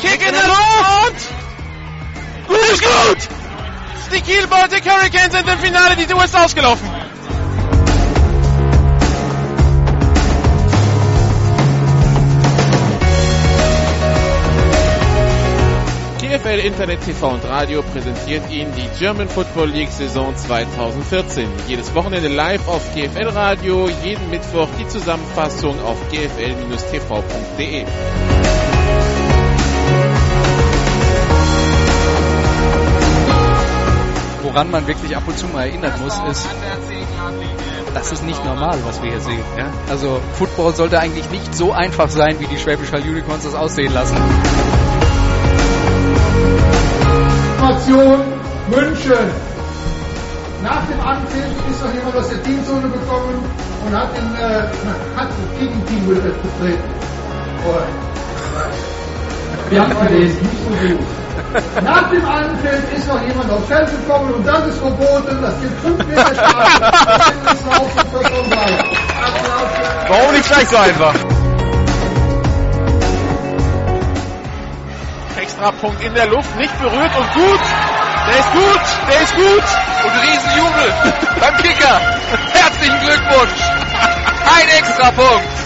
Kick in der Luft! Gut ist gut! Die Kiel Baltic Hurricanes sind im Finale, die ist ausgelaufen. GFL Internet TV und Radio präsentiert Ihnen die German Football League Saison 2014. Jedes Wochenende live auf GFL Radio, jeden Mittwoch die Zusammenfassung auf gfl-tv.de. Woran man wirklich ab und zu mal erinnern muss, ist, das ist nicht normal, was wir hier sehen. Ja? Also Football sollte eigentlich nicht so einfach sein, wie die Schwäbisch Hall Unicorns das aussehen lassen. Information München. Nach dem Anpfiff ist noch jemand aus der Teamzone gekommen und hat den, äh, hat das Gegenteam betreten. Wir haben gelesen, nicht so gut. Nach dem Anpfiff ist noch jemand aufs Feld gekommen und das ist verboten. Das gibt 5 Meter Strafe. Warum nicht gleich so einfach? Extrapunkt in der Luft, nicht berührt und gut. Der ist gut, der ist gut. Und Riesenjubel beim Kicker. Herzlichen Glückwunsch. Ein Extrapunkt.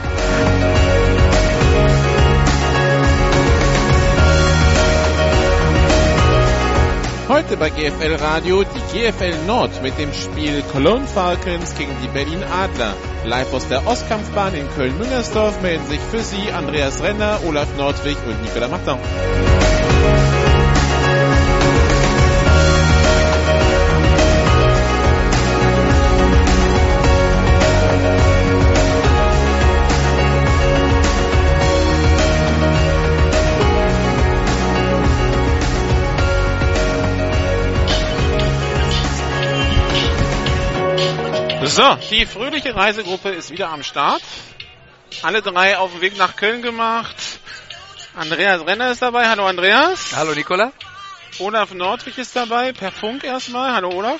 Heute bei GFL Radio die GFL Nord mit dem Spiel Cologne Falcons gegen die Berlin Adler. Live aus der Ostkampfbahn in Köln-Müngersdorf melden sich für Sie Andreas Renner, Olaf Nordwig und Nicola Martin. So, die fröhliche Reisegruppe ist wieder am Start. Alle drei auf dem Weg nach Köln gemacht. Andreas Renner ist dabei. Hallo Andreas. Hallo Nicola. Olaf Nordwig ist dabei. Per Funk erstmal. Hallo Olaf.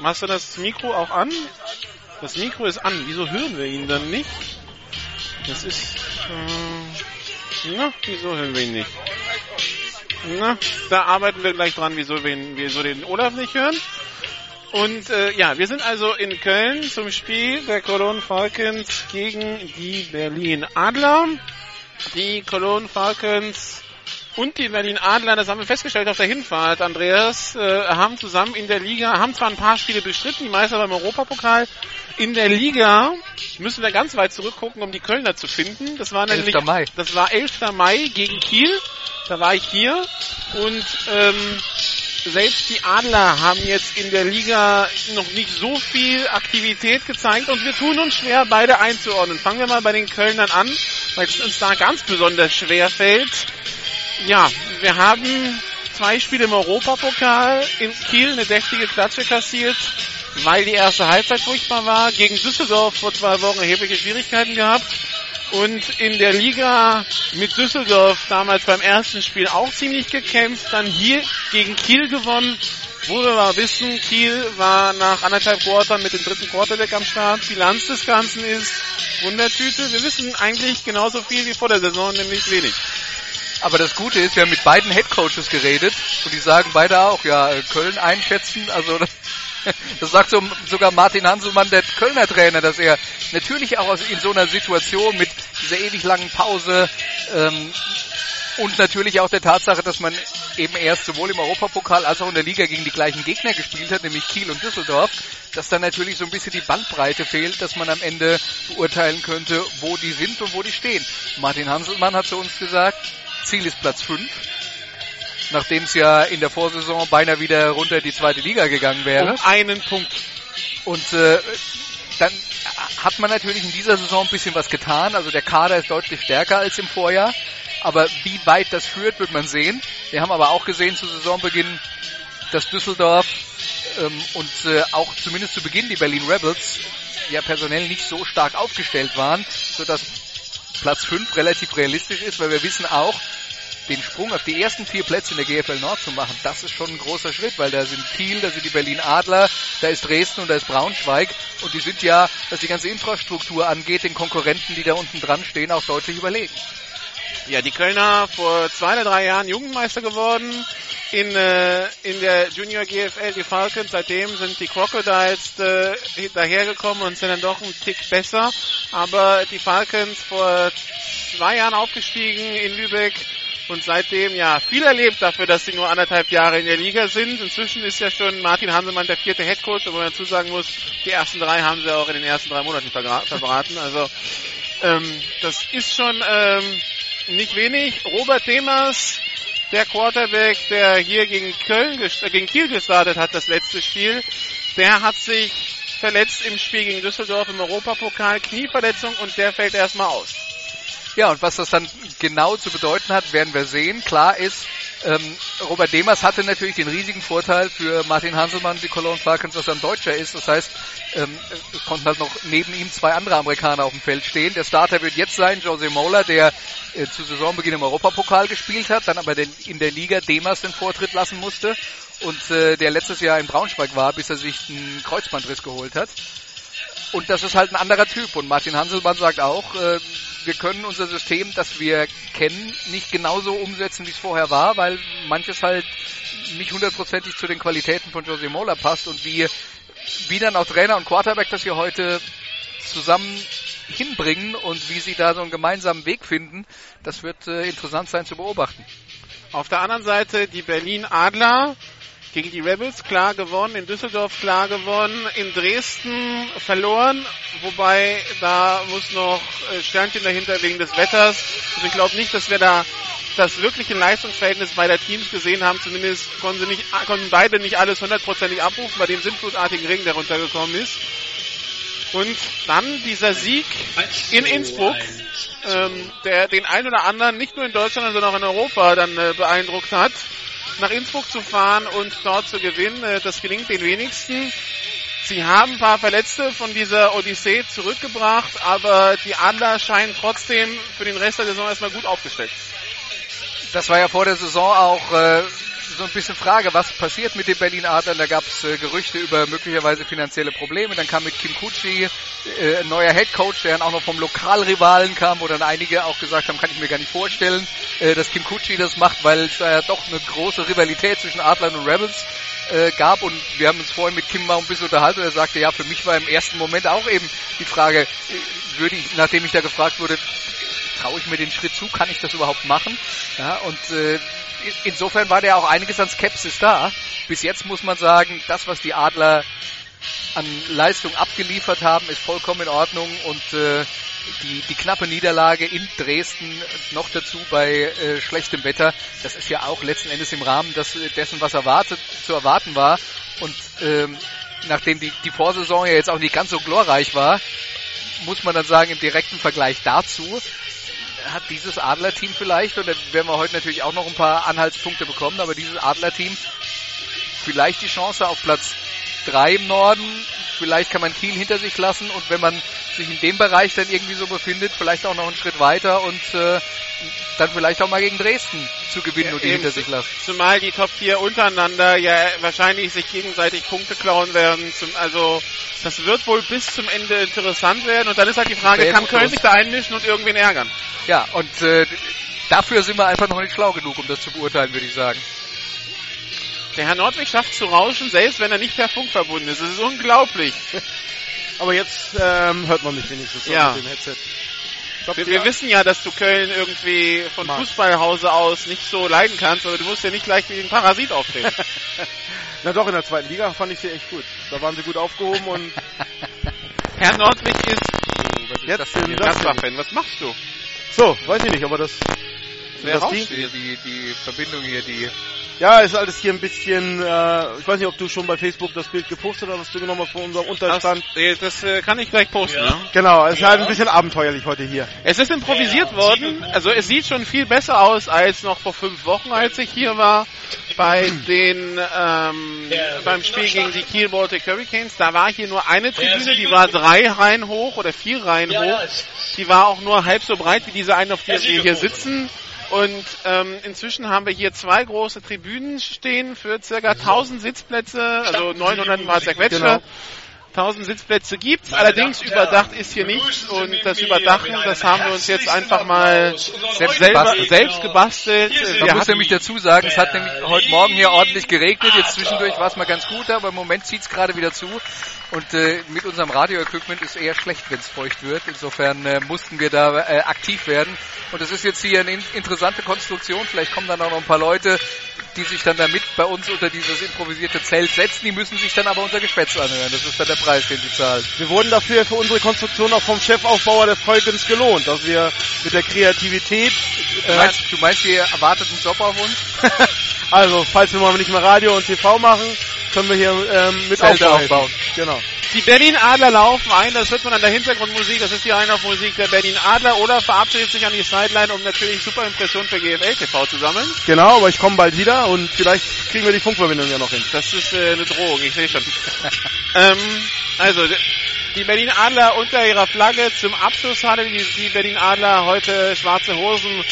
Machst du das Mikro auch an? Das Mikro ist an. Wieso hören wir ihn dann nicht? Das ist... Äh, na, wieso hören wir ihn nicht? Na, da arbeiten wir gleich dran, wieso wir, ihn, wieso den Olaf nicht hören. Und äh, ja, wir sind also in Köln zum Spiel der Cologne Falcons gegen die Berlin Adler. Die Cologne Falcons und die Berlin Adler, das haben wir festgestellt auf der Hinfahrt, Andreas, äh, haben zusammen in der Liga, haben zwar ein paar Spiele bestritten, die meisten beim Europapokal. In der Liga müssen wir ganz weit zurückgucken, um die Kölner zu finden. Das war nämlich, 11. Mai. das war 11. Mai gegen Kiel. Da war ich hier und ähm, selbst die Adler haben jetzt in der Liga noch nicht so viel Aktivität gezeigt und wir tun uns schwer, beide einzuordnen. Fangen wir mal bei den Kölnern an, weil es uns da ganz besonders schwer fällt. Ja, wir haben zwei Spiele im Europapokal in Kiel eine deftige Klatsche kassiert, weil die erste Halbzeit furchtbar war. Gegen Düsseldorf vor zwei Wochen erhebliche Schwierigkeiten gehabt. Und in der Liga mit Düsseldorf damals beim ersten Spiel auch ziemlich gekämpft, dann hier gegen Kiel gewonnen, wo wir mal wissen, Kiel war nach anderthalb Quartern mit dem dritten Quarterback am Start. Bilanz des Ganzen ist Wundertüte. Wir wissen eigentlich genauso viel wie vor der Saison, nämlich wenig. Aber das Gute ist, wir haben mit beiden Headcoaches geredet und die sagen beide auch, ja, äh, Köln einschätzen, also das, das sagt so, sogar Martin Hanselmann, der Kölner Trainer, dass er natürlich auch in so einer Situation mit dieser ewig langen Pause ähm, und natürlich auch der Tatsache, dass man eben erst sowohl im Europapokal als auch in der Liga gegen die gleichen Gegner gespielt hat, nämlich Kiel und Düsseldorf, dass dann natürlich so ein bisschen die Bandbreite fehlt, dass man am Ende beurteilen könnte, wo die sind und wo die stehen. Martin Hanselmann hat zu uns gesagt, Ziel ist Platz 5, nachdem es ja in der Vorsaison beinahe wieder runter in die zweite Liga gegangen wäre. Um einen Punkt. Und äh, dann hat man natürlich in dieser Saison ein bisschen was getan. Also der Kader ist deutlich stärker als im Vorjahr. Aber wie weit das führt, wird man sehen. Wir haben aber auch gesehen zu Saisonbeginn, dass Düsseldorf ähm, und äh, auch zumindest zu Beginn die Berlin Rebels ja personell nicht so stark aufgestellt waren, sodass Platz 5 relativ realistisch ist, weil wir wissen auch, den Sprung auf die ersten vier Plätze in der GFL Nord zu machen, das ist schon ein großer Schritt, weil da sind Kiel, da sind die Berlin Adler, da ist Dresden und da ist Braunschweig und die sind ja, was die ganze Infrastruktur angeht, den Konkurrenten, die da unten dran stehen, auch deutlich überlegen. Ja, die Kölner vor zwei oder drei Jahren Jugendmeister geworden in, äh, in der Junior GFL, die Falcons. Seitdem sind die Crocodiles äh, dahergekommen und sind dann doch ein Tick besser. Aber die Falcons vor zwei Jahren aufgestiegen in Lübeck und seitdem ja viel erlebt dafür, dass sie nur anderthalb Jahre in der Liga sind. Inzwischen ist ja schon Martin Hansemann der vierte Headcoach, aber man dazu sagen muss, die ersten drei haben sie auch in den ersten drei Monaten verbraten. Also ähm, das ist schon ähm, nicht wenig. Robert Demers, der Quarterback, der hier gegen Köln, äh, gegen Kiel gestartet hat, das letzte Spiel, der hat sich verletzt im Spiel gegen Düsseldorf im Europapokal, Knieverletzung und der fällt erstmal aus. Ja, und was das dann genau zu bedeuten hat, werden wir sehen. Klar ist, ähm, Robert Demers hatte natürlich den riesigen Vorteil für Martin Hanselmann, die Cologne Falcons, dass er ein Deutscher ist. Das heißt, ähm, es konnten halt noch neben ihm zwei andere Amerikaner auf dem Feld stehen. Der Starter wird jetzt sein, Jose Mola, der äh, zu Saisonbeginn im Europapokal gespielt hat, dann aber den, in der Liga Demers den Vortritt lassen musste und äh, der letztes Jahr in Braunschweig war, bis er sich einen Kreuzbandriss geholt hat. Und das ist halt ein anderer Typ. Und Martin Hanselmann sagt auch, äh, wir können unser System, das wir kennen, nicht genauso umsetzen, wie es vorher war, weil manches halt nicht hundertprozentig zu den Qualitäten von Jose Mola passt und wie, wie dann auch Trainer und Quarterback das hier heute zusammen hinbringen und wie sie da so einen gemeinsamen Weg finden, das wird äh, interessant sein zu beobachten. Auf der anderen Seite die Berlin Adler gegen die Rebels klar gewonnen, in Düsseldorf klar gewonnen, in Dresden verloren, wobei da muss noch äh, Sternchen dahinter wegen des Wetters. Also ich glaube nicht, dass wir da das wirkliche Leistungsverhältnis beider Teams gesehen haben. Zumindest konnten, sie nicht, konnten beide nicht alles hundertprozentig abrufen bei dem sinnflutartigen Regen, der runtergekommen ist. Und dann dieser Sieg in Innsbruck, ähm, der den einen oder anderen nicht nur in Deutschland, sondern auch in Europa dann äh, beeindruckt hat nach Innsbruck zu fahren und dort zu gewinnen. Äh, das gelingt den wenigsten. Sie haben ein paar Verletzte von dieser Odyssee zurückgebracht, aber die Adler scheinen trotzdem für den Rest der Saison erstmal gut aufgestellt. Das war ja vor der Saison auch äh, so ein bisschen Frage, was passiert mit den Berlin Adlern? Da gab es äh, Gerüchte über möglicherweise finanzielle Probleme. Dann kam mit Kim Kutschi äh, ein neuer Head Coach, der dann auch noch vom Lokalrivalen kam, wo dann einige auch gesagt haben, kann ich mir gar nicht vorstellen, äh, dass Kim Kutschi das macht, weil es ja doch eine große Rivalität zwischen Adlern und Rebels äh, gab und wir haben uns vorhin mit Kim mal ein bisschen unterhalten er sagte, ja, für mich war im ersten Moment auch eben die Frage, äh, würde ich, nachdem ich da gefragt wurde, traue ich mir den Schritt zu, kann ich das überhaupt machen? Ja, und äh, insofern war der auch einiges an Skepsis da. Bis jetzt muss man sagen, das, was die Adler an Leistung abgeliefert haben, ist vollkommen in Ordnung und äh, die, die knappe Niederlage in Dresden noch dazu bei äh, schlechtem Wetter, das ist ja auch letzten Endes im Rahmen des, dessen, was erwartet, zu erwarten war. Und ähm, nachdem die, die Vorsaison ja jetzt auch nicht ganz so glorreich war, muss man dann sagen, im direkten Vergleich dazu hat dieses Adlerteam vielleicht, und da werden wir heute natürlich auch noch ein paar Anhaltspunkte bekommen, aber dieses Adlerteam vielleicht die Chance auf Platz 3 im Norden, vielleicht kann man Kiel hinter sich lassen und wenn man sich in dem Bereich dann irgendwie so befindet, vielleicht auch noch einen Schritt weiter und äh, dann vielleicht auch mal gegen Dresden zu gewinnen ja, und die hinter sich lassen. Zumal die Top 4 untereinander ja wahrscheinlich sich gegenseitig Punkte klauen werden. Zum, also das wird wohl bis zum Ende interessant werden und dann ist halt die Frage, kann Köln sich da einmischen und irgendwen ärgern? Ja, und äh, dafür sind wir einfach noch nicht schlau genug, um das zu beurteilen, würde ich sagen. Der Herr Nordwig schafft zu rauschen, selbst wenn er nicht per Funk verbunden ist. Das ist unglaublich. Aber jetzt ähm, hört man mich wenigstens ja. mit dem Headset. Glaub, wir, wir, wissen ja, dass du Köln irgendwie von Mann. Fußballhause aus nicht so leiden kannst, aber du musst ja nicht gleich wie ein Parasit auftreten. Na doch, in der zweiten Liga fand ich sie echt gut. Da waren sie gut aufgehoben und... Herr Nordwig ist... Oh, jetzt ist das fan Was machst du? So, weiß ich nicht, aber das... Wer das die? die, die Verbindung hier, die ja, ist alles hier ein bisschen, äh, ich weiß nicht, ob du schon bei Facebook das Bild gepostet hast, hast du nochmal von unserem Unterstand. Das, das äh, kann ich gleich posten, ja. ne? Genau, es ja. ist halt ein bisschen abenteuerlich heute hier. Es ist improvisiert ja, worden, also es sieht schon viel besser aus als noch vor fünf Wochen, als ich hier war. bei den ähm, beim Spiel gegen die Kiel Baltic Hurricanes. Da war hier nur eine Tribüne, die war drei Reihen hoch oder vier Reihen hoch. Die war auch nur halb so breit wie diese eine, auf der wir hier sitzen. Und ähm, inzwischen haben wir hier zwei große Tribünen stehen für circa 1000 Sitzplätze, also 900 mal zerquetschte. Genau. 1000 Sitzplätze gibt's, allerdings überdacht ist hier nicht und das Überdachen, das haben wir uns jetzt einfach mal Selbst selber, gebastelt. selbst gebastelt. Man muss nämlich dazu sagen, es hat nämlich heute Morgen hier ordentlich geregnet. Jetzt zwischendurch war es mal ganz gut, aber im Moment zieht es gerade wieder zu. Und äh, mit unserem Radio-Equipment ist eher schlecht, wenn es feucht wird. Insofern äh, mussten wir da äh, aktiv werden. Und es ist jetzt hier eine in interessante Konstruktion. Vielleicht kommen dann auch noch ein paar Leute, die sich dann da mit bei uns unter dieses improvisierte Zelt setzen. Die müssen sich dann aber unser Geschwätz anhören. Das ist dann der Preis, den sie zahlen. Wir wurden dafür für unsere Konstruktion auch vom Chefaufbauer des Falcons gelohnt, dass wir mit der Kreativität, Du meinst, du meinst, ihr erwartet einen Job auf uns? also falls wir mal nicht mehr Radio und TV machen, können wir hier ähm, mit Zelte aufbauen. Genau. Die Berlin Adler laufen ein, das hört man an der Hintergrundmusik, das ist die Einlaufmusik der Berlin Adler oder verabschiedet sich an die Sideline, um natürlich super Impressionen für GFL TV zu sammeln. Genau, aber ich komme bald wieder und vielleicht kriegen wir die Funkverbindung ja noch hin. Das ist äh, eine Drohung, ich sehe schon. ähm, also, die Berlin Adler unter ihrer Flagge zum Abschluss hatte die, die Berlin Adler heute schwarze Hosen,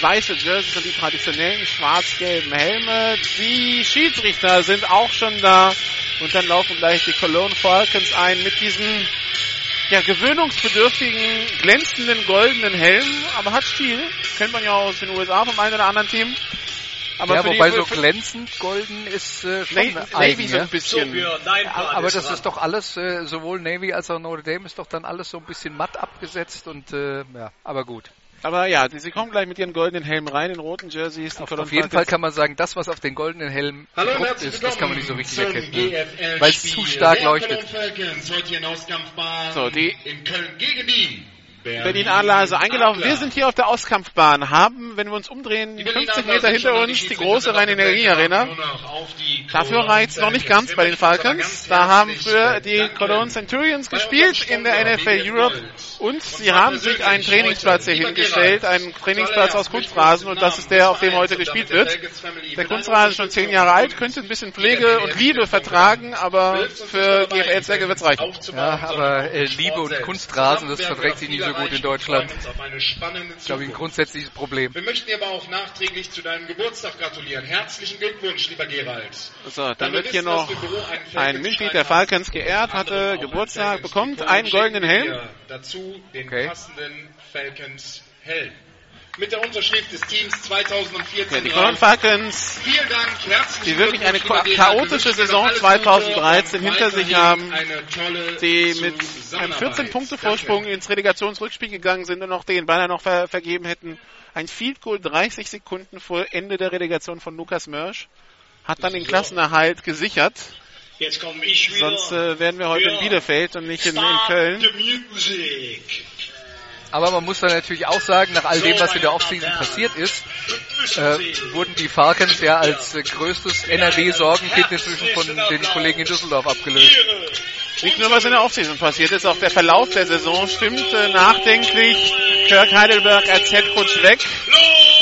weiße Jerseys und die traditionellen schwarz-gelben Helme. Die Schiedsrichter sind auch schon da und dann laufen gleich die Cologne Falcons ein mit diesen ja, gewöhnungsbedürftigen, glänzenden, goldenen Helmen, aber hat Stil. Kennt man ja aus den USA vom einen oder anderen Team. Aber ja, die- wobei so glänzend golden ist äh, schon Navy, eigen, Navy so ein bisschen. Ja, aber das ist doch alles, äh, sowohl Navy als auch Notre Dame ist doch dann alles so ein bisschen matt abgesetzt und äh, ja, aber gut. Aber ja, sie kommen gleich mit ihren goldenen Helmen rein, in roten Jerseys. Auf, auf jeden Fall kann man sagen, das, was auf den goldenen Helm Hallo und gedruckt ist, das kann man nicht so richtig erkennen. ne? Weil es zu stark leuchtet. So, die- in Köln gegen die Berlin. Adler also eingelaufen. Wir sind hier auf der Auskampfbahn, haben, wenn wir uns umdrehen, 50 Meter hinter uns die große Rhein-Energie-Arena. Dafür reizt noch nicht ganz bei den Falcons. Da haben früher die Cologne Centurions gespielt in der NFL Europe. Und sie haben sich einen Trainingsplatz hier hingestellt, einen Trainingsplatz aus Kunstrasen und das ist der, auf dem heute gespielt wird. Der Kunstrasen ist schon zehn Jahre alt, könnte ein bisschen Pflege und Liebe vertragen, aber für GFL-Zwecke wird's reichen. Ja, aber äh, Liebe und Kunstrasen, das verträgt sich nicht so gut in Deutschland. Ich glaube, ein grundsätzliches Problem. Wir möchten dir aber auch nachträglich zu deinem Geburtstag gratulieren. Herzlichen Glückwunsch, lieber Gerald. So, dann wird hier noch ein Mitglied der Falcons geehrt, hatte Geburtstag, bekommt einen goldenen Helm. Dazu den Okay. passenden Falcons Helm. Mit der Unterschrift des Teams 2014. Ja, die Cologne Falcons, Vielen Dank, die wirklich eine chaotische Saison alles Gute 2013 und hinter sich haben, die mit einem Zusammenarbeit. 14 Punkte Vorsprung ins Relegationsrückspiel gegangen sind und noch den Ball noch ver vergeben hätten. Ein Field Goal 30 Sekunden vor Ende der Relegation von Lukas Mörsch hat dann den Klassenerhalt gesichert. Jetzt komme ich wieder. Sonst äh, wären wir heute in. Bielefeld und nicht in, in Köln. Aber man muss dann natürlich auch sagen, nach all dem, was in der Offseason passiert ist, äh, wurden die Falcons ja als äh, größtes NRW-Sorgenkind inzwischen von den Kollegen in Düsseldorf abgelöst. Nicht nur was in der Offseason passiert ist, auch der Verlauf der Saison stimmt äh, nachdenklich. Kirk Heidelberg als Headcoach weg.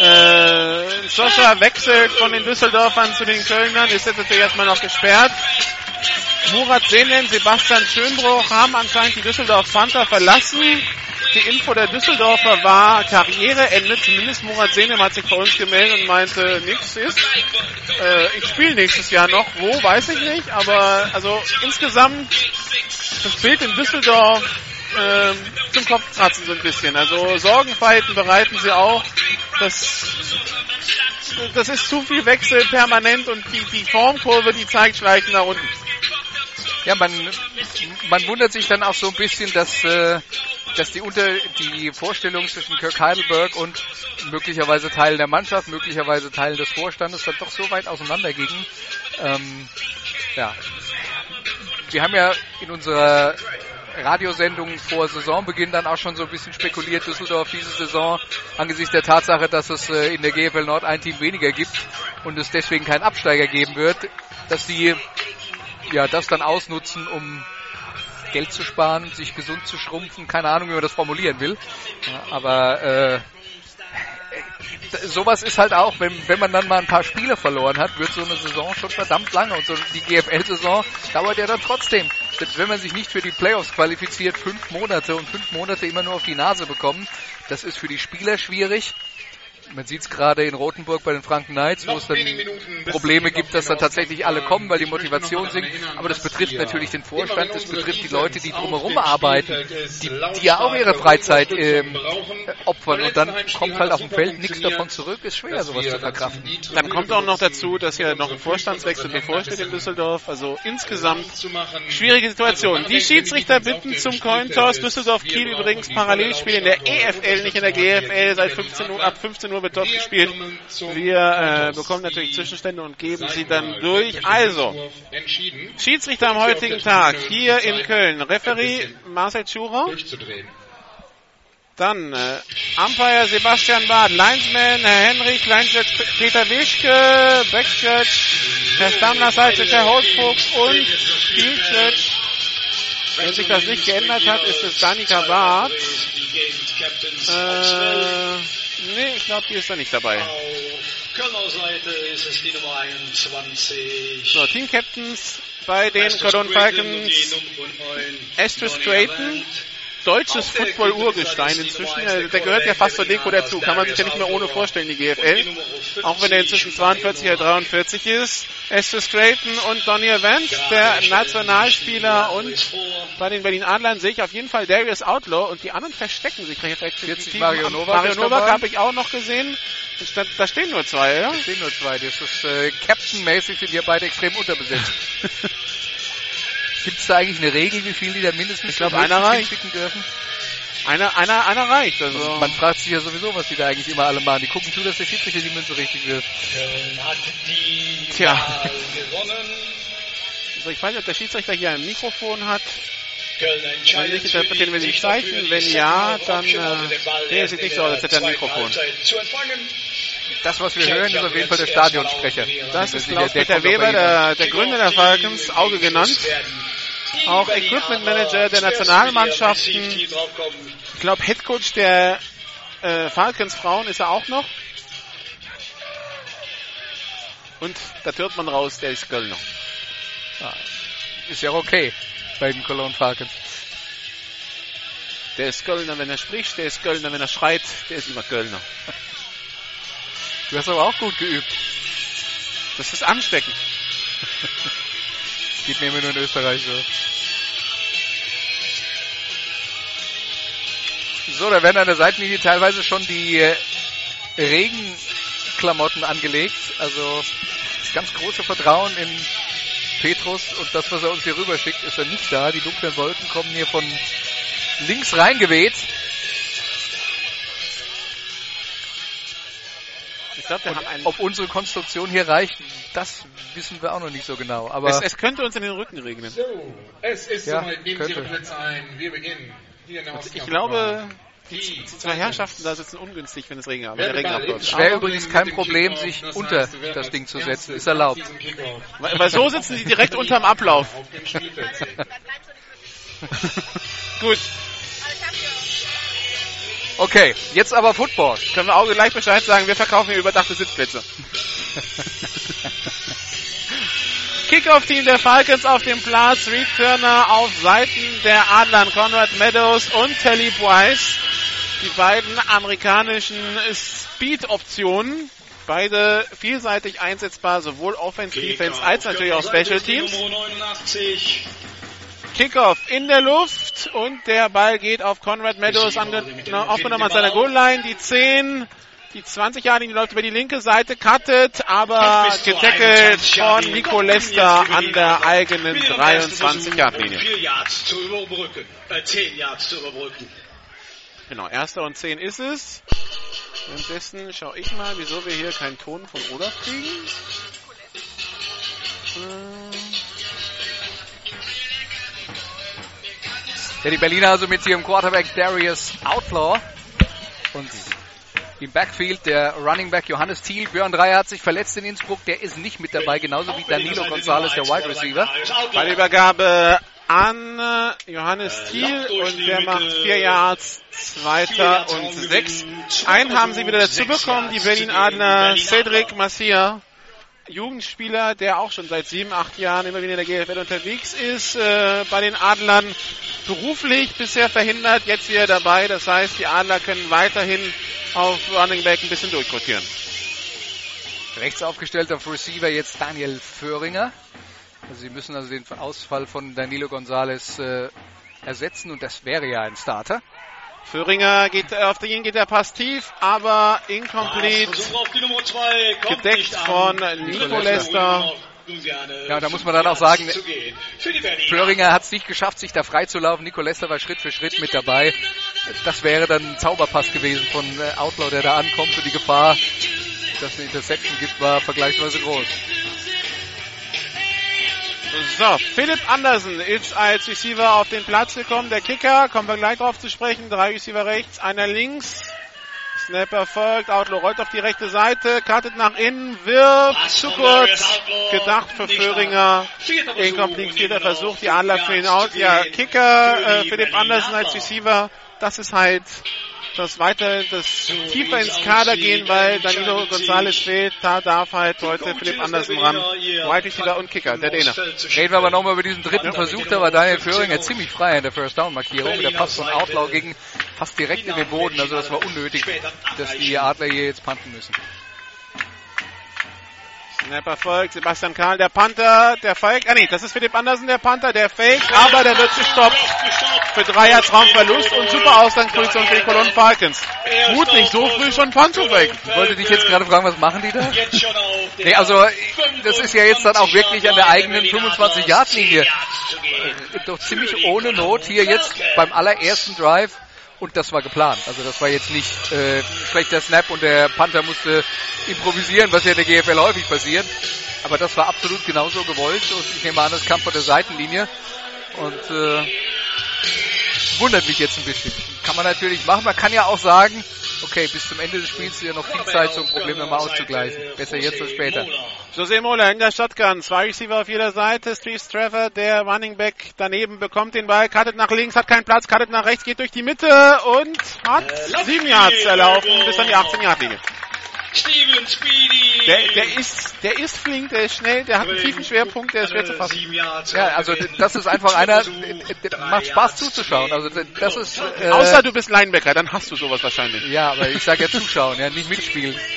Äh, Soscha wechselt von den Düsseldorfern zu den Kölnern, ist jetzt natürlich erstmal noch gesperrt. Murat Senen, Sebastian Schönbruch haben anscheinend die Düsseldorf Panther verlassen. Die Info der Düsseldorfer war Karriereende, zumindest Murat Senem hat sich bei uns gemeldet und meinte, nichts ist. Äh, ich spiele nächstes Jahr noch, wo, weiß ich nicht, aber also insgesamt das Bild in Düsseldorf ähm, zum Kopfkratzen so ein bisschen. Also Sorgenfalten bereiten sie auch. Das, das ist zu viel Wechsel permanent und die, die Formkurve, die zeigt schleichend nach unten. Ja, man, man wundert sich dann auch so ein bisschen, dass, äh, dass die, unter, die Vorstellung zwischen Kirk Heidelberg und möglicherweise Teilen der Mannschaft, möglicherweise Teilen des Vorstandes dann doch so weit auseinandergingen. Ähm, ja. Wir haben ja in unserer Radiosendung vor Saisonbeginn dann auch schon so ein bisschen spekuliert, Düsseldorf diese Saison angesichts der Tatsache, dass es äh, in der GFL Nord ein Team weniger gibt und es deswegen keinen Absteiger geben wird, dass die ja das dann ausnutzen, um Geld zu sparen, sich gesund zu schrumpfen, keine Ahnung, wie man das formulieren will. Ja, aber äh, sowas ist halt auch, wenn, wenn man dann mal ein paar Spiele verloren hat, wird so eine Saison schon verdammt lange. Und so die GFL-Saison dauert ja dann trotzdem. Selbst wenn man sich nicht für die Playoffs qualifiziert, fünf Monate und fünf Monate immer nur auf die Nase bekommen, das ist für die Spieler schwierig. Man sieht es gerade in Rothenburg bei den Franken Knights, wo es dann Probleme gibt, dass dann tatsächlich alle kommen, weil die Motivation sinkt. Aber das betrifft natürlich den Vorstand, das betrifft die Leute, die drumherum arbeiten, die, die ja auch ihre Freizeit ähm, opfern. Und dann kommt halt auf dem Feld nichts davon zurück. Ist schwer, sowas zu verkraften. Dann kommt auch noch dazu, dass ja noch ein Vorstandswechsel bevorsteht in Düsseldorf. Also insgesamt schwierige Situation. Die Schiedsrichter bitten zum Cointoss. Düsseldorf-Kiel übrigens Parallelspiel in der EFL, nicht in der GFL. Seit 15 Uhr, ab 15 Uhr wird dort gespielt. Wir äh, bekommen natürlich Zwischenstände und geben sie dann durch. Also, Schiedsrichter am heutigen Tag hier in Köln. Referee Marcel Schurer. Dann äh, Umpire Sebastian Bad, Linesman Herr Henrich, Linesjudge Peter Wischke, Backjudge Herr Stammler, Sidejudge Herr Holzfuchs und Fieldjudge. Wenn sich das nicht geändert hat, ist es Danica Bad. Äh, nee, ich glaube, die ist da nicht dabei. Kölner Seite ist es die Nummer 21. So, Team Captains bei den Cologne Falcons. Esther Strayton, deutsches Football-Urgestein inzwischen. Äh, Der gehört ja fast zur Deko dazu. Kann man sich ja nicht mehr ohne vorstellen, die GFL. Auch wenn er inzwischen 42 oder 43 ist. Esther Strayton und Donny Evans, der Nationalspieler. Und bei den Berlin Adlern sehe ich auf jeden Fall Darius Outlaw und die anderen verstecken sich recht effektiv. Mario Novak Mario Novak habe ich auch noch gesehen. Da, da stehen nur zwei, ja? Es stehen nur zwei. Das ist äh, Captain-mäßig sind hier beide extrem unterbesetzt. Gibt es da eigentlich eine Regel, wie viel die da mindestens Ich glaub, einer reicht. hinschicken dürfen? Einer, einer, einer reicht. Also Man fragt sich ja sowieso, was die da eigentlich immer alle machen. Die gucken zu, dass der Schiedsrichter die Münze richtig wirft. Köln hat die Tja. Also ich weiß nicht, ob der Schiedsrichter hier ein Mikrofon hat. Köln entscheidet nicht interpretieren wir die sich Zeichen. Wenn ja, dann, äh, also nee, sieht nicht so aus, als hätte er ein Mikrofon. Zu empfangen. Das, was wir hören, ist auf jeden Fall der Stadionsprecher. Das ist Der- Klaus der Peter Weber, der, der Gründer der Falcons, Auge genannt. Auch Equipment Manager der Nationalmannschaften. Ich glaube, Headcoach der äh, Falcons Frauen ist er auch noch. Und da hört man raus, der ist Kölner. Ist ja okay bei den Cologne Falcons. Der ist Kölner, wenn er spricht, der ist Kölner, wenn er schreit, der ist immer Kölner. Du hast aber auch gut geübt. Das ist ansteckend. Geht mir immer nur in Österreich so. So, da werden an der Seitenlinie teilweise schon die äh, Regenklamotten angelegt. Also das ganz große Vertrauen in Petrus und das, was er uns hier rüber schickt, ist er nicht da. Die dunklen Wolken kommen hier von links reingeweht. Glaube, wir haben einen. Ob unsere Konstruktion hier reicht, das wissen wir auch noch nicht so genau. Aber Es, es könnte uns in den Rücken regnen. So, es ist Ja, soweit. Nehmen Sie Ihre könnte. Plätze ein. Wir beginnen. Hier in der Ich glaube, die, zwei Herrschaften da sitzen ungünstig, wenn es Regen, der abläuft. ist Wäre übrigens kein Problem, sich unter das Ding zu setzen. Ist erlaubt. Weil, weil so sitzen die direkt unterm Ablauf. Gut, Okay, jetzt aber Football. können wir Auge gleich Bescheid sagen, wir verkaufen hier überdachte Sitzplätze. Kickoff-Team der Falcons auf dem Platz, Reed Turner auf Seiten der Adlern, Conrad Meadows und Telly Weiss. Die beiden amerikanischen Speed-Optionen. Beide vielseitig einsetzbar, sowohl Offense, Defense als natürlich auch Special Teams. Nummer 89. Kickoff in der Luft und der Ball geht auf Conrad Meadows aufgenommen an seiner Goal-Line. Die 10, die 20 Jahre, die läuft über die linke Seite, cuttet, aber getackelt 21 Yard von. Nico Lester an der eigenen Wieder der erste 23 Versuch, Yard Linie. Vier Yards zu überbrücken. Äh, 10 Yards zu überbrücken. Genau, erster und 10 ist es. Währenddessen schaue ich mal, wieso wir hier keinen Ton von Olaf kriegen. Ähm, Ja, die Berliner also mit ihrem Quarterback Darius Outlaw und im Backfield der Running Back Johannes Thiel. Björn Dreier hat sich verletzt in Innsbruck. Der ist nicht mit dabei, genauso wie Danilo Gonzalez, der Wide Receiver. Ballübergabe an äh, Johannes Thiel und der macht vier Yards, zweiter und sechs. Einen haben sie wieder dazu bekommen, die Berlin Adler, Cedric Massia. Jugendspieler, der auch schon seit sieben, acht Jahren immer wieder in der GFL unterwegs ist, äh, bei den Adlern beruflich bisher verhindert, jetzt wieder dabei. Das heißt, die Adler können weiterhin auf Running Back ein bisschen durchrotieren. Rechts aufgestellt auf Receiver jetzt Daniel Föhringer. Also sie müssen also den Ausfall von Danilo Gonzalez äh, ersetzen und das wäre ja ein Starter. Föhringer geht auf den geht der Pass tief, aber incomplete. Gedeckt von Nico Lester. Ja, da muss man dann auch sagen, Föhringer hat es nicht geschafft, sich da freizulaufen. Nico Lester war Schritt für Schritt mit dabei. Das wäre dann ein Zauberpass gewesen von äh, Outlaw, der da ankommt und die Gefahr, dass es eine Interception gibt, war vergleichsweise groß. So, Philipp Andersen ist als Receiver auf den Platz gekommen. Der Kicker, kommen wir gleich drauf zu sprechen. Drei Receiver rechts, einer links. Snapper folgt, Outlaw rollt auf die rechte Seite, kartet nach innen, wirft, zu kurz, gedacht für Föhringer, incomplete, vierter Versuch, die Adler fehlen out. Ja, Kicker, äh, Philipp Andersen als Receiver, das ist halt das weiter, das tiefer ins Kader gehen, weil Danilo Gonzalez fehlt. Da darf halt heute Philipp Andersen ran. Wide Receiver und Kicker, der Däne. Reden wir aber nochmal über diesen dritten Versuch. Da war Daniel Föhringer ziemlich frei in der First Down Markierung. Der Pass von Outlaw ging fast direkt in den Boden. Also das war unnötig, dass die Adler hier jetzt panten müssen. Snapper folgt, Sebastian Karl, der Panther, der Fake, ah nee, das ist Philipp Andersen, der Panther, der Fake, aber der wird gestoppt für drei Yards Raumverlust und super Ausgangsposition für die Cologne Falcons. Gut, nicht so früh schon Punt faken. Ich wollte dich jetzt gerade fragen, was machen die da? Nee, also, das ist ja jetzt dann auch wirklich an der eigenen 25-Yard-Linie. Doch ziemlich ohne Not hier jetzt beim allerersten Drive und das war geplant. Also das war jetzt nicht äh, schlechter Snap und der Panther musste improvisieren, was ja in der GFL häufig passiert. Aber das war absolut genauso gewollt und ich nehme an, das kam von der Seitenlinie und äh, wundert mich jetzt ein bisschen. Kann man natürlich machen. Man kann ja auch sagen, okay, bis zum Ende des Spiels ist ja noch viel Zeit, so ein Problem nochmal auszugleichen. Besser jetzt als später. José Mola in der Shotgun. Zwei Receiver auf jeder Seite. Steve Trevor, der Running Back daneben, bekommt den Ball, cuttet nach links, hat keinen Platz, cuttet nach rechts, geht durch die Mitte und hat sieben Yards erlaufen bis an die 18 Yard Linie. Steven Speedy. Der, der ist, der ist flink, der ist schnell, der hat einen tiefen Schwerpunkt, der ist schwer zu fassen. Ja, also das ist einfach einer, der macht Spaß zuzuschauen. Also das ist äh, Außer du bist Linebacker, dann hast du sowas wahrscheinlich. Ja, aber ich sage ja zuschauen, ja, nicht mitspielen.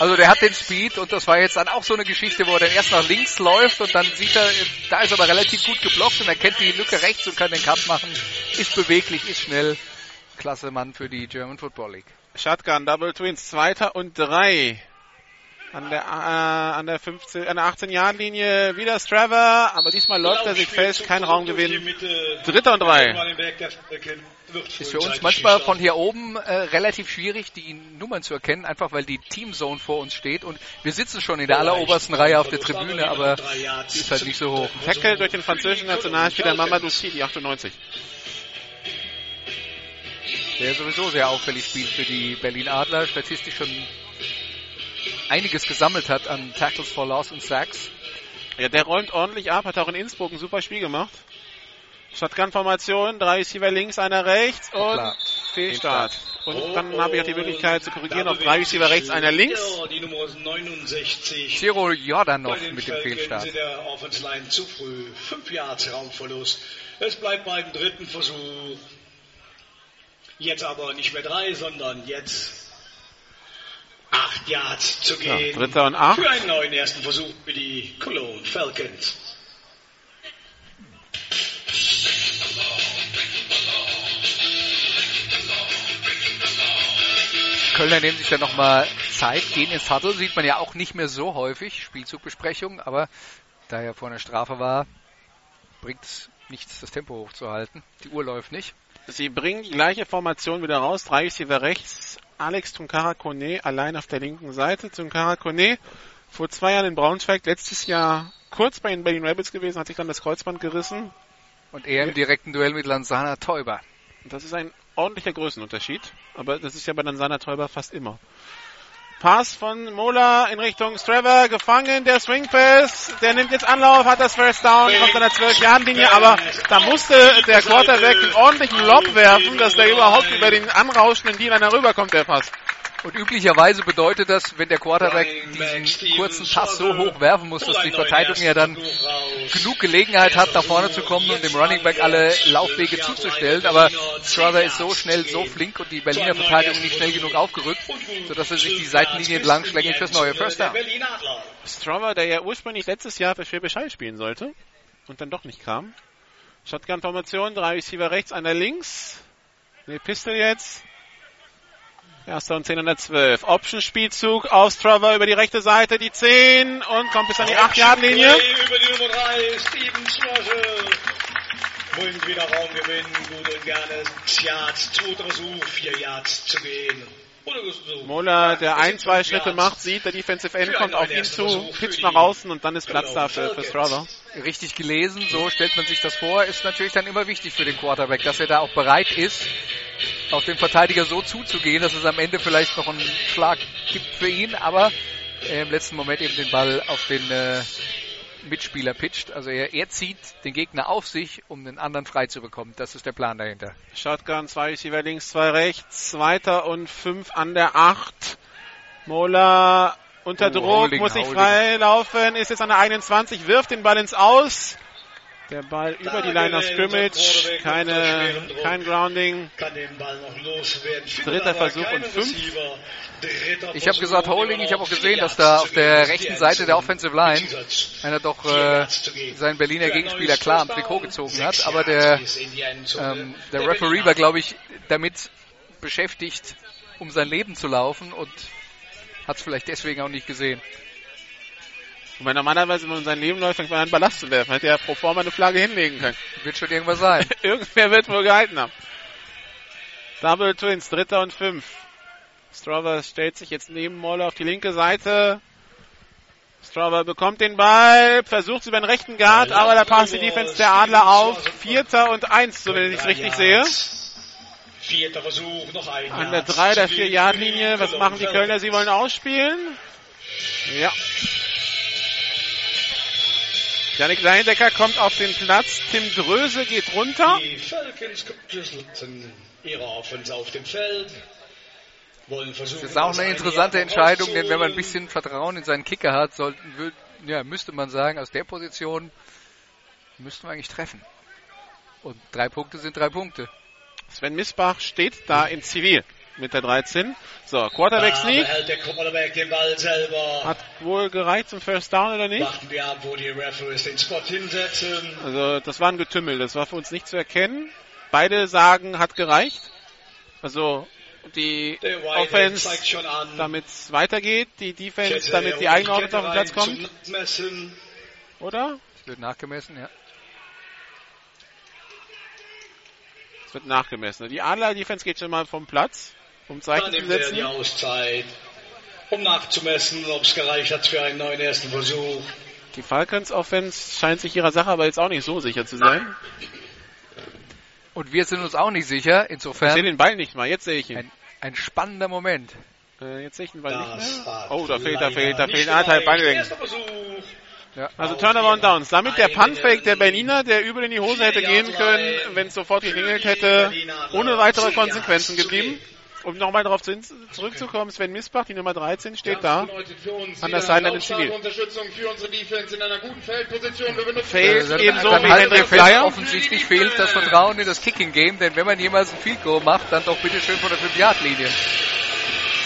Also der hat den Speed und das war jetzt dann auch so eine Geschichte, wo er dann erst nach links läuft und dann sieht er, da ist aber relativ gut geblockt und er kennt die Lücke rechts und kann den Cut machen. Ist beweglich, ist schnell. Klasse Mann für die German Football League. Shotgun, Double Twins, zweiter und drei. An der, äh, an der 15, an der 18 Yard Linie wieder Straver, aber diesmal läuft er sich fest, kein Raumgewinn. Dritter und drei. Ist für uns manchmal von hier oben äh, relativ schwierig, die Nummern zu erkennen, einfach weil die Teamzone vor uns steht und wir sitzen schon in der allerobersten Reihe auf der Tribüne, aber die ist halt nicht so hoch. Tackle durch den französischen Nationalspieler Mamadou Sy, die 98. Der sowieso sehr auffällig spielt für die Berlin Adler, statistisch schon einiges gesammelt hat an Tackles for Loss und Sacks. Ja, der räumt ordentlich ab, hat auch in Innsbruck ein super Spiel gemacht. Shotgun-Formation, drei Receiver links, einer rechts und Klar. Fehlstart. Und dann habe ich auch die Möglichkeit zu korrigieren auf drei Receiver rechts, einer links. Die Nummer 69. Ciro Jordanov Bei mit dem Fehlstart. der Offense Line zu früh. Fünf Yards Raumverlust. Es bleibt beim dritten Versuch. Jetzt aber nicht mehr drei, sondern jetzt acht Yards zu Ja, gehen. dritter und acht. Für einen neuen ersten Versuch für die Cologne Falcons. Kölner nehmen sich dann nochmal Zeit, gehen ins Huddle, sieht man ja auch nicht mehr so häufig, Spielzugbesprechung, aber da er vor einer Strafe war, bringt es nichts, das Tempo hochzuhalten. Die Uhr läuft nicht. Sie bringen die gleiche Formation wieder raus. Drei Receiver rechts. Alex Tunkara Kone allein auf der linken Seite. Tunkara Kone vor zwei Jahren in Braunschweig, letztes Jahr kurz bei den Berlin Rabbits gewesen, hat sich dann das Kreuzband gerissen. Und er im direkten Duell mit Lanzana Teuber. Das ist ein ordentlicher Größenunterschied, aber das ist ja bei Lansana Täuber fast immer. Pass von Mola in Richtung Strava, gefangen, der Swing Pass, der nimmt jetzt Anlauf, hat das First Down, kommt an der 12-Jahren-Linie, aber da musste der Quarterback einen ordentlichen Lob werfen, dass der überhaupt über den anrauschenden D-Liner rüberkommt, der Pass. Und üblicherweise bedeutet das, wenn der Quarterback diesen kurzen Pass so hoch werfen muss, dass die Verteidigung ja dann genug Gelegenheit hat, da vorne zu kommen und dem Running Back alle Laufwege zuzustellen. Aber Strother ist so schnell, so flink und die Berliner Verteidigung nicht schnell genug aufgerückt, sodass er sich die Seitenlinie entlang schlägt fürs neue First Down. Strother, der ja ursprünglich letztes Jahr für Schwäbisch Hall spielen sollte und dann doch nicht kam. Shotgun-Formation, drei Receiver rechts, einer links. Ne, Pistol jetzt. Erster und 10 an der 12. Option-Spielzug auf Strava über die rechte Seite, die 10 und kommt bis an die 8-Yard-Linie. Über die Nummer 3, Steven Schlosse. Bringt wieder Raumgewinn, gut und gerne. Yards, zweiter Versuch, 4 Yards zu gehen. Mola, der ein, zwei Schritte macht, sieht, der Defensive End kommt auf ihn zu, pitcht nach außen und dann ist Platz da für, für Strava. Richtig gelesen, so stellt man sich das vor, ist natürlich dann immer wichtig für den Quarterback, dass er da auch bereit ist, auf den Verteidiger so zuzugehen, dass es am Ende vielleicht noch einen Schlag gibt für ihn, aber im letzten Moment eben den Ball auf den äh, Mitspieler pitcht. Also er, er zieht den Gegner auf sich, um den anderen frei zu bekommen. Das ist der Plan dahinter. Shotgun, zwei Receiver links, zwei rechts, zweiter und fünf an der acht. Mola unter Oh, Druck, Holding, muss sich Holding. freilaufen, ist jetzt an der 21, wirft den Ball ins Aus. Der Ball über die Line of Scrimmage, keine, kein Grounding. Kann den Ball noch loswerden. Dritter Versuch und fünf. Ich habe gesagt Holding, ich habe auch gesehen, dass da auf der rechten Seite der Offensive Line einer doch äh, seinen Berliner Gegenspieler klar am Trikot gezogen hat, aber der, ähm, der Referee war, glaube ich, damit beschäftigt, um sein Leben zu laufen und hat es vielleicht deswegen auch nicht gesehen. Und wenn normalerweise, wenn man sein Leben läuft, fängt man an Ballast zu werfen. Hätte er pro forma eine Flagge hinlegen können. Wird schon irgendwas sein. Irgendwer wird wohl gehalten haben. Double Twins, dritter und fünf. Strava stellt sich jetzt neben Moller auf die linke Seite. Strava bekommt den Ball, versucht über den rechten Guard, aber da passt die Defense der Adler auf. Vierter und eins, so wenn ich es richtig sehe. Vierter Versuch, noch ein An der. 3 der zu 4 gehen Yard Linie. Was machen die Kölner? Sie wollen ausspielen. Ja. Janik Leindecker kommt auf den Platz. Tim Dröse geht runter. Die Falcons lassen ihre Offense auf dem Feld. Wollen versuchen, Das ist auch eine interessante Entscheidung, denn wenn man ein bisschen Vertrauen in seinen Kicker hat, sollten, ja, müsste man sagen, aus der Position müssten wir eigentlich treffen. Und drei Punkte sind drei Punkte. Sven Misbach steht da in Zivil mit der 13. So, Quarterback Sneak. behält der Quarterback den Ball selber. Hat wohl gereicht zum First Down oder nicht? Warten wir ab, wo die Referees den Spot hinsetzen. Also, das war ein Getümmel. Das war für uns nicht zu erkennen. Beide sagen, hat gereicht. Also, die Offense, damit es weitergeht. Die Defense, damit die eigene Offense auf den Platz kommt. Oder? Es wird nachgemessen, ja. Es wird nachgemessen. Die Adler Defense geht schon mal vom Platz, um Zeichen Dann zu nimmt er setzen. die Auszeit, um nachzumessen, ob es gereicht hat für einen neuen ersten Versuch. Die Falcons Offense scheint sich ihrer Sache aber jetzt auch nicht so sicher zu sein. Und wir sind uns auch nicht sicher. Ich sehe Insofern den Ball nicht mal. Jetzt sehe ich ihn. ein, ein spannender Moment. Äh, jetzt sehe ich den Ball Das nicht mehr. Oh, da fehlt, da fehlt, da fehlt anderthalb gereicht. Ball. Ja. Also Turnaround Downs. Damit der Puntfake der Berliner, der übel in die Hose hätte gehen können, wenn es sofort geklingelt hätte, ohne weitere Konsequenzen geblieben. Um nochmal darauf zu, zurückzukommen, Sven Misbach, die Nummer 13, steht da. An der. Unterstützung für unsere Defense in einer guten Feldposition. Wir benutzen Fehlt ebenso wie Hendrik Flyer. Offensichtlich fehlt das Vertrauen in das Kicking Game, denn wenn man jemals ein Field Goal macht, dann doch bitte schön von der 5-Yard-Linie.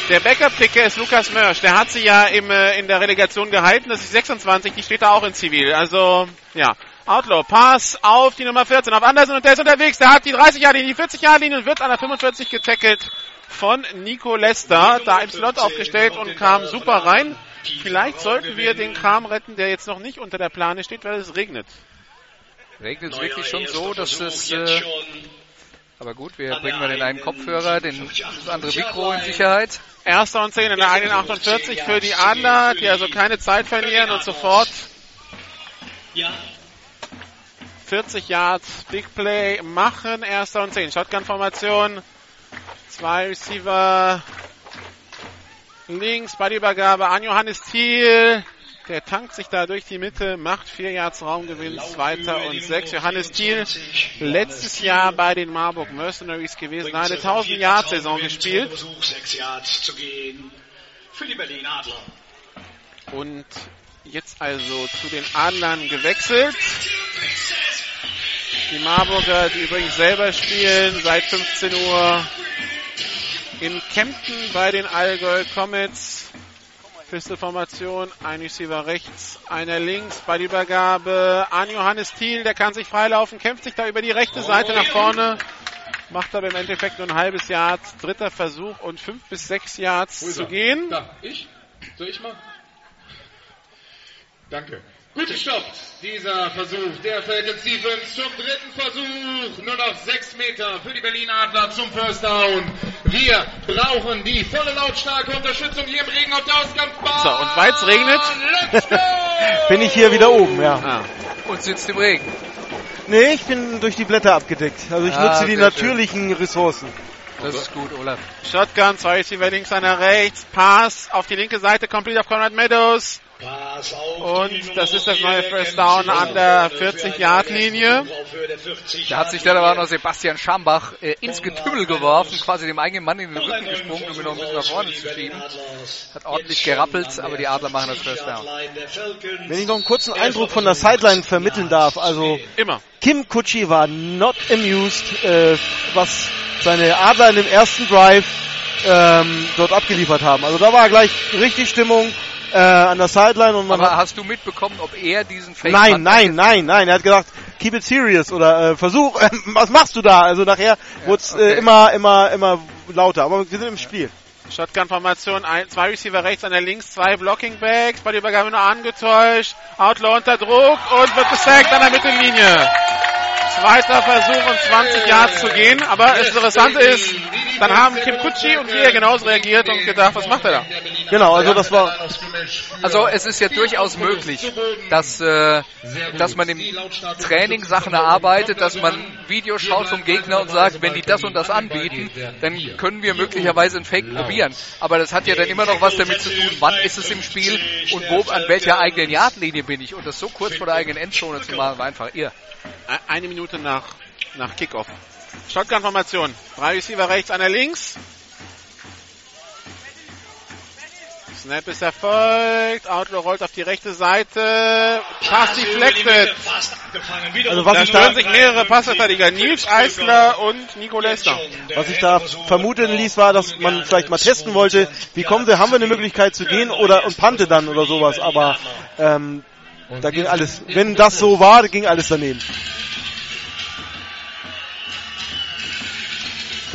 Der Backup-Kicker ist Lukas Mörsch. Der hat sie ja im, äh, in der Relegation gehalten. Das ist 26, die steht da auch in Zivil. Also, ja. Outlaw, Pass auf die Nummer 14, auf Andersen und der ist unterwegs. Der hat die 30-Jahr-Linie, die 40-Jahr-Linie und wird an der 45 getackelt von Nico Lester. Da im Slot aufgestellt und kam super rein. Vielleicht sollten wir den Kram retten, der jetzt noch nicht unter der Plane steht, weil es regnet. Regnet es wirklich schon so, dass es, äh, aber gut, wir bringen mal den einen Kopfhörer, den, das andere Mikro in Sicherheit. Erster und 10 in der 1,48 für die Adler, die also keine Zeit verlieren und sofort Ja, 40 Yards Big Play machen. Erster und 10. Shotgun-Formation. Zwei Receiver Links bei der Übergabe an Johannes Thiel. Der tankt sich da durch die Mitte, macht vier Yards Raumgewinn, zweiter und sechs. Johannes Thiel, letztes Jahr bei den Marburg Mercenaries gewesen, eine 1000 Yard Saison gespielt. Versuch, sechs Yards zu gehen für die Berlin Adler. Und jetzt also zu den Adlern gewechselt. Die Marburger, die übrigens selber spielen, seit 15 Uhr in Kempten bei den Allgäu Comets. Pistolformation, ein Receiver rechts, einer links bei der Übergabe an Johannes Thiel, der kann sich freilaufen, kämpft sich da über die rechte Seite nach vorne, macht aber im Endeffekt nur ein halbes Yard, dritter Versuch und fünf bis sechs Yards zu gehen. Da, ich? Soll ich mal? Danke. Gut gestoppt, dieser Versuch der Falcons Defense zum dritten Versuch. Nur noch sechs Meter für die Berlin Adler zum First Down. Wir brauchen die volle lautstarke Unterstützung hier im Regen auf der Ausgangsbahn. So, und weil es regnet! Bin ich hier wieder oben, ja. ah, Und sitzt im Regen. Nee, ich bin durch die Blätter abgedeckt. Also ich Ah, nutze die sehr schön. natürlichen Ressourcen. Das ist gut, Olaf. Shotgun, zwei Receiver links, einer rechts, Pass auf die linke Seite, complete auf Conrad Meadows. Und das ist das neue First Down an der für eine 40-Yard-Linie. Versuch auf Höhe der 40 Da hat sich dann aber auch noch Sebastian Schambach äh, ins Getümmel geworfen, quasi dem eigenen Mann in den Rücken gesprungen, um ihn noch ein bisschen nach vorne zu schieben. Hat ordentlich gerappelt, aber die Adler machen das First 40-Yard-Line der Falcons. Wenn ich noch einen kurzen Eindruck von der Sideline vermitteln darf, also. Immer. Kim Kutschi war not amused, äh, was seine Adler in dem ersten Drive ähm, dort abgeliefert haben. Also da war gleich richtig Stimmung äh, an der Sideline und man Aber hat hast du mitbekommen, ob er diesen Fake Nein, nein, nein, nein. Er hat gesagt, keep it serious oder äh, versuch, äh, was machst du da? Also nachher wurde es okay. äh, immer, immer, immer lauter. Aber wir sind im Spiel. Shotgun-Formation, ein, zwei Receiver rechts, einer links, zwei Blocking Backs, bei der Übergabe nur angetäuscht, Outlaw unter Druck und wird gesackt an der Mittellinie. Zweiter Versuch und 20 Yards zu gehen, aber das Interessante ist, dann haben Kim Kutschi und wir genauso reagiert und gedacht, was macht er da? Genau, also das war Also es ist ja durchaus möglich, dass, äh, dass man im Training Sachen erarbeitet, dass man Videos schaut vom Gegner und sagt, wenn die das und das anbieten, dann können wir möglicherweise einen Fake probieren. Aber das hat ja dann immer noch was damit zu tun, wann ist es im Spiel und wo, an welcher eigenen Yardlinie bin ich. Und das so kurz vor der eigenen Endzone zu machen, war einfach irr. Eine Minute nach, nach Kickoff. Shotgun-Formation. Drei Receiver rechts, einer links. Snap ist erfolgt. Outlaw rollt auf die rechte Seite. Pass deflected. Also was Da ich da- stellen sich mehrere Passverteidiger. Nils Eisler und Nico Lester. Was ich da vermuten ließ, war, dass man vielleicht mal testen wollte, wie kommen wir, haben wir eine Möglichkeit zu gehen oder und pante dann oder sowas. Aber ähm, da ging alles, wenn das so war, ging alles daneben.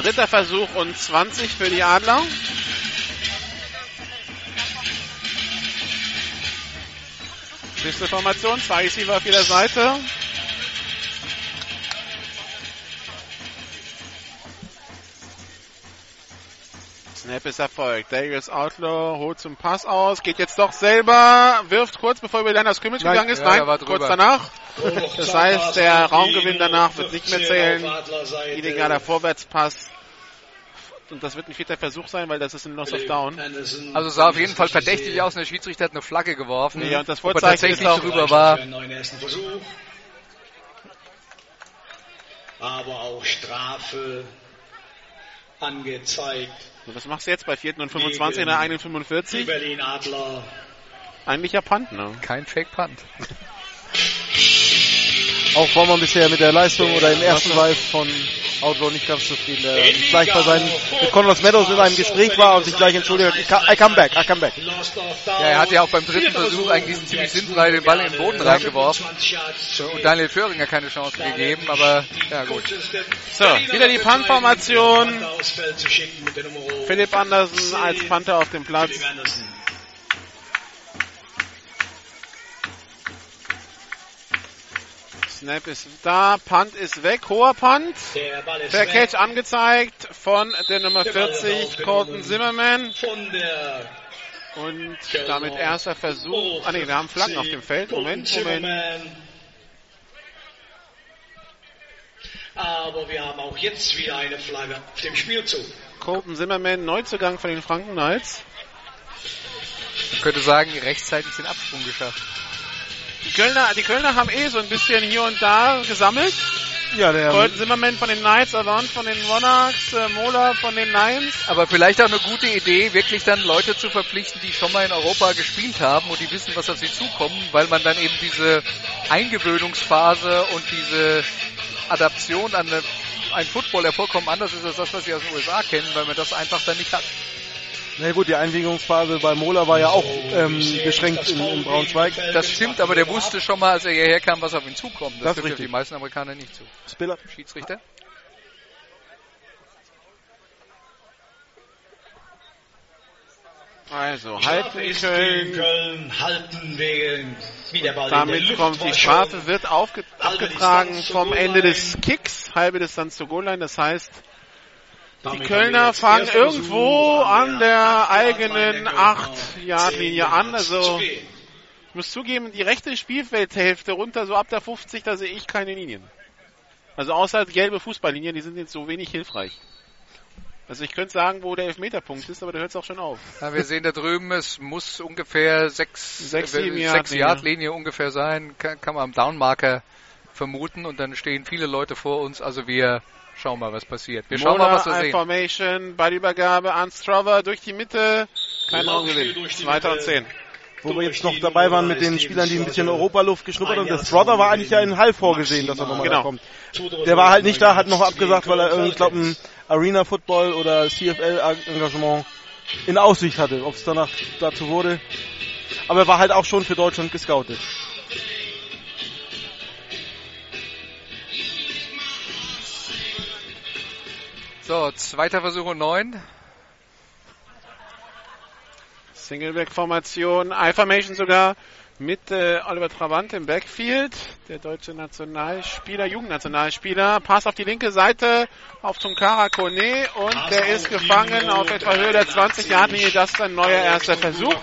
Dritter Versuch und 20 für die Adler. Nächste Formation, zwei Receiver auf jeder Seite. Snap ist erfolgt. Darius Outlaw holt zum Pass aus, geht jetzt doch selber, wirft kurz bevor über die Line of Scrimmage gegangen ist. Ja, Nein, kurz danach. Das heißt, der Raumgewinn danach wird nicht mehr zählen. Illegaler Vorwärtspass. Und das wird ein vierter Versuch sein, weil das ist ein Loss of Down. Also es sah auf jeden Fall verdächtig aus und der Schiedsrichter hat eine Flagge geworfen. Ja, und das Vorzeichen tatsächlich ist auch- drüber war. Aber auch Strafe angezeigt. Und was machst du jetzt bei 4. und 25 in der eigenen Die 45? Berlin Adler. Eigentlich ja Punt, ne? Kein Fake Punt. Auch war man bisher mit der Leistung oder im ersten Drive von Outlaw nicht ganz zufrieden. Der sich gleich bei seinen, mit Conrad Meadows in einem Gespräch war und sich gleich entschuldigt hat. I come back, I come back. Ja, er hat ja auch beim dritten Versuch eigentlich diesen ziemlich sinnfrei den Ball in den Boden reingeworfen. 20 Yards zu Und. Daniel Föhringer keine Chance gegeben, aber ja gut. So, wieder die Punt-Formation. Philipp Andersen als Panther auf dem Platz. Snap ist da, Punt ist weg, hoher Punt. Der Catch angezeigt von der Nummer 40, Colton Zimmerman. von der Und damit erster Versuch. Ah ne, wir haben Flaggen auf dem Feld. Moment, Moment. Aber wir haben auch jetzt wieder eine Flagge auf dem Spielzug. Colton Zimmerman, Neuzugang von den Franken Knights. könnte sagen, rechtzeitig den Absprung geschafft. Die Kölner, die Kölner haben eh so ein bisschen hier und da gesammelt. Ja, der Golden Zimmerman von den Knights, Avant von den Monarchs, äh, Mola von den Lions. Aber vielleicht auch eine gute Idee, wirklich dann Leute zu verpflichten, die schon mal in Europa gespielt haben und die wissen, was auf sie zukommt, weil man dann eben diese Eingewöhnungsphase und diese Adaption an eine, ein Football, der vollkommen anders ist als das, was sie aus den USA kennen, weil man das einfach dann nicht hat. Na gut, die Einwilligungsphase bei Mola war ja auch ähm, beschränkt in, in Braunschweig. Das stimmt, aber der wusste schon mal, als er hierher kam, was auf ihn zukommt. Das, Das ist trifft die meisten Amerikaner nicht zu. Spiller. Schiedsrichter? Also, halten Köln. Köln, halten wegen, wie der Ball in der Damit kommt die Strafe, wird aufge abgetragen vom Ende des. Kicks, halbe Distanz zur Goalline. Das heißt, die Kölner fangen irgendwo an der eigenen Yard-Linie 8-Yard-Linie zehn an. Also, ich muss zugeben, die rechte Spielfeldhälfte runter, so ab der 50, da sehe ich keine Linien. Also außer gelbe Fußballlinien, die sind jetzt so wenig hilfreich. Also ich könnte sagen, wo der Elfmeterpunkt ist, aber da hört es auch schon auf. Ja, wir sehen da drüben, es muss ungefähr sechs, Sechs, äh, sechs. Yard Linie ungefähr sein. Kann, kann man am Downmarker vermuten und dann stehen viele Leute vor uns. Also wir schauen mal, was passiert. Wir schauen mal, was wir sehen. Formation, Ballübergabe an Strover durch die Mitte. Kein durch die Zweiter und Mitte. zehn. Wo wir jetzt noch dabei waren mit den Spielern, die ein bisschen Europaluft geschnuppert haben. Der Strother war eigentlich ja in Hall vorgesehen, dass er nochmal Genau. da kommt. Der war halt nicht da, hat noch abgesagt, weil er irgendwie, ich glaube, ein Arena Football oder CFL Engagement in Aussicht hatte. Ob es danach dazu wurde. Aber er war halt auch schon für Deutschland gescoutet. So, zweiter Versuch und neun. Singleback-Formation, I-Formation sogar mit äh, Oliver Trabant im Backfield. Der deutsche Nationalspieler, Jugendnationalspieler. Pass auf die linke Seite auf Tunkara Kone und der ist gefangen auf etwa Höhe der 20-Yard-Linie. Das ist ein neuer erster Versuch.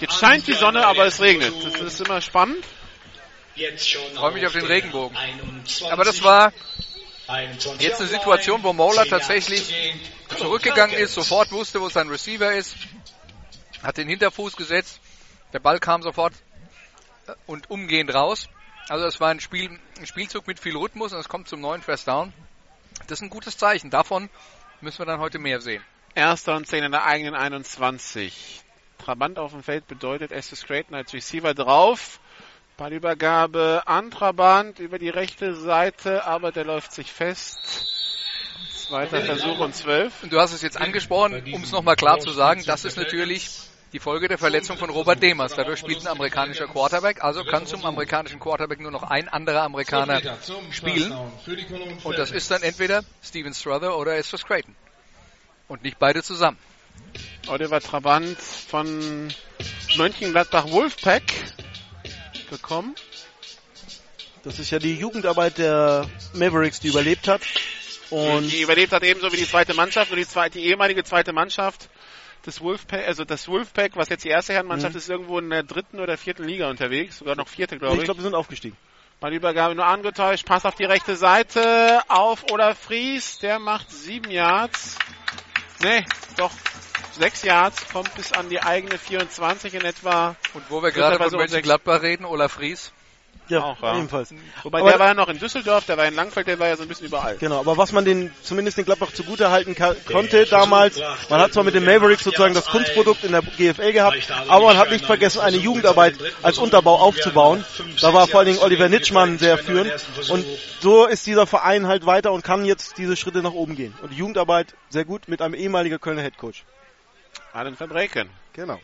Jetzt scheint die Sonne, aber es regnet. Das ist immer spannend. Jetzt schon Freue mich auf den Regenbogen. 21 Aber das war 21 jetzt eine Situation, wo Mola 10 Yards tatsächlich zurückgegangen ist, sofort wusste, wo sein Receiver ist, hat den Hinterfuß gesetzt, der Ball kam sofort äh, und umgehend raus. Also es war ein, Spiel, ein Spielzug mit viel Rhythmus und es kommt zum neuen First Down. Das ist ein gutes Zeichen. Davon müssen wir dann heute mehr sehen. Erster und 10 in der eigenen 21. Trabant auf dem Feld bedeutet Estes Creighton als Receiver drauf. Ballübergabe an Trabant über die rechte Seite, aber der läuft sich fest. Zweiter Versuch und 12. Und du hast es jetzt angesprochen, um es nochmal klar zu sagen, das ist natürlich die Folge der Verletzung von Robert Demers. Dadurch spielt ein amerikanischer Quarterback, also kann zum amerikanischen Quarterback nur noch ein anderer Amerikaner spielen. Und das ist dann entweder Steven Strother oder Estes Creighton. Und nicht beide zusammen. Oliver Trabant von Mönchengladbach Wolfpack bekommen. Das ist ja die Jugendarbeit der Mavericks, die überlebt hat. Und die überlebt hat ebenso wie die zweite Mannschaft, nur die, zweite, die ehemalige zweite Mannschaft des Wolfpack, also das Wolfpack, was jetzt die erste Herrenmannschaft Mhm. ist, irgendwo in der dritten oder vierten Liga unterwegs, sogar noch vierte, ich glaube ich. glaube, wir sind aufgestiegen. Mal Übergabe nur angetäuscht, Pass auf die rechte Seite, auf oder Fries, der macht sieben Yards. Nee, doch, sechs Yards, kommt bis an die eigene 24 in etwa. Und wo wir gerade von. Mönchengladbach reden, Olaf Fries. Ja, Auch, ja. ebenfalls. Wobei Aber- der war ja noch in Düsseldorf, der war in Langfeld, der war ja so ein bisschen überall. Genau, aber was man den zumindest den Gladbach zugute halten ka- konnte damals, man hat zwar mit den Mavericks sozusagen das Kunstprodukt in der GFL gehabt, aber man hat nicht vergessen, eine Jugendarbeit als Unterbau aufzubauen. Da war vor allen Dingen Oliver Nitschmann sehr führend und so ist dieser Verein halt weiter und kann jetzt diese Schritte nach oben gehen. Und die Jugendarbeit sehr gut mit einem ehemaligen Kölner Headcoach. Allen Verbreken. Genau.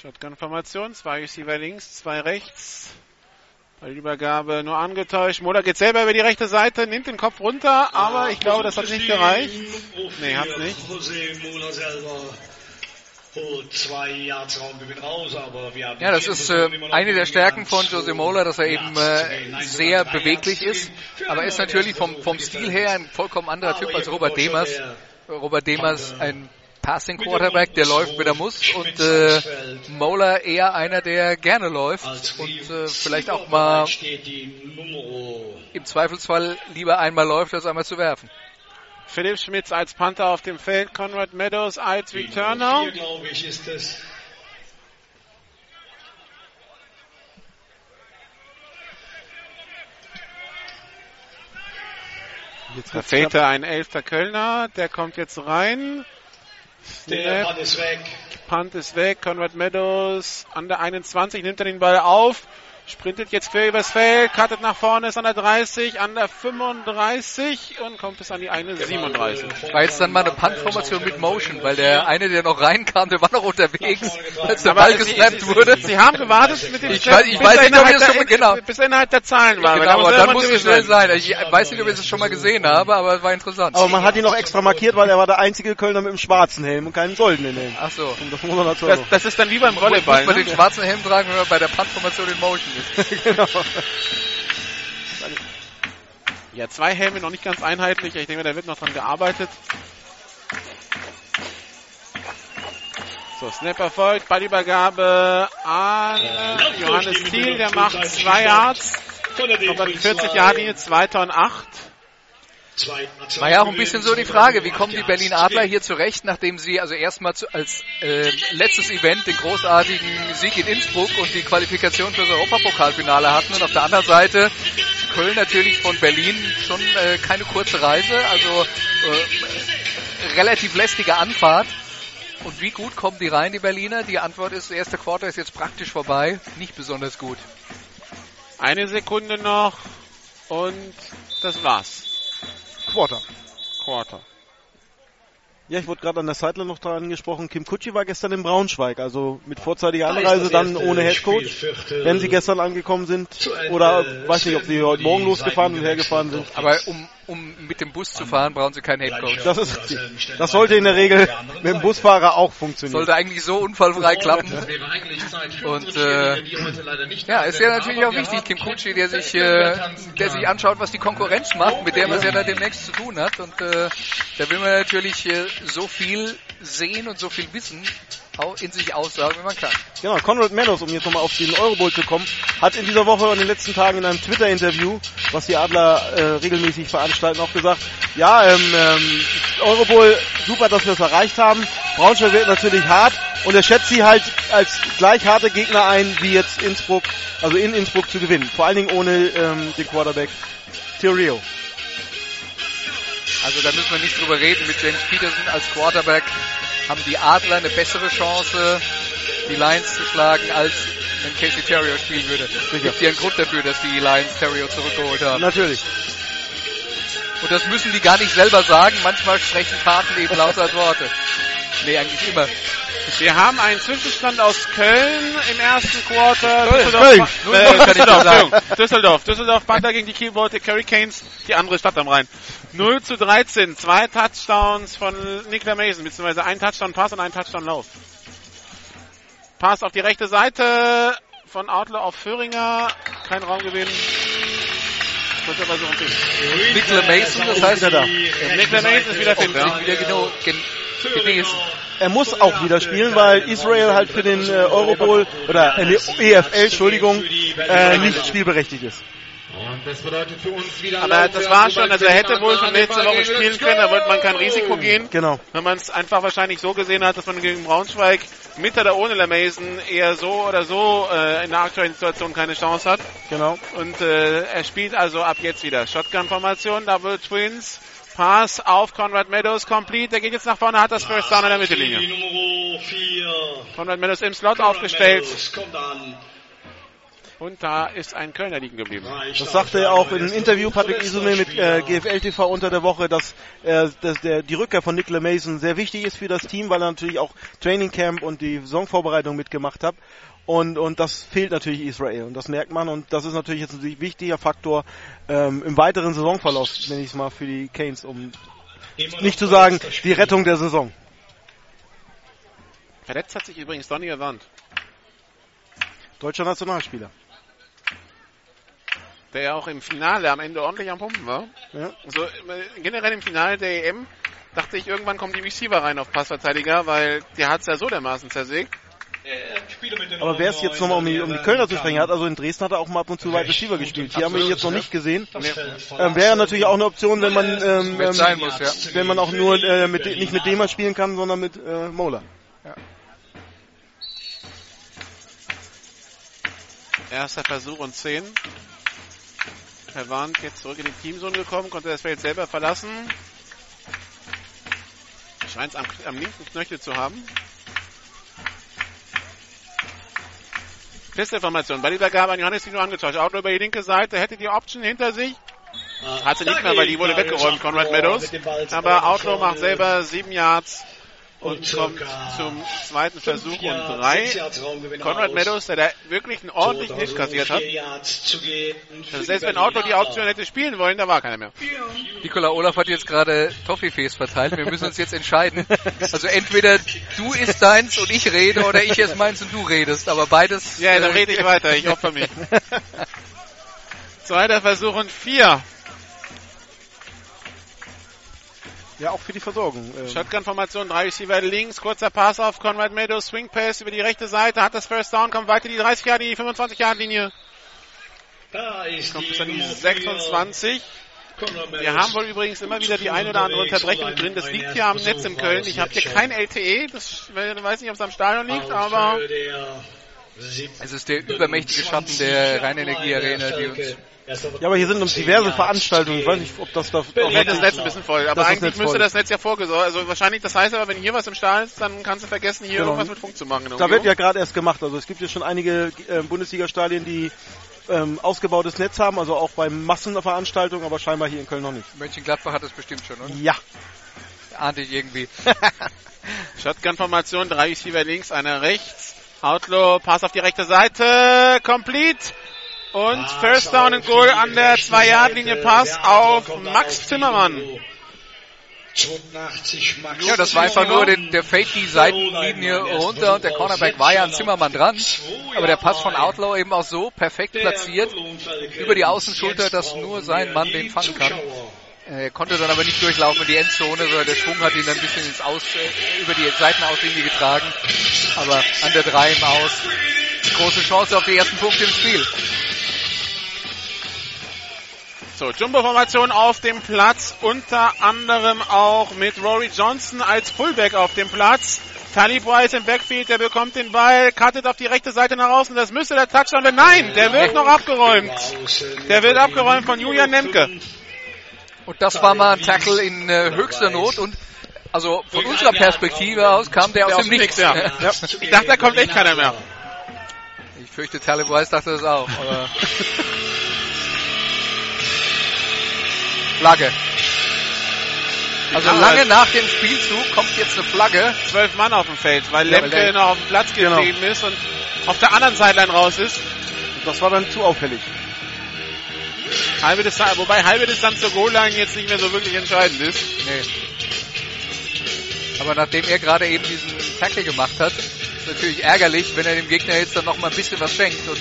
Shotgun-Formation, zwei Receiver links, zwei rechts. Bei Übergabe nur angetäuscht. Mola geht selber über die rechte Seite, nimmt den Kopf runter, aber ich glaube, das hat nicht gereicht. Nee, hat's nicht. José Mola selber holt zwei Yards Raumgewinn raus, aber wir haben Ja, das ist äh, eine der Stärken von Jose Mola, dass er eben äh, sehr beweglich ist. Aber er ist natürlich vom, vom Stil her ein vollkommen anderer Typ als Robert Demers. Robert Demers ein Passing Quarterback, der läuft, wenn er muss und äh, Moeller eher einer, der gerne läuft und äh, vielleicht auch mal im Zweifelsfall lieber einmal läuft, als einmal zu werfen. Philipp Schmitz als Panther auf dem Feld, Conrad Meadows als Returner. Jetzt verfehlt er ein elfter Kölner, der kommt jetzt rein. Der Mann ist weg. Punt ist weg, Conrad Meadows an der 21 nimmt er den Ball auf, sprintet jetzt quer übers Feld, cuttet nach vorne, ist an der 30, an der 35 und kommt bis an die eine 37. War jetzt dann mal eine Punt-Formation mit Motion, weil der eine, der noch reinkam, der war noch unterwegs, als der Ball gesnappt wurde. Sie, haben gewartet mit dem Ich Snap, weiß- ich weiß nicht, ob ich das schon- genau. bis er innerhalb der Zahlen war. Genau, muss aber er dann muss es schnell sein. Ich weiß nicht, ob ich es schon mal gesehen habe, aber es war interessant. Aber man hat ihn noch extra markiert, weil er war der einzige Kölner mit dem schwarzen Helm und keinem goldenen Helm. Ach so. Das muss man Das, das ist dann wie beim Muss Volleyball. man Ne? den schwarzen Helm tragen, wenn man bei der Punt-Formation in Motion ist. genau. Ja, zwei Helme noch nicht ganz einheitlich. Ich denke, da wird noch dran gearbeitet. So, Snap erfolgt, Ballübergabe an Johannes Thiel, der macht zwei Yards. Kommt an 40 Jahre hier, 2 Tonnen 8. War ja auch ein bisschen so die Frage, wie kommen die Berlin Adler hier zurecht, nachdem sie also erstmal als äh, letztes Event den großartigen Sieg in Innsbruck und die Qualifikation für das Europapokalfinale hatten und auf der anderen Seite Köln natürlich von Berlin schon äh, keine kurze Reise, also äh, relativ lästige Anfahrt. Und wie gut kommen die rein, die Berliner? Die Antwort ist, erste Quarter ist jetzt praktisch vorbei, nicht besonders gut. Eine Sekunde noch und das war's. Quarter. Quarter. Ja, ich wurde gerade an der Sideline noch dran angesprochen. Kim Kutschi war gestern in Braunschweig, also mit vorzeitiger Anreise, dann ohne Headcoach. Wenn sie gestern angekommen sind, oder weiß nicht, ob sie heute Morgen losgefahren und hergefahren sind. Aber um, um mit dem Bus zu fahren, brauchen sie keinen Headcoach. Das ist richtig. Das sollte in der Regel mit dem Busfahrer auch funktionieren. Sollte eigentlich so unfallfrei klappen. Zeit für Und, äh, Ja, ist ja natürlich auch wichtig, Kim Kutschi, noch der sich, äh, der sich anschaut, was die Konkurrenz macht, mit der man es ja dann demnächst zu tun hat. Und äh, da will man natürlich äh, so viel sehen und so viel wissen in sich aussagen, wie man kann. Genau, Conrad Meadows, um jetzt nochmal auf den Eurobowl zu kommen, hat in dieser Woche und in den letzten Tagen in einem Twitter-Interview, was die Adler äh, regelmäßig veranstalten, auch gesagt, ja, ähm, ähm, Eurobowl, super, dass wir es erreicht haben. Braunschweig wird natürlich hart und er schätzt sie halt als gleich harte Gegner ein, wie jetzt Innsbruck, also in Innsbruck zu gewinnen. Vor allen Dingen ohne ähm, den Quarterback Thierry. Also da müssen wir nicht drüber reden. Mit James Peterson als Quarterback haben die Adler eine bessere Chance, die Lions zu schlagen, als wenn Casey Terrio spielen würde. Es gibt ja einen Grund dafür, dass die Lions Terrio zurückgeholt haben. Natürlich. Und das müssen die gar nicht selber sagen. Manchmal sprechen Taten eben lauter als Worte. Nee, eigentlich immer. Wir haben einen Zwischenstand aus Köln im ersten Quarter. Düsseldorf, Düsseldorf. Düsseldorf. Düsseldorf Panther gegen die Baltic Hurricanes, die andere Stadt am Rhein. 0 zu 13, zwei Touchdowns von Nikla Mason, beziehungsweise ein Touchdown-Pass und ein Touchdown-Lauf. Pass auf die rechte Seite von Outlaw auf Föhringer, kein Raumgewinn. Kurzer Versuch. Nicola Mason, das heißt, wieder da. Nikla Mason ist wieder fit, ja. wieder genau, gen, genesen. Er muss auch wieder spielen, weil Israel halt für den äh, Eurobowl oder äh, EFL, Entschuldigung, äh, nicht spielberechtigt ist. Und das bedeutet für uns wieder Aber das war schon, also er hätte wohl schon nächste Woche spielen können, da wollte man kein Risiko gehen. Genau. Wenn man es einfach wahrscheinlich so gesehen hat, dass man gegen Braunschweig mit oder ohne LeMason eher so oder so äh, in der aktuellen Situation keine Chance hat. Genau. Und äh, er spielt also ab jetzt wieder Shotgun-Formation, Double Twins, Pass auf Conrad Meadows, complete. Der geht jetzt nach vorne, hat das First Down in der Mittellinie. Die Nummer 4. Conrad Meadows im Slot aufgestellt Kommt an. und da ist ein Kölner liegen geblieben. Das sagte er auch in einem Interview Patrick Isume mit äh, GFL TV unter der Woche, dass, äh, dass der, die Rückkehr von Nicola Mason sehr wichtig ist für das Team, weil er natürlich auch Training Camp und die Saisonvorbereitung mitgemacht hat. Und, und das fehlt natürlich Israel und das merkt man und das ist natürlich jetzt ein wichtiger Faktor ähm, im weiteren Saisonverlauf, nenne ich es mal, für die Canes, um nicht zu sagen, die Rettung der Saison. Verletzt hat sich übrigens Donny Avant, Deutscher Nationalspieler. der ja auch im Finale am Ende ordentlich am Pumpen war. Ja. So, äh, generell im Finale der EM dachte ich, irgendwann kommen die Receiver rein auf Passverteidiger, weil der hat es ja so dermaßen zersägt. Aber wer es jetzt nochmal um die, um die Kölner zu sprechen hat, also in Dresden hat er auch mal ab und zu Wide Receiver gespielt. Hier haben wir ihn jetzt noch nicht gesehen. Ähm, wäre natürlich auch eine Option, wenn man ähm, ähm, muss, ja. wenn man auch nur äh, mit, nicht mit Dema spielen kann, sondern mit äh, Mola. Erster Versuch und 10. Verwandt jetzt zurück in die Teamzone gekommen, konnte das Feld selber verlassen. Scheint es am, am linken Knöchel zu haben. Feste Formation. Bei dieser Gabe an Johannes nur angetauscht. Outlaw über die linke Seite, hätte die Option hinter sich. Hat sie nicht mehr, weil die wurde weggeräumt, Conrad Meadows. Aber Outlaw macht selber sieben Yards und kommt zum zweiten Versuch und drei. Conrad Meadows, der da wirklich einen ordentlichen Hit kassiert hat. Also selbst wenn Outlaw die Option hätte spielen wollen, da war keiner mehr. Nikola Olaf hat jetzt gerade Toffifees verteilt. Wir müssen uns jetzt entscheiden. Also entweder du isst deins und ich rede oder ich esse meins und du redest. Aber beides. Ja, dann äh, rede ich weiter. Ich opfer mich. Zweiter Versuch und vier. Ja, auch für die Versorgung. Ähm, Shotgun-Formation, drei Receiver links, kurzer Pass auf Conrad Meadows, Swing Pass über die rechte Seite, hat das First Down, kommt weiter die 30 Yard die 25 Yard linie Da ist kommt bis an die Nummer 26. Conrad Wir haben wohl übrigens immer wieder die eine oder andere Unterbrechung drin. Das liegt hier am Netz in Köln. Ich habe hier kein LTE. Das ich weiß nicht, ob es am Stadion liegt, aber Es ist der übermächtige Schatten der Rheinenergie-Arena, die uns. Ja, aber hier sind uns diverse Veranstaltungen. Ich weiß nicht, ob das da auch Nee, das Netz ein bisschen voll. Aber eigentlich müsste voll. das Netz ja vorgesorgt. Also wahrscheinlich, das heißt aber, wenn hier was im Stadion ist, dann kannst du vergessen, hier Genau. irgendwas mit Funk zu machen. Da wird Umgebung. ja gerade erst gemacht. Also es gibt ja schon einige äh, Bundesliga-Stadien, die ähm, ausgebautes Netz haben, also auch bei Massenveranstaltungen, aber scheinbar hier in Köln noch nicht. Mönchengladbach hat das bestimmt schon, oder? Ja. Ahnte ich irgendwie. Shotgun-Formation, drei Receiver links, einer rechts. Outlaw, Pass auf die rechte Seite, complete. Und First Down and Goal an der 2-Yard-Linie Pass auf Max Zimmermann. 82 Max. Ja, das war einfach nur der, der Fake die Seitenlinie runter und der Cornerback war ja an Zimmermann dran. Aber der Pass von Outlaw eben auch so perfekt platziert über die Außenschulter, dass nur sein Mann den fangen kann. Er konnte dann aber nicht durchlaufen in die Endzone, sondern der Schwung hat ihn dann ein bisschen ins Aus, äh, über die Seitenauslinie getragen. Aber an der 3 im Aus. Große Chance auf die ersten Punkte im Spiel. So, Jumbo-Formation auf dem Platz, unter anderem auch mit Rory Johnson als Fullback auf dem Platz. Talib Weiss im Backfield, der bekommt den Ball, cuttet auf die rechte Seite nach außen, das müsste der Touchdown werden. Nein, der wird noch abgeräumt. Der wird abgeräumt von Julian Nemke. Und das war mal ein Tackle in äh, höchster Not und also von unserer Perspektive aus kam der aus, dem Nichts. ja. ja. Ich dachte, da kommt echt keiner mehr. Ich fürchte, Talib Weiss dachte das auch. Flagge. Also Ja, lange nach dem Spielzug kommt jetzt eine Flagge. Zwölf Mann auf dem Feld, weil Ja, Lemke weil noch auf dem Platz Genau. geblieben ist und auf der anderen Sideline raus ist. Das war dann zu auffällig. Halbe Distanz, wobei halbe Distanz zur Goal-Line jetzt nicht mehr so wirklich entscheidend ist. Nee. Aber nachdem er gerade eben diesen Tackle gemacht hat, ist natürlich ärgerlich, wenn er dem Gegner jetzt dann noch mal ein bisschen was schenkt. Und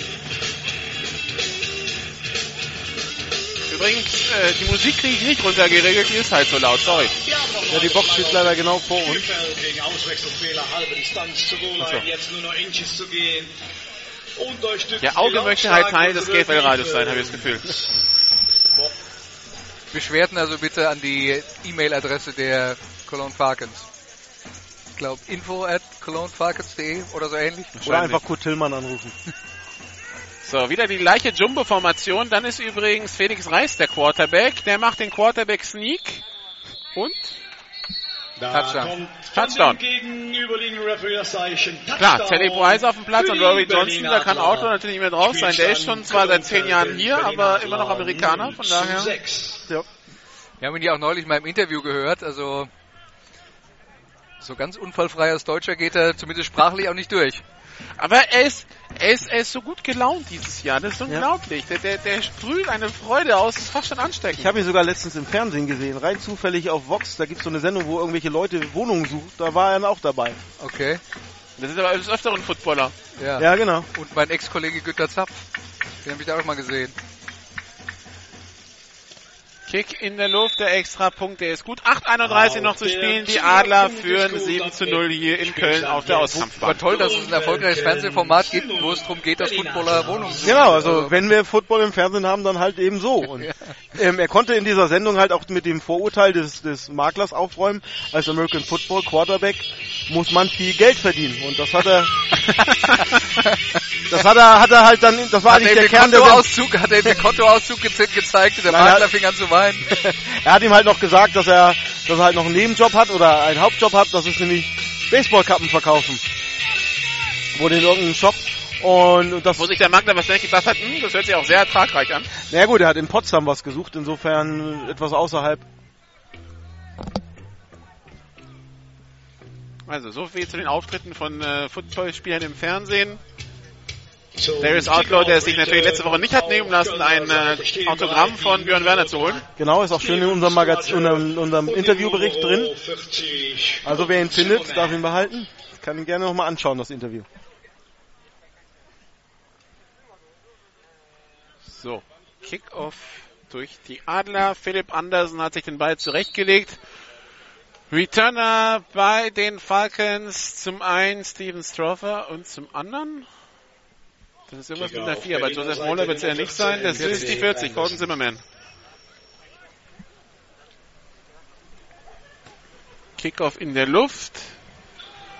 Übrigens, äh, die Musik kriege ich nicht runtergeregelt, die ist halt so laut, sorry. Ja, die Box steht leider genau vor uns. Wegen Auswechselfehler, halbe Distanz zur Goal-Line, jetzt nur noch Inches zu gehen. Unterstützt Der Auge die möchte halt Teil des GFL-Radios sein, habe ich das Gefühl. Beschwerden also bitte an die E-Mail-Adresse der Cologne Falcons. Ich glaube info at colognefalcons.de oder so ähnlich. Oder einfach Kurt Tillmann anrufen. So, wieder die gleiche Jumbo-Formation. Dann ist übrigens Felix Reis der Quarterback. Der macht den Quarterback-Sneak. Und? Da Touchdown. kommt Touchdown. Zeichen. Klar, Touchdown Teddy Price auf dem Platz und Rory Johnson, da kann. Auto natürlich nicht mehr drauf sein. Der ist schon zwar seit zehn Jahren hier, aber immer noch Amerikaner, von daher. Ja. Wir haben ihn ja auch neulich mal im Interview gehört, also so ganz unfallfrei als Deutscher geht er zumindest sprachlich auch nicht durch. Aber er ist, er ist, er ist so gut gelaunt dieses Jahr. Das ist unglaublich. Der, der, der sprüht eine Freude aus, das ist fast schon ansteckend. Ich habe ihn sogar letztens im Fernsehen gesehen, rein zufällig auf Vox. Da gibt es so eine Sendung, wo irgendwelche Leute Wohnungen suchen. Da war er dann auch dabei. Okay, Das ist aber des Öfteren Footballer. ja. Ja, genau. Und mein Ex-Kollege Günter Zapf, den habe ich da auch mal gesehen. Kick in der Luft, der Extrapunkt, der ist gut. 8,31 noch zu spielen. Die Adler führen 7 zu 0 hier in Köln auf der Aber Auskampfbahn. toll, dass es ein erfolgreiches Fernsehformat gibt, wo es darum geht, dass Footballer Wohnungen suchen. Genau, also wenn wir Football im Fernsehen haben, dann halt eben so. Und ähm, er konnte in dieser Sendung halt auch mit dem Vorurteil des, des Maklers aufräumen, als American Football Quarterback. muss man viel Geld verdienen. Und das hat er, das hat er, hat er halt dann, das war Hat eigentlich er der den Kern der Kontoauszug, hat er den Kontoauszug ge gezeigt der Makler er- fing an zu weinen. Er hat ihm halt noch gesagt, dass er, dass er halt noch einen Nebenjob hat oder einen Hauptjob hat, das ist nämlich Baseballkappen verkaufen. Wurde in irgendeinem Shop. Und, das, Wo sich der Makler wahrscheinlich gedacht hat, hm, das hört sich auch sehr ertragreich an. na gut, er hat in Potsdam was gesucht, insofern etwas außerhalb. Also so viel zu den Auftritten von äh, Footballspielern im Fernsehen. Darius Outlaw, der sich natürlich letzte Woche nicht hat nehmen lassen, ein äh, Autogramm von Björn Werner zu holen. Genau, ist auch schön in unserem Magazin, unserem, unserem Interviewbericht drin. 40. Also wer ihn findet, darf ihn behalten. Kann ihn gerne nochmal anschauen, das Interview. So, Kickoff durch die Adler. Philipp Andersen hat sich den Ball zurechtgelegt. Returner bei den Falcons. Zum einen Steven Stroffer und zum anderen. Das ist irgendwas mit einer 4, aber Joseph Moller wird es ja nicht sein. Das ist die 40, Gordon Zimmerman. Kickoff in der Luft.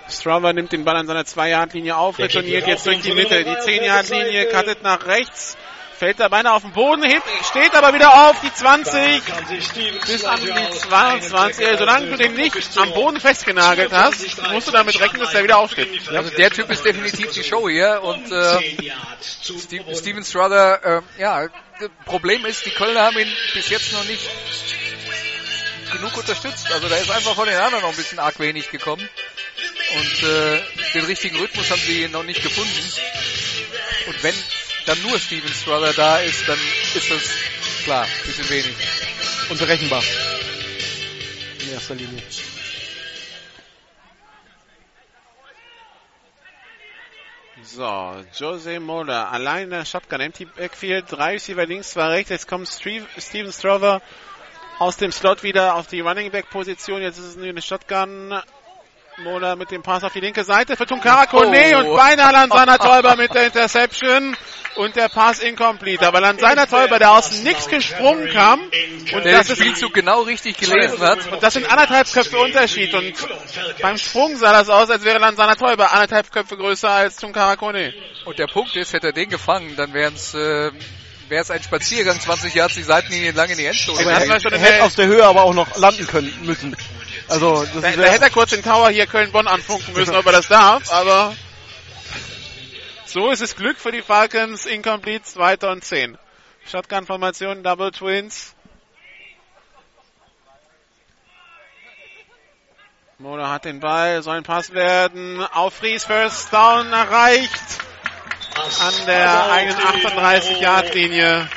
Strava nimmt den Ball an seiner 2-Yard-Linie auf, retourniert jetzt durch die Mitte. Die 10-Yard-Linie cuttet nach rechts. Fällt da beinahe auf den Boden, hebt, steht aber wieder auf, die 20 Kann sich Steven bis an die Slotty aus 22. Also, solange du den nicht am Boden festgenagelt hast, musst du damit rechnen, dass der wieder aufsteht. Also der Typ ist definitiv die Show hier und äh, 10 Yards zu Steve, Steven Strother, äh, ja, Problem ist, die Kölner haben ihn bis jetzt noch nicht genug unterstützt. Also da ist einfach von den anderen noch ein bisschen arg wenig gekommen. Und äh, den richtigen Rhythmus haben sie noch nicht gefunden. Und wenn dann nur Steven Strother da ist, dann ist das klar, ein bisschen wenig. Unberechenbar. In erster Linie. So, Jose Mola, alleine Shotgun, Empty Backfield, drei Receiver links, zwei rechts, jetzt kommt Steve, Steven Strover aus dem Slot wieder auf die Running Back Position, jetzt ist es nur eine Shotgun. Mola mit dem Pass auf die linke Seite für Tunkara Kone Oh. und beinahe Lansana Täuber mit der Interception und der Pass incomplete. Aber Lansana Täuber, der aus Nix gesprungen kam und Der das den ist Spielzug genau richtig gelesen hat. und das sind anderthalb Köpfe Unterschied und beim Sprung sah das aus, als wäre Lansana Täuber anderthalb Köpfe größer als Tunkara Kone. Und der Punkt ist, hätte er den gefangen, dann wären es äh, wäre es ein Spaziergang 20 Yards die Seitenlinie entlang in die Endzone. Aber er hätte auf der Höhe aber auch noch landen können müssen. Also, das da, ist da hätte er kurz den Tower hier Köln-Bonn anfunken müssen, ob er das darf, aber so ist es Glück für die Falcons, incomplete, zweiter und zehn. Shotgun-Formation, Double Twins. Mola hat den Ball, soll ein Pass werden, auf Fries, First Down erreicht, an der eigenen 38-Yard-Linie.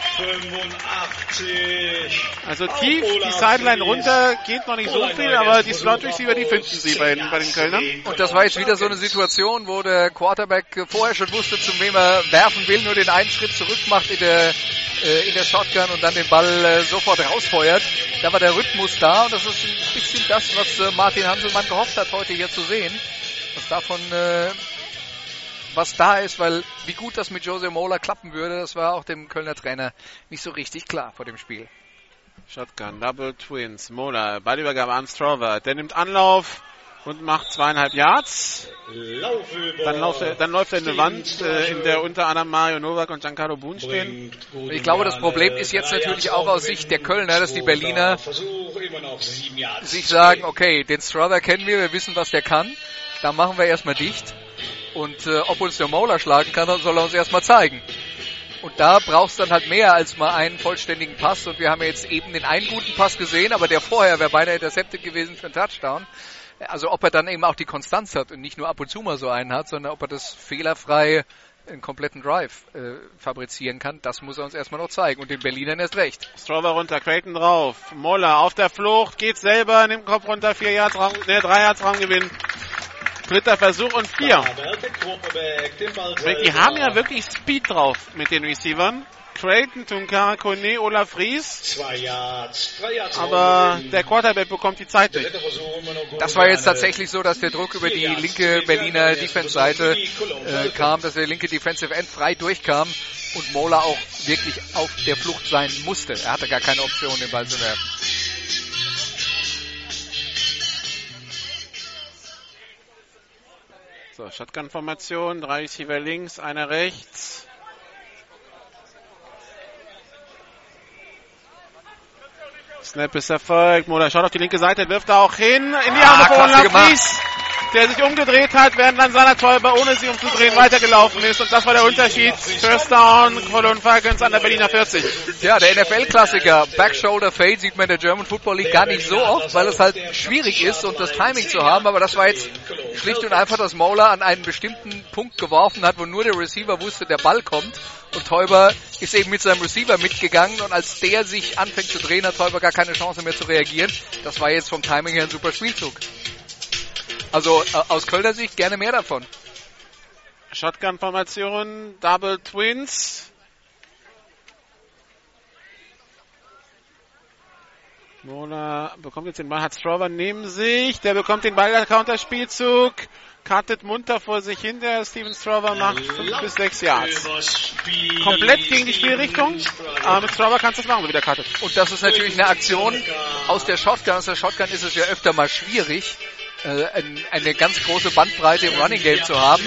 85. Also tief die Sideline runter, geht noch nicht so viel, aber die Slot Receiver, die finden sie bei, den- bei den Kölnern. Und das war jetzt wieder so eine Situation, wo der Quarterback vorher schon wusste, zu wem er werfen will, nur den einen Schritt zurück macht in der, äh, in der Shotgun und dann den Ball äh, sofort rausfeuert. Da war der Rhythmus da und das ist ein bisschen das, was äh, Martin Hanselmann gehofft hat, heute hier zu sehen. Was davon, äh, was da ist, weil wie gut das mit Jose Mola klappen würde, das war auch dem Kölner Trainer nicht so richtig klar vor dem Spiel. Shotgun, Double Twins, Mola, Ballübergabe an Strover, der nimmt Anlauf und macht zweieinhalb Yards. Dann läuft er, dann läuft er in eine Wand, äh, in der unter anderem Mario Novak und Giancarlo Boone stehen. Ich glaube, das Problem ist jetzt natürlich auch aus Sicht der Kölner, dass die Berliner sich sagen, okay, den Strother kennen wir, wir wissen, was der kann. Da machen wir erstmal dicht. Und äh, ob uns der Mola schlagen kann, dann soll er uns erstmal zeigen. Und da brauchst dann halt mehr als mal einen vollständigen Pass. Und wir haben jetzt eben den einen guten Pass gesehen, aber der vorher wäre beinahe intercepted gewesen für einen Touchdown. Also ob er dann eben auch die Konstanz hat und nicht nur ab und zu mal so einen hat, sondern ob er das fehlerfrei einen kompletten Drive äh, fabrizieren kann, das muss er uns erstmal noch zeigen. Und den Berlinern erst recht. Strover runter, Creighton drauf. Moller auf der Flucht, geht selber, nimmt Kopf runter, vier Yards Raum, ne, drei Yards Raumgewinn. Dritter Versuch und vier. Aber der Quarterback, den Ball Die haben ja wirklich Speed drauf mit den Receivern. Creighton, Tunkara, Kone, Olaf Ries. Aber der Quarterback bekommt die Zeit nicht. Das war jetzt tatsächlich so, dass der Druck über die linke Berliner Defense-Seite äh, kam, dass der linke Defensive End frei durchkam und Mola auch wirklich auf der Flucht sein musste. Er hatte gar keine Option, den Ball zu werfen. So, Shotgun-Formation, drei Receiver links, einer rechts. Snap ist erfolgt. Mola schaut auf die linke Seite, wirft da auch hin. In die Ah, Arme von der sich umgedreht hat, während seiner Täuber, ohne sich umzudrehen, weitergelaufen ist. Und das war der Unterschied. First Down, Cologne Falcons an der Berliner 40. Ja, der NFL-Klassiker Back Shoulder Fade sieht man in der German Football League gar nicht so oft, weil es halt schwierig ist und das Timing zu haben. Aber das war jetzt schlicht und einfach, dass Mola an einen bestimmten Punkt geworfen hat, wo nur der Receiver wusste, der Ball kommt. Und Täuber ist eben mit seinem Receiver mitgegangen und als der sich anfängt zu drehen, hat Täuber gar keine Chance mehr zu reagieren. Das war jetzt vom Timing her ein super Spielzug. Also äh, aus Kölner Sicht gerne mehr davon. Shotgun-Formation, Double Twins. Mola bekommt jetzt den Ball, hat Strover neben sich, der bekommt den Ball, der Counterspielzug, cuttet munter vor sich hin, der Steven Strover macht 5 bis 6 Yards. Komplett gegen die Spielrichtung, aber mit Strover kannst du das machen, so wie der cuttet. Und das ist natürlich eine Aktion aus der Shotgun. Aus der Shotgun ist es ja öfter mal schwierig, eine ganz große Bandbreite im Running Game zu haben.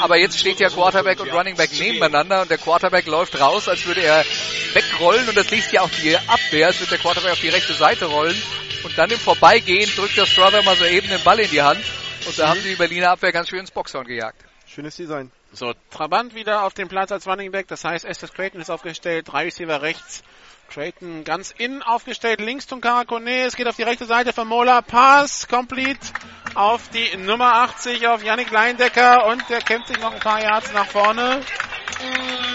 Aber jetzt steht ja Quarterback und Running Back nebeneinander und der Quarterback läuft raus, als würde er wegrollen und das liegt ja auf die Abwehr, als würde der Quarterback auf die rechte Seite rollen. Und dann im Vorbeigehen drückt der Strother mal so eben den Ball in die Hand. Und da haben die Berliner Abwehr ganz schön ins Boxhorn gejagt. Schönes Design. So, Trabant wieder auf dem Platz als Running Back, das heißt Estes Creighton ist aufgestellt, drei Receiver rechts, Creighton ganz innen aufgestellt, links Tunkara Kone, es geht auf die rechte Seite von Mola, Pass, complete auf die Nummer 80, auf Yannick Leindecker und der kämpft sich noch ein paar Yards nach vorne,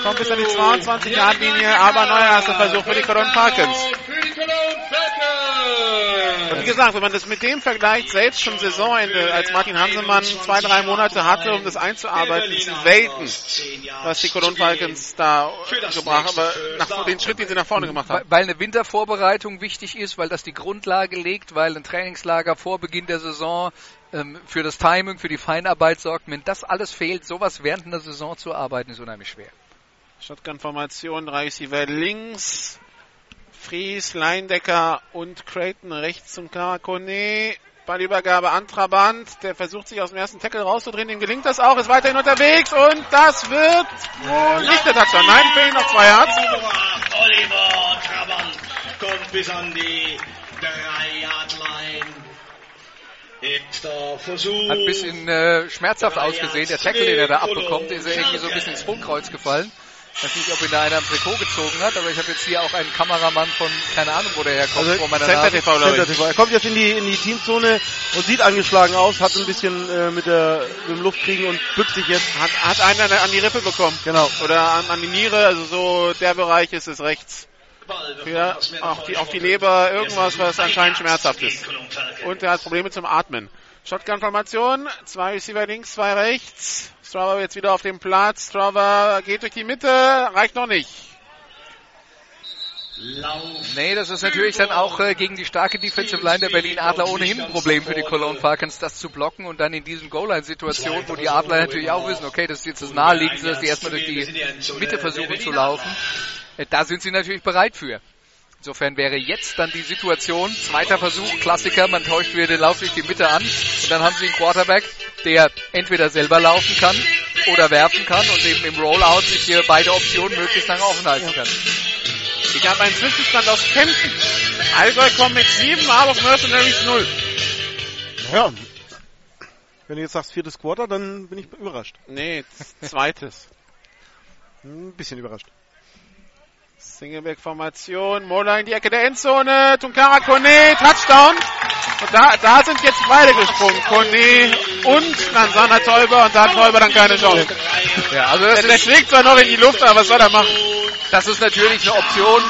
kommt bis an die 22 Yard Linie, aber neuer erster Versuch für die Cologne Falcons. Und wie gesagt, wenn man das mit dem vergleicht, selbst zum Saisonende, als Martin Hansemann zwei, drei Monate hatte, um das einzuarbeiten, ist selten, was die Cologne Falcons da gebracht haben, nach den Schritt, den sie nach vorne gemacht haben. weil eine Wintervorbereitung wichtig ist, weil das die Grundlage legt, weil ein Trainingslager vor Beginn der Saison ähm, für das Timing, für die Feinarbeit sorgt. Wenn das alles fehlt, sowas während einer Saison zu arbeiten, ist unheimlich schwer. Shotgun-Formation, drei Receiver links, Fries, Leindecker und Creighton rechts zum Karakone. Ballübergabe an Trabant, der versucht sich aus dem ersten Tackle rauszudrehen, dem gelingt das auch, ist weiterhin unterwegs und das wird wohl nicht der Touchdown. Nein, fehlen noch zwei Yards. Oliver Trabant kommt bis an die 3-Yard-Line. Erster Versuch. Hat ein bisschen äh, schmerzhaft ausgesehen. Der Tackle, den er da abbekommt, ist er irgendwie so ein bisschen ins Hohlkreuz gefallen. Ich weiß nicht, ob ihn da einer am Trikot gezogen hat, aber ich habe jetzt hier auch einen Kameramann von, keine Ahnung, wo der herkommt, Also vor meiner Center. TV, Center. TV. Er kommt jetzt in die, in die Teamzone und sieht angeschlagen aus, hat ein bisschen äh, mit, der, mit dem Luftkriegen und bückt sich jetzt. Hat, hat einer an- an die Rippe bekommen. Genau. Oder an, an die Niere, also so der Bereich ist es rechts. Für auch die, auf die Leber, irgendwas, was anscheinend schmerzhaft ist. Und er hat Probleme zum Atmen. Shotgun-Formation, zwei Receiver links, zwei rechts. Strava jetzt wieder auf dem Platz. Strava geht durch die Mitte, reicht noch nicht. Nee, das ist natürlich dann auch äh, gegen die starke Defensive Line der Berlin Adler ohnehin ein Problem für die Cologne Falcons, das zu blocken und dann in diesen Goal-Line-Situationen, wo die Adler natürlich auch wissen, okay, das ist jetzt das Naheliegendste, dass die erstmal durch die Mitte versuchen zu laufen. Da sind sie natürlich bereit für. Insofern wäre jetzt dann die Situation, zweiter Versuch, Klassiker, man täuscht wieder den Lauf durch die Mitte an und dann haben sie einen Quarterback, der entweder selber laufen kann oder werfen kann und eben im Rollout sich hier beide Optionen möglichst lange offen halten kann. Ich habe einen Zwischenstand aus Kempten. Allgäu kommt mit 7, Harburg Mercenaries 0. Ja. Wenn du jetzt sagst viertes Quarter, dann bin ich überrascht. Nee, zweites. Ein bisschen überrascht. Singleback-Formation, Mola in die Ecke der Endzone, Tunkara Kone, Touchdown. Und da, da sind jetzt beide gesprungen, Kone und dann Sana Täuber und da hat Täuber dann keine Chance. Ja, also das Der, schlägt zwar noch in die Luft, aber was soll er machen? Das ist natürlich eine Option,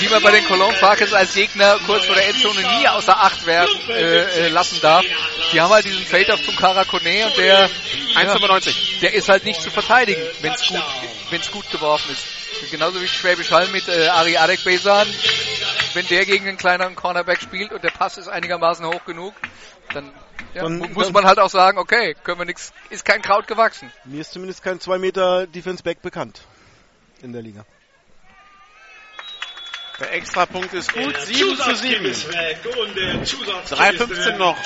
die man bei den Cologne Falcons als Gegner kurz vor der Endzone nie außer Acht werden, äh, äh, lassen darf. Die haben halt diesen Fade auf Tunkara Kone und der, 1,95. der ist halt nicht zu verteidigen, wenn es gut, wenn's gut geworfen ist. Genauso wie Schwäbisch Hall mit äh, Ari Adekbesan. Wenn der gegen einen kleineren Cornerback spielt und der Pass ist einigermaßen hoch genug, dann, ja, Dann- mu- muss man halt auch sagen, okay, können wir nix, ist kein Kraut gewachsen. Mir ist zumindest kein 2 Meter Defense Back bekannt in der Liga. Der Extrapunkt ist gut. Der 7 zu Zusatzkick 7. ist weg und der Zusatzkick 3,15 ist weg. noch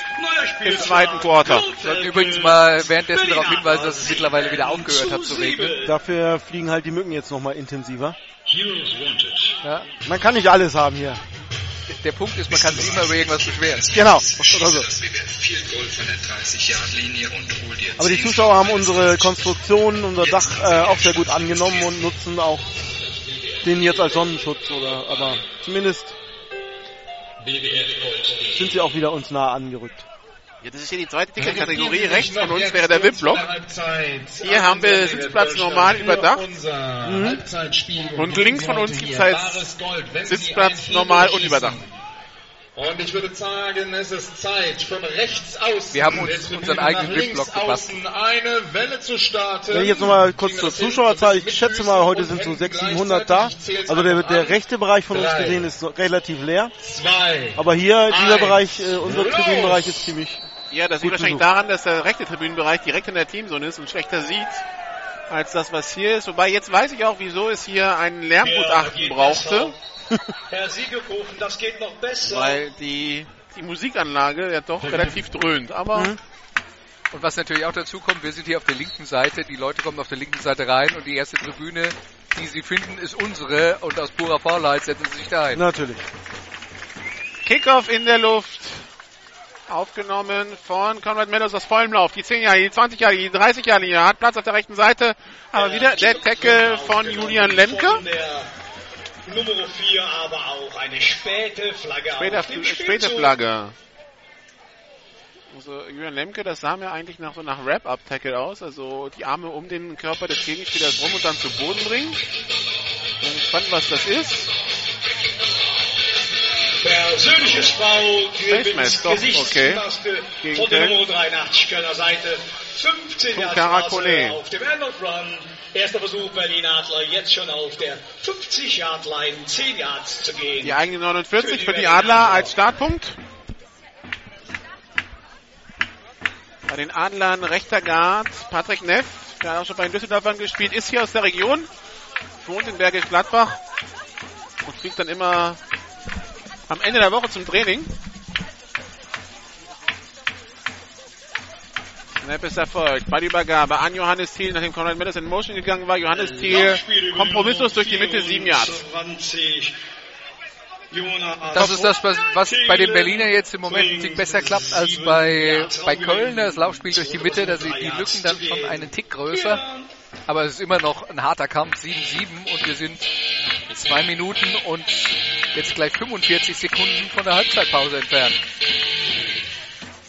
im zweiten Quarter. Sollten übrigens mal währenddessen darauf hinweisen, dass es mittlerweile wieder aufgehört hat zu regnen. Dafür fliegen halt die Mücken jetzt nochmal intensiver. Heroes wanted. Ja. Man kann nicht alles haben hier. Der Punkt ist, man kann sich immer über irgendwas beschweren. Genau. Oder so. Aber die Zuschauer haben unsere Konstruktion, unser Dach äh, auch sehr gut angenommen und nutzen auch den jetzt als Sonnenschutz oder aber zumindest sind sie auch wieder uns nah angerückt. Ja, das ist hier die zweite Ticketkategorie. Rechts von uns wäre der VIP-Block. Hier haben wir Sitzplatz normal überdacht. Mhm. Und links von uns gibt's halt Sitzplatz normal und überdacht. Und ich würde sagen, es ist Zeit von rechts außen. Wir haben uns unseren eigenen gebastelt. außen Eine Welle zu starten. Wenn ich jetzt nochmal kurz zur Zuschauerzahl, ich schätze mal, heute sind so 600, 700 da. Also der, der rechte Bereich von uns gesehen ist so relativ leer. Zwei. Aber hier, dieser Eins. Bereich, äh, unser Los. Tribünenbereich ist ziemlich Ja, das liegt wahrscheinlich daran, dass der rechte Tribünenbereich direkt in der Teamzone ist und schlechter sieht als das, was hier ist. Wobei jetzt weiß ich auch, wieso es hier ein Lärmgutachten brauchte, Herr Siegekofen, das geht noch besser. weil die, die Musikanlage ja doch relativ dröhnt. Aber Mhm. Und was natürlich auch dazu kommt, wir sind hier auf der linken Seite, die Leute kommen auf der linken Seite rein und die erste Tribüne, die sie finden, ist unsere und aus purer Faulheit setzen sie sich da ein. natürlich. Kickoff in der Luft. Aufgenommen von Conrad Meadows aus vollem Lauf. Die 10 Jahre, die 20 Jahre, die 30 Jahre Linie hat Platz auf der rechten Seite. Aber wieder der Tackle von Julian Lemke. Von der Nummer 4 aber auch eine späte Flagge Später, auf dem späte. Flagge. Also Julian Lemke, das sah mir eigentlich nach so nach Wrap-Up-Tackle aus. Also die Arme um den Körper des Gegenspielers rum und dann zu Boden bringen. Bin gespannt, was das ist. Persönliches Foul, doch, Gesichtsmaske Gegen von der. Nummer 83 Kölner Seite. 15 Zum Jahre auf dem End of Run. Erster Versuch Berlin Adler, jetzt schon auf der 50 Yard Line, 10 Yards zu gehen. Die eigene 49 für die Adler als Startpunkt. Bei den Adlern rechter Guard Patrick Neff, der hat auch schon bei den Düsseldorfern gespielt, ist hier aus der Region, wohnt in Bergisch Gladbach und fliegt dann immer am Ende der Woche zum Training. Snap ist erfolgt. Ballübergabe an Johannes Thiel, nachdem Conrad Meadows in Motion gegangen war. Johannes Thiel kompromisslos durch die Mitte, sieben Yards. 20. Jonas Das ist das, was, was bei den Berliner jetzt im Moment ein Tick besser klappt als bei, bei Köln. Das Laufspiel durch die Mitte, da sind die Lücken dann schon einen Tick größer. Aber es ist immer noch ein harter Kampf, 7-7 und wir sind zwei Minuten und jetzt gleich 45 Sekunden von der Halbzeitpause entfernt.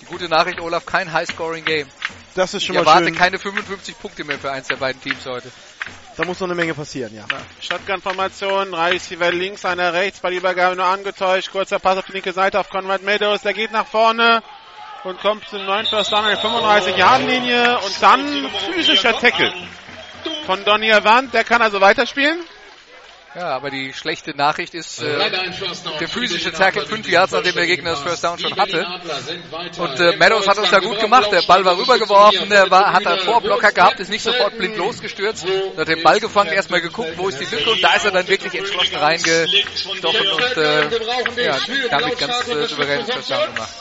Gute Nachricht, Olaf, kein High-Scoring-Game. Das ist Ich schon mal erwarte schön. keine 55 Punkte mehr für eins der beiden Teams heute. Da muss noch eine Menge passieren, ja. Shotgun-Formation, drei Receiver links, einer rechts, bei der Übergabe nur angetäuscht, kurzer Pass auf die linke Seite auf Conrad Meadows, der geht nach vorne und kommt zum neuen First Down an der 35-Yard-Linie und dann physischer Tackle von Donny Avant, der kann also weiterspielen. Ja, aber die schlechte Nachricht ist, äh, der physische Tackle fünf Yards, nachdem der Gegner das First Down schon hatte. Und äh, Meadows hat uns da gut gemacht. Der Ball war rübergeworfen, der war, hat einen Vorblocker gehabt, ist nicht sofort blind losgestürzt. Hat den Ball gefangen, erstmal geguckt, wo ist die Lücke? Und da ist er dann wirklich entschlossen reingestochen und äh, ja, damit ganz äh, souverän das First Down gemacht.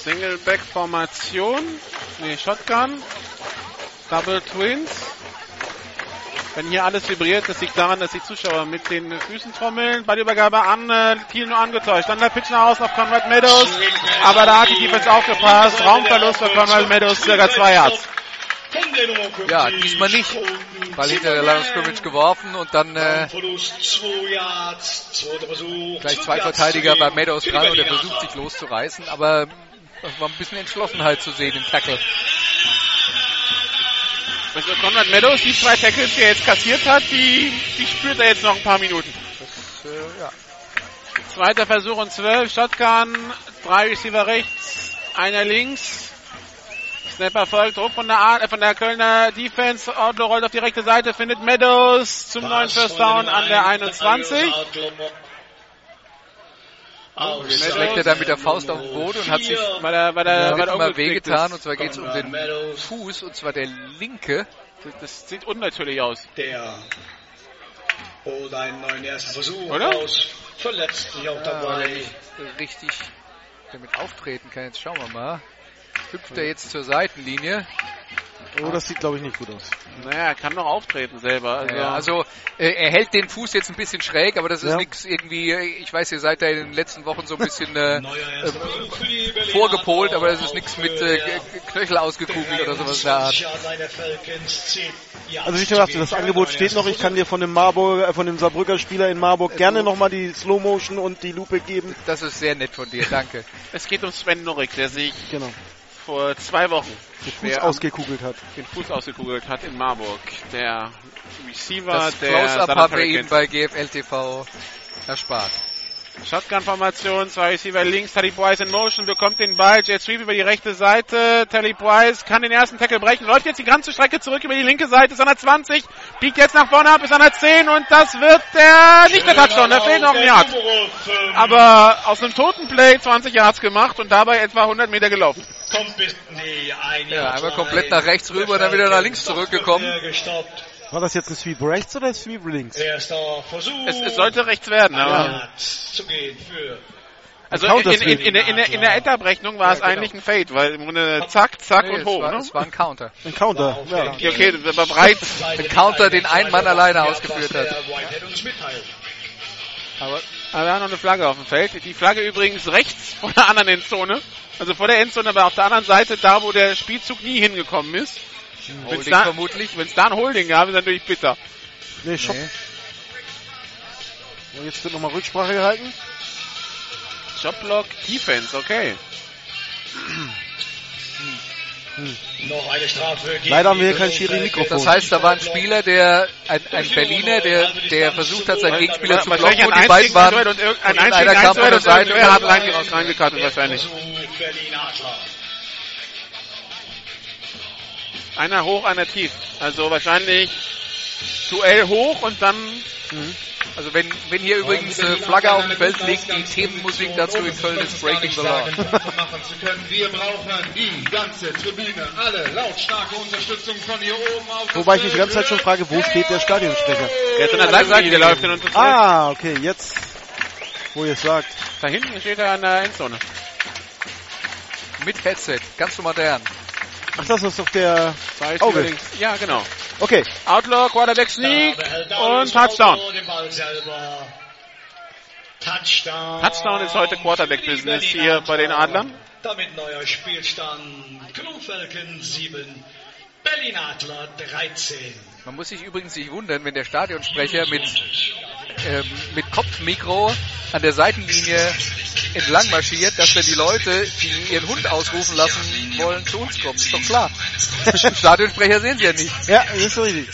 Single-Back-Formation, nee, Shotgun, Double Twins. Wenn hier alles vibriert, das liegt daran, dass die Zuschauer mit den Füßen trommeln. Ballübergabe an äh, Thiel nur angetäuscht. Dann der Pitch nach außen auf Conrad Meadows. Aber da hat die Defense aufgepasst. Raumverlust für Conrad Meadows, circa zwei Yards. Von der Nummer 50. Ja, diesmal nicht. Ball hinter der of Scrimmage geworfen und dann äh, Verlust 2 Yards, zweiter Versuch. gleich 12 zwei Verteidiger bei Meadows dran und er versucht sich loszureißen, aber es war ein bisschen Entschlossenheit zu sehen im Tackle. Also Conrad Meadows, die zwei Tackles, die er jetzt kassiert hat, die, die spürt er jetzt noch ein paar Minuten. Das, äh, ja. Zweiter Versuch und zwölf. Shotgun, drei Receiver rechts, einer links. Snapper folgt, Druck von der, A äh, von der Kölner Defense. Outlaw rollt auf die rechte Seite, findet Meadows zum neuen First Down an der 21. Jetzt schlägt er dann mit der Faust auf den Boden und hat sich Bei der, bei der, bei direkt der mal wehgetan und zwar geht es um den Fuß und zwar der linke. Das, das sieht unnatürlich aus. Der Holt einen neuen ersten Versuch Oder? raus. Verletzt sich auch Ja, weil er dabei. nicht richtig damit auftreten kann. Jetzt schauen wir mal. Hüpft er jetzt zur Seitenlinie? Oh, das sieht, glaube ich, nicht gut aus. Naja, er kann doch auftreten selber. Also, Ja, also äh, er hält den Fuß jetzt ein bisschen schräg, aber das ist Ja. nichts irgendwie, äh, ich weiß, ihr seid da in den letzten Wochen so ein bisschen äh, Berliner vorgepolt, aber es ist nichts mit äh, äh, Knöchel ausgekugelt oder sowas Art. Also wie ich schon sagte, das Angebot steht noch. Ich kann dir von dem Marburg, äh, von dem Saarbrücker Spieler in Marburg gerne nochmal die Slow Motion und die Lupe geben. Das ist sehr nett von dir, danke. es geht um Sven Nurrik, der sich Genau. Vor zwei Wochen Den Fuß ausgekugelt hat. den Fuß ausgekugelt hat in Marburg. Der Receiver Das der Close-Up haben wir Ihnen Hurricanes. bei GFL TV erspart. Shotgun-Formation, zwei Receiver links, Teddy Price in Motion, bekommt den Ball, Jet Sweep über die rechte Seite, Teddy Price kann den ersten Tackle brechen, läuft jetzt die ganze Strecke zurück über die linke Seite, ist an der 20, biegt jetzt nach vorne ab, ist an der 10 und das wird der, nicht der Touchdown, da fehlt noch ein Yard. Aber aus einem toten Play 20 Yards gemacht und dabei etwa 100 Meter gelaufen. Kommt bis, nee, ein Ja, einmal komplett nach rechts rüber, dann wieder nach links zurückgekommen. War das jetzt ein Sweep rechts oder ein Sweep links? Erster Versuch. Es, es sollte rechts werden, aber, zu gehen für also in, in, in, der- in, der, in der Etterberechnung war es Ja, genau. eigentlich ein Fade, weil im Grunde zack, zack Nee, und es, hoch, war, ne? es war ein Counter. Ein Counter. Ja. Okay, okay, das war breit. Ein Counter, den ein Mann alleine ausgeführt hat. Aber, aber wir haben noch eine Flagge auf dem Feld. Die Flagge übrigens rechts vor der anderen Endzone. Also vor der Endzone, aber auf der anderen Seite, da wo der Spielzug nie hingekommen ist. Wenn es Holding da, vermutlich. wenn's da ein Holding gab, ist natürlich bitter. Nee, Shop. Nee. Und Jetzt wird nochmal Rücksprache gehalten. Jobblock, Defense, okay. Noch eine Strafe gegen Leider haben wir kein Schiri-Mikrofon. Das heißt, da war ein Spieler, der, ein, ein Berliner, der, der versucht hat, seinen Gegenspieler zu blocken und ein die beiden waren und Eins einer Kampf an der und Seite. irgendwer hat rein, reingekattet wahrscheinlich. Berlin Adler. Einer hoch, einer tief. Also wahrscheinlich Duell hoch und dann Also wenn, wenn hier übrigens äh, Flagge auf dem Feld liegt, die Themenmusik dazu in Köln ist Breaking the Law. Wir brauchen die ganze Tribüne, alle lautstarke Unterstützung von hier oben auf das Wobei ich mich die ganze Zeit schon frage, wo steht der Stadionsprecher? der ist an der Seitenlinie, der läuft und zurück. Ah, okay, jetzt, wo ihr es sagt. Da hinten steht er an der Endzone. Mit Headset, ganz so modern. Ach, das ist doch der Zwei Auge. links. Ja, genau. Okay, Outlaw, Quarterback Sneak und Touchdown. Touchdown. Touchdown ist heute Quarterback-Business hier bei den Adlern. Damit neuer Spielstand. Knuffelken 7. Berlin Adler 13. Man muss sich übrigens nicht wundern, wenn der Stadionsprecher mit, ähm, mit Kopfmikro an der Seitenlinie entlang marschiert, dass dann die Leute, die ihren Hund ausrufen lassen wollen, zu uns kommen. Ist doch klar. Stadionsprecher sehen sie ja nicht. ja, das ist so richtig.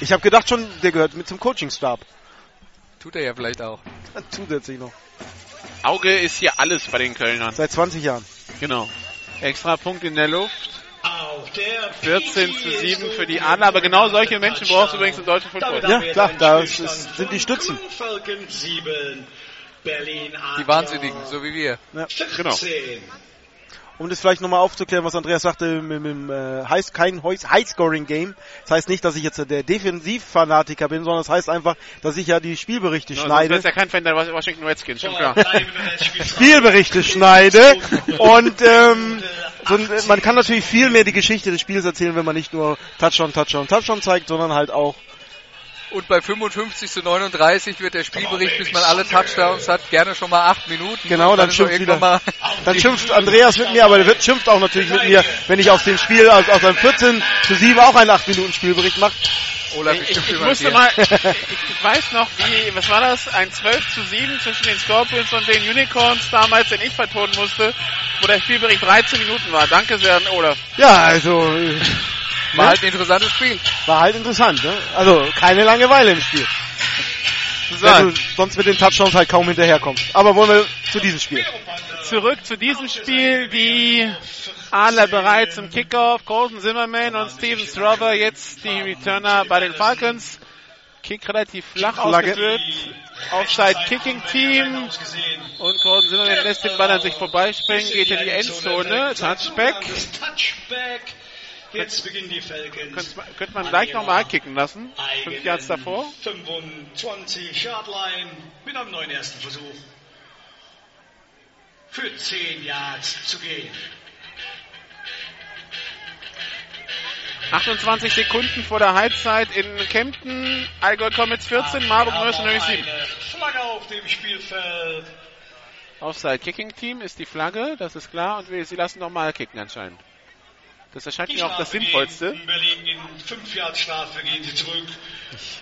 Ich habe gedacht schon, der gehört mit zum Coachingstab. Tut er ja vielleicht auch. Zusätzlich noch. Auge ist hier alles bei den Kölnern. Seit 20 Jahren. Genau. Extra Punkt in der Luft. Auch der 14 zu 7 für die Adler, aber genau solche Menschen brauchst du übrigens im deutschen Football. Ja, klar, ist- sind die Stützen. Knuffelken 7. Berlin Adler. Die Wahnsinnigen, so wie wir. Ja. 14. Genau. Um das vielleicht nochmal aufzuklären, was Andreas sagte, mit, mit dem äh, High, kein High-Scoring-Game. Das heißt nicht, dass ich jetzt der Defensivfanatiker bin, sondern das heißt einfach, dass ich ja die Spielberichte Sonst schneide. ist ja kein Fan der Washington Redskins, schon klar. Spielberichte schneide und ähm, so, ein- man kann natürlich viel mehr die Geschichte des Spiels erzählen, wenn man nicht nur Touchdown, Touchdown, Touchdown zeigt, sondern halt auch Und bei 55 zu 39 wird der Spielbericht, bis man alle Touchdowns hat, gerne schon mal acht Minuten. Genau, dann auch schimpft irgendwann wieder- mal Dann schimpft Andreas mit mir, aber er wird, schimpft auch natürlich mit mir, wenn ich aus dem Spiel, aus, aus einem 14 zu 7 auch einen 8 Minuten Spielbericht mache. Olaf, Ich, ich, ich über musste mal, ich, ich weiß noch, wie, was war das? Ein 12 zu 7 zwischen den Scorpions und den Unicorns damals, den ich vertonen musste, wo der Spielbericht 13 Minuten war. Danke sehr an Olaf. Ja, also War halt ein interessantes Spiel. war halt interessant. Ne? Also keine Langeweile im Spiel. Wenn du sonst mit den Touchdowns halt kaum hinterherkommst. Aber wollen wir zu diesem Spiel. zurück zu diesem Spiel. Die Adler bereit zum Kickoff. Colton Zimmerman und Steven Strover jetzt die Returner bei den Falcons. Kick relativ flach Flagge. ausgeführt. Offside Kicking Team. Und Colton Zimmerman lässt den Ball an sich vorbeispringen, geht in die Endzone. Touchback. Jetzt beginnen die Falcons. Könnte, könnte man gleich nochmal kicken lassen. Fünf Yards davor. 25 Yard Line mit einem neuen ersten Versuch. Für 10 Yards zu gehen. 28 Sekunden vor der Halbzeit in Kempten. Allgäu Comets 14, Marburg Mercenaries 7. Eine Flagge auf dem Spielfeld. Offside Kicking Team ist die Flagge, das ist klar. Und wir, sie lassen nochmal kicken anscheinend. Das erscheint Die mir auch das Sinnvollste. gegen Berlin in 5 Yard Strafe gehen sie zurück.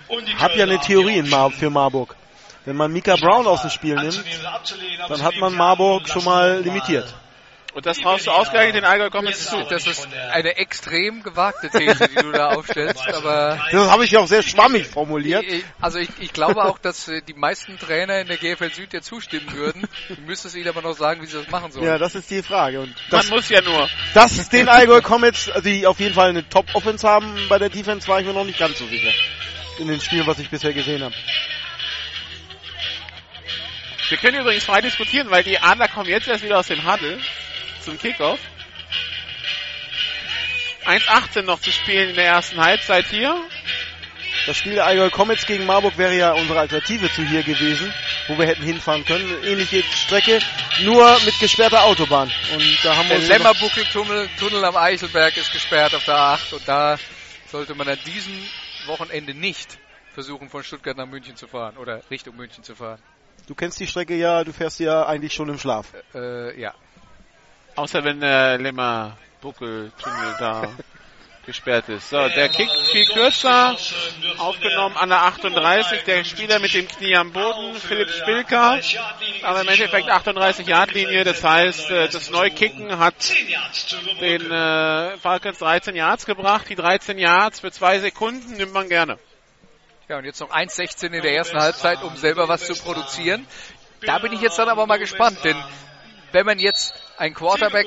Und die Hab ja eine Theorie in Mar für Marburg. Wenn man Mika Brown aus dem Spiel nimmt, dann hat man Marburg schon mal limitiert. Und das traust du ausgerechnet den Allgäu Comets zu. Das ist eine extrem gewagte These, die du da aufstellst, aber Das habe ich ja auch sehr schwammig formuliert. also ich, ich glaube auch, dass äh, die meisten Trainer in der GFL Süd dir zustimmen würden. Du müsstest ihnen aber noch sagen, wie sie das machen sollen. Ja, das ist die Frage. Und Man das, muss ja nur. dass es den Allgäu Comets, die auf jeden Fall eine Top-Offense haben bei der Defense, war ich mir noch nicht ganz so sicher. In den Spielen, was ich bisher gesehen habe. Wir können übrigens frei diskutieren, weil die Adler kommen jetzt erst wieder aus dem Huddle zum Kickoff. 1,18 noch zu spielen in der ersten Halbzeit hier. Das Spiel der Allgäu Comets gegen Marburg wäre ja unsere Alternative zu hier gewesen, wo wir hätten hinfahren können. Eine ähnliche Strecke, nur mit gesperrter Autobahn. Und da haben wir Der Lämmerbuckeltunnel Tunnel am Eichelberg ist gesperrt auf der A8 und da sollte man an diesem Wochenende nicht versuchen, von Stuttgart nach München zu fahren oder Richtung München zu fahren. Du kennst die Strecke ja, du fährst ja eigentlich schon im Schlaf. Äh, ja. Außer wenn der Lemmer Buckeltunnel da gesperrt ist. So, der Kick viel kürzer. Aufgenommen an der 38. Der Spieler mit dem Knie am Boden, Philipp Spilker. Aber im Endeffekt 38 Yard Linie. Das heißt, äh, das Neukicken hat 10 Yards zu überbrücken. den äh, Falcons 13 Yards gebracht. Die 13 Yards für zwei Sekunden nimmt man gerne. Ja, und jetzt noch 1,16 in der ersten Halbzeit, um selber was zu produzieren. Da bin ich jetzt dann aber mal gespannt, denn wenn man jetzt einen Quarterback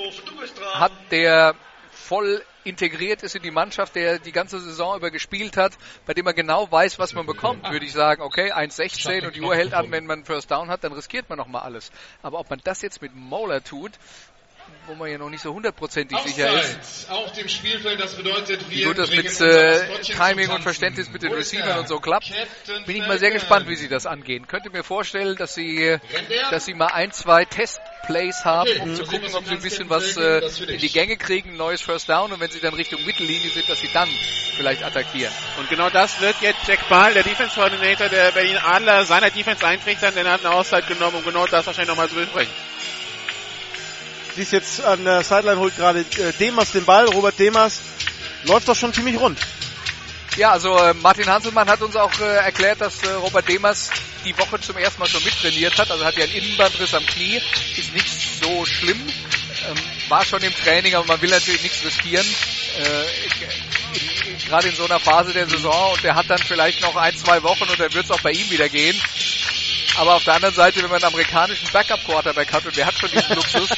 hat, der voll integriert ist in die Mannschaft, der die ganze Saison über gespielt hat, bei dem man genau weiß, was man bekommt, würde ich sagen, okay, 1,16 und die Uhr hält an, wenn man First Down hat, dann riskiert man nochmal alles. Aber ob man das jetzt mit Moller tut, wo man ja noch nicht so hundertprozentig sicher ist, auf dem Spielfeld, das bedeutet, wie wir gut das mit äh, Timing und. Verständnis mit den Receivern er? und so klappt, Captain bin ich mal sehr gespannt, wie sie das angehen. Könnte mir vorstellen, dass sie, dass sie mal ein, zwei Testplays haben, Okay, um dann zu gucken, ob sie ein bisschen was äh, in die Gänge kriegen, ein neues First Down und wenn sie dann Richtung Mittellinie sind, dass sie dann vielleicht attackieren. Und genau das wird jetzt Jack Ball, der Defense Coordinator der Berlin Adler, seiner Defense eintrichtern, denn er hat eine Auszeit genommen, um genau das wahrscheinlich nochmal zu besprechen. Siehst jetzt an der Sideline holt gerade äh, Demas den Ball, Robert Demas. Läuft doch schon ziemlich rund. Ja, also äh, Martin Hanselmann hat uns auch äh, erklärt, dass äh, Robert Demers die Woche zum ersten Mal schon mittrainiert hat. Also hat ja einen Innenbandriss am Knie, ist nicht so schlimm. Ähm, war schon im Training, aber man will natürlich nichts riskieren. Äh, Gerade in so einer Phase der Saison und der hat dann vielleicht noch ein, zwei Wochen und dann wird es auch bei ihm wieder gehen. Aber auf der anderen Seite, wenn man einen amerikanischen Backup-Quarterback hat und der hat schon diesen Luxus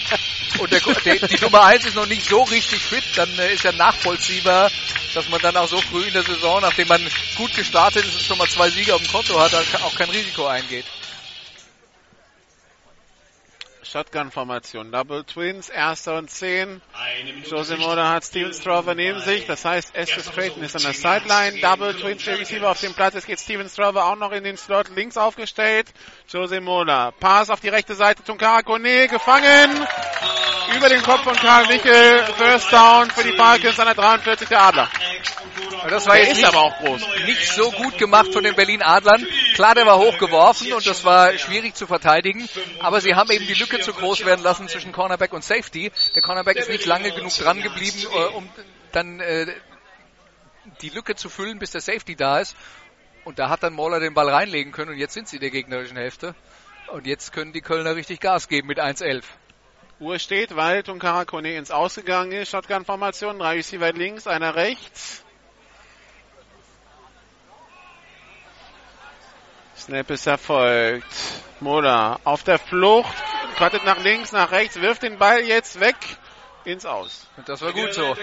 und der, der, die Nummer 1 ist noch nicht so richtig fit, dann äh, ist ja nachvollziehbar, dass man dann auch so früh in der Saison, nachdem man gut gestartet ist und schon mal zwei Siege auf dem Konto hat, auch kein Risiko eingeht. Shotgun-Formation, Double Twins, erster und zehn. Eine Minute Jose Sicht. Moda hat Steven Strover neben sich, das heißt Estes Creighton ist an der Sideline, Double Twins der Receiver auf dem Platz, jetzt geht Steven Strover auch noch in den Slot. Links aufgestellt, Jose Moda, Pass auf die rechte Seite, Tunkara Kone gefangen, über den Kopf von Karl Michel, First Down für die Falcons an der 43 der Adler. Das war Der jetzt nicht, aber auch groß. nicht so gut gemacht von den Berlin Adlern. Klar, der war hochgeworfen und das war schwierig zu verteidigen, aber sie haben eben die Lücke zu groß werden lassen zwischen Cornerback und Safety. Der Cornerback ist nicht lange genug dran geblieben, äh, um dann äh, die Lücke zu füllen, bis der Safety da ist. Und da hat dann Moller den Ball reinlegen können und jetzt sind sie der gegnerischen Hälfte. Und jetzt können die Kölner richtig Gas geben mit 1-11. Uhr steht, weil Tunkara Kone ins Ausgegangen ist, Shotgun-Formation, drei Receiver links, einer rechts. Snap ist erfolgt. Mola auf der Flucht, cuttet nach links, nach rechts, wirft den Ball jetzt weg ins Aus. Und das war gut so.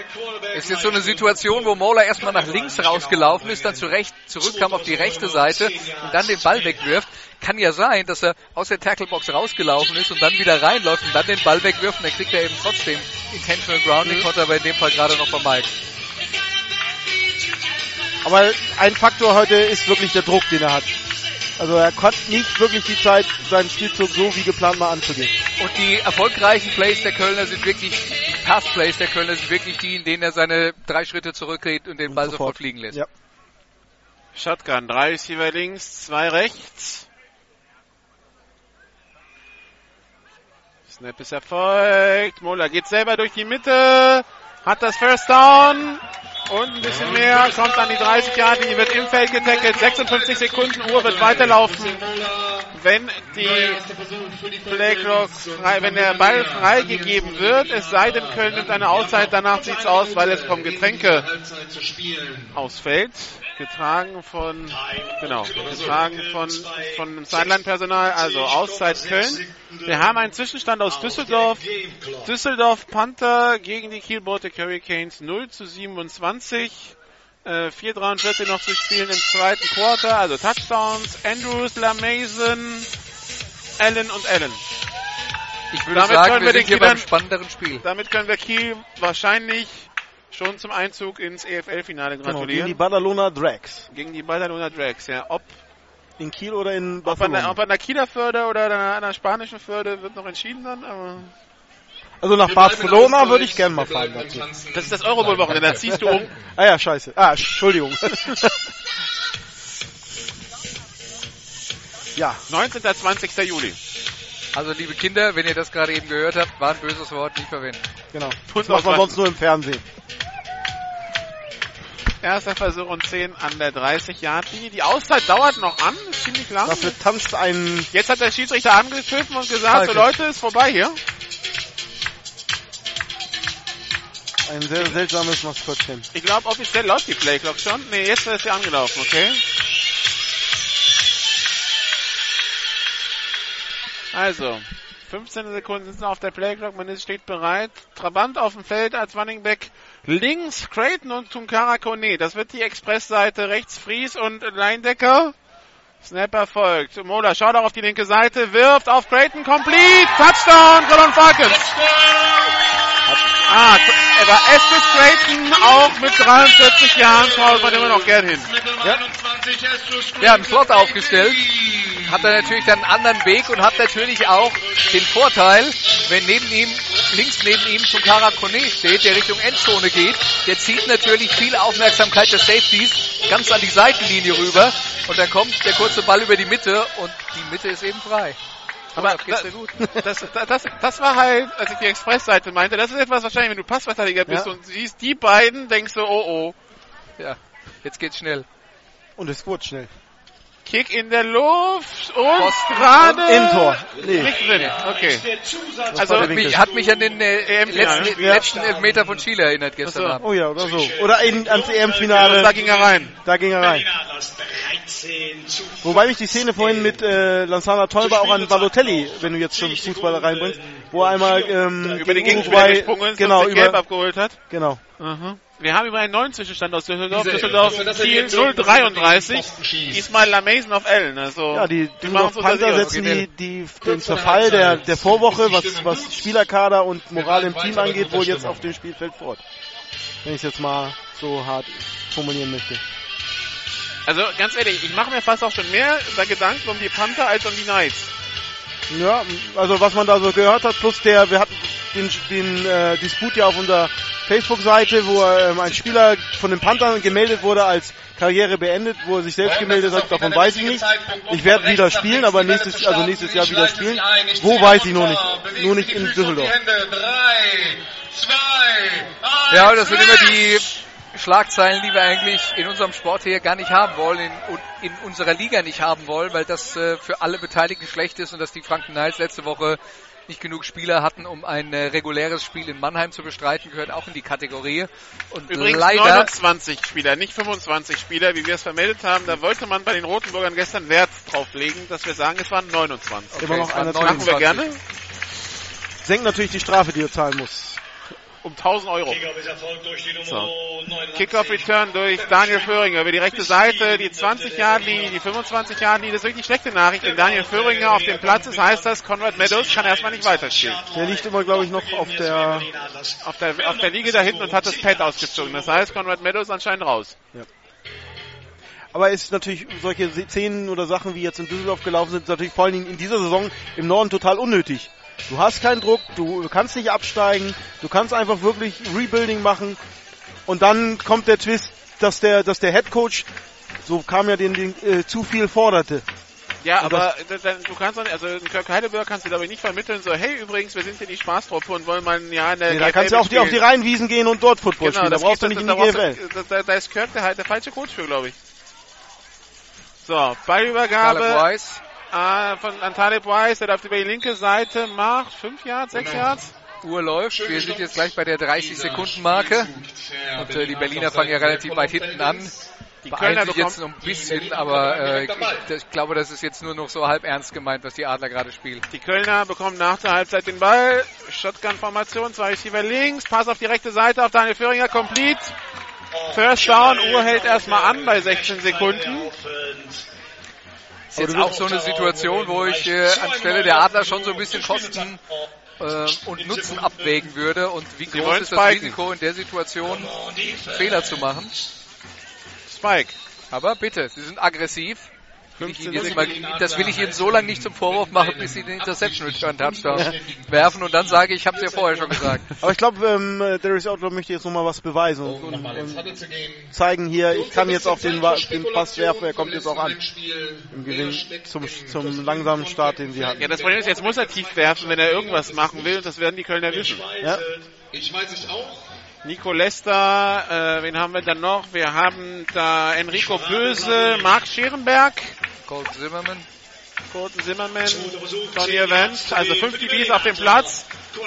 Ist jetzt so eine Situation, wo Mola erstmal nach links rausgelaufen ist, dann zurecht, zurückkam auf die rechte Seite und dann den Ball wegwirft. Kann ja sein, dass er aus der Tacklebox rausgelaufen ist und dann wieder reinläuft und dann den Ball wegwirft und dann kriegt er eben trotzdem Intentional Grounding, konnte aber in dem Fall gerade noch vermeiden. Aber ein Faktor heute ist wirklich der Druck, den er hat. Also er hat nicht wirklich die Zeit, seinen Spielzug so wie geplant mal anzugehen. Und die erfolgreichen Plays der Kölner sind wirklich, die Pass-Plays der Kölner sind wirklich die, in denen er seine drei Schritte zurückgeht und den Ball sofort, sofort fliegen lässt. Ja. Shotgun, drei Receiver links, zwei rechts. Snap ist erfolgt. Mola geht selber durch die Mitte, hat das First Down und ein bisschen mehr, kommt an die 30 Jahre, die wird im Feld getackelt, 56 Sekunden, Uhr wird weiterlaufen. Wenn die Playclock frei, wenn der Ball freigegeben wird, es sei denn, Köln nimmt eine Auszeit, danach sieht's aus, weil es vom Getränke ausfällt getragen von, genau, getragen von, von dem Sideline-Personal, also Auszeit Köln. Wir haben einen Zwischenstand aus Düsseldorf. Düsseldorf Panther gegen die Kiel Baltic Hurricanes 0 zu 27. Äh, 4,43 noch zu spielen im zweiten Quarter, also Touchdowns, Andrews, LaMason, Allen und Allen. Ich würde damit sagen, wir, wir sind hier beim spannenderen Spiel. Damit können wir Kiel wahrscheinlich schon zum Einzug ins EFL-Finale gratulieren. Genau, gegen die Badalona Drags. Gegen die Badalona Drags, ja. Ob in Kiel oder in Barcelona. Ob an der, ob an der Kieler Förde oder an der spanischen Förde wird noch entschieden dann, aber... Also nach Barcelona würde ich gerne mal fahren dazu. Das ist das Eurobowl-Wochenende, da ziehst du um. ah ja, scheiße. Ah, Entschuldigung. ja. 19. 20. Juli. Also liebe Kinder, wenn ihr das gerade eben gehört habt, war ein böses Wort, nicht verwenden. Genau. Das macht man sonst nur im Fernsehen. Erster Versuch und 10 an der 30 Yard linie Die Auszeit dauert noch an, ist ziemlich lang. Dafür tanzt ein... Jetzt hat der Schiedsrichter angepfiffen und gesagt, Falke. so Leute, ist vorbei hier. Ein sehr seltsames Maskottchen. Ich glaube, offiziell läuft die Playclock schon. Ne, jetzt ist sie angelaufen, okay. Also, 15 Sekunden sind auf der Playclock, man ist, steht bereit. Trabant auf dem Feld als Running Back. Links Creighton und Tunkara Kone. Das wird die Expressseite. Rechts Fries und Leindecker. Snap erfolgt. Mola schaut auch auf die linke Seite, wirft auf Creighton, complete, Touchdown, Colon Falcons. Ah, aber Estes Creighton auch mit 43 Jahren. Schaut man immer noch gern hin. Ja, ja im Slot aufgestellt. Hat er natürlich dann einen anderen Weg und hat natürlich auch den Vorteil, wenn neben ihm, links neben ihm Tunkara Kone steht, der Richtung Endzone geht, der zieht natürlich viel Aufmerksamkeit des Safeties ganz an die Seitenlinie rüber. Und dann kommt der kurze Ball über die Mitte und die Mitte ist eben frei. Aber das, das, das, das, war halt, als ich die Expressseite meinte, das ist etwas wahrscheinlich, wenn du Passverteidiger bist ja. und siehst die beiden, denkst du, oh oh. Ja, jetzt geht's schnell. Und es wurde schnell. Kick in der Luft und gerade in Tor. Nee. Nicht drin. Okay. Also mich, hat mich an den äh, letzten, ja. letzten Elfmeter von Chile erinnert gestern Abend. Oh ja, oder so. Oder in, ans EM-Finale. Da ging er rein. Da ging er rein. Wobei mich die Szene vorhin mit äh, Lanzana Tolba auch an Balotelli, wenn du jetzt schon Fußballer reinbringst, wo er einmal ähm, über den Gegenspieler gesprungen ist genau, und über, Gelb abgeholt hat. Genau. Aha. Wir haben über einen neuen Zwischenstand aus Düsseldorf. Diese, Düsseldorf Ziel 033. Ismail Lamason auf Ellen. Also, ja, die Düsseldorf Panther setzen die, die, den Zerfall der, der Vorwoche, was, was Spielerkader und Moral im Team angeht, wohl jetzt auf dem Spielfeld fort. Wenn ich es jetzt mal so hart formulieren möchte. Also ganz ehrlich, ich mache mir fast auch schon mehr Gedanken um die Panther als um die Knights. Ja, also was man da so gehört hat, plus der, wir hatten den, den äh, Disput ja auf unserer Facebook-Seite, wo ähm, ein Spieler von den Panthern gemeldet wurde als Karriere beendet, wo er sich selbst gemeldet hat, davon weiß ich nicht. Ich werde wieder spielen, aber nächstes, also nächstes Jahr wieder spielen. Wo weiß ich noch nicht. Nur nicht in Düsseldorf. Ja, das sind immer die Schlagzeilen, die wir eigentlich in unserem Sport hier gar nicht haben wollen, in, in unserer Liga nicht haben wollen, weil das äh, für alle Beteiligten schlecht ist und dass die Franken Knights letzte Woche nicht genug Spieler hatten, um ein äh, reguläres Spiel in Mannheim zu bestreiten, gehört auch in die Kategorie. Und Übrigens leider 29 Spieler, nicht 25 Spieler, wie wir es vermeldet haben. Da wollte man bei den Rotenburgern gestern Wert drauf legen, dass wir sagen, es waren 29. Okay, Immer noch einer machen wir gerne. Senkt natürlich die Strafe, die er zahlen muss um 1000 Euro. So. Kickoff Return durch Daniel Föhringer über die rechte Seite, die 20 Yard Linie, die 25 Yard Linie. Das ist wirklich schlechte Nachricht. Wenn Daniel Föhringer auf dem Platz ist, heißt das, Conrad Meadows kann erstmal nicht weiterspielen. Der liegt immer, glaube ich, noch auf der, auf der, auf der Liege da hinten und hat das Pad ausgezogen. Das heißt, Conrad Meadows anscheinend raus. Ja. Aber es ist natürlich solche Szenen oder Sachen, wie jetzt in Düsseldorf gelaufen sind, natürlich vor allen Dingen in dieser Saison im Norden total unnötig. Du hast keinen Druck, du kannst nicht absteigen, du kannst einfach wirklich Rebuilding machen und dann kommt der Twist, dass der, dass der Head Coach, so kam ja den, den äh, zu viel forderte. Ja, Und aber d- d- du kannst doch nicht, also Kirk Heidelberg kannst du glaube ich nicht vermitteln, so hey übrigens, wir sind hier die Spaßtruppe und wollen mal ein Jahr in der Nee, da GFL kannst du auf die, auf die. Rheinwiesen gehen und dort Football Genau, spielen. Da das brauchst du nicht in da die GFL. du- Da, da ist Kirk der, halt der falsche Coach für, glaube ich. So, Caleb Ballübergabe Weiss. Äh, von an Taleb Weiss, der läuft über die linke Seite, macht 5 Yards, 6 Yards. Uhr läuft. Wir sind jetzt gleich bei der 30-Sekunden-Marke. Und äh, die Berliner fangen ja relativ weit hinten an. Die Beeilen Kölner sich jetzt noch ein bisschen, aber äh, ich, ich glaube, das ist jetzt nur noch so halb ernst gemeint, was die Adler gerade spielen. die Kölner bekommen nach der Halbzeit den Ball. Shotgun-Formation, zwei Receiver links, Pass auf die rechte Seite auf Daniel Föhringer, complete. First down, Uhr hält erstmal an bei 16 Sekunden. Ist jetzt auch so eine Situation, wo ich äh, anstelle der Adler schon so ein bisschen Kosten äh, und Nutzen abwägen würde und wie groß ist das spiken. Risiko in der Situation, Fehler zu machen. Spike. Aber bitte, sie sind aggressiv. Will ich 15 Ihnen jetzt mal, das will ich Ihnen so lange nicht zum Vorwurf machen, bis Sie den Interception Return Touchdown werfen und dann sage ich, ich habe es ja vorher schon gesagt. Aber ich glaube, ähm, äh, Darius Outlaw möchte jetzt nochmal was beweisen und, und, und gehen. zeigen hier, ich kann jetzt auch den, den Pass werfen, er kommt jetzt auch an. im Spiel. Im Wer Gewinn zum, zum langsamen Start, den sie hatten. Ja, das Problem ist, jetzt muss er tief werfen, wenn er irgendwas machen will und das werden die Kölner wissen. Ja. Ich weiß es auch. Nico Lester, äh, wen haben wir dann noch? Wir haben da Enrico Böse, Marc Scherenberg, Colt Zimmerman. Gordon Zimmerman, Tony Evans, also fünf DBs auf dem Platz.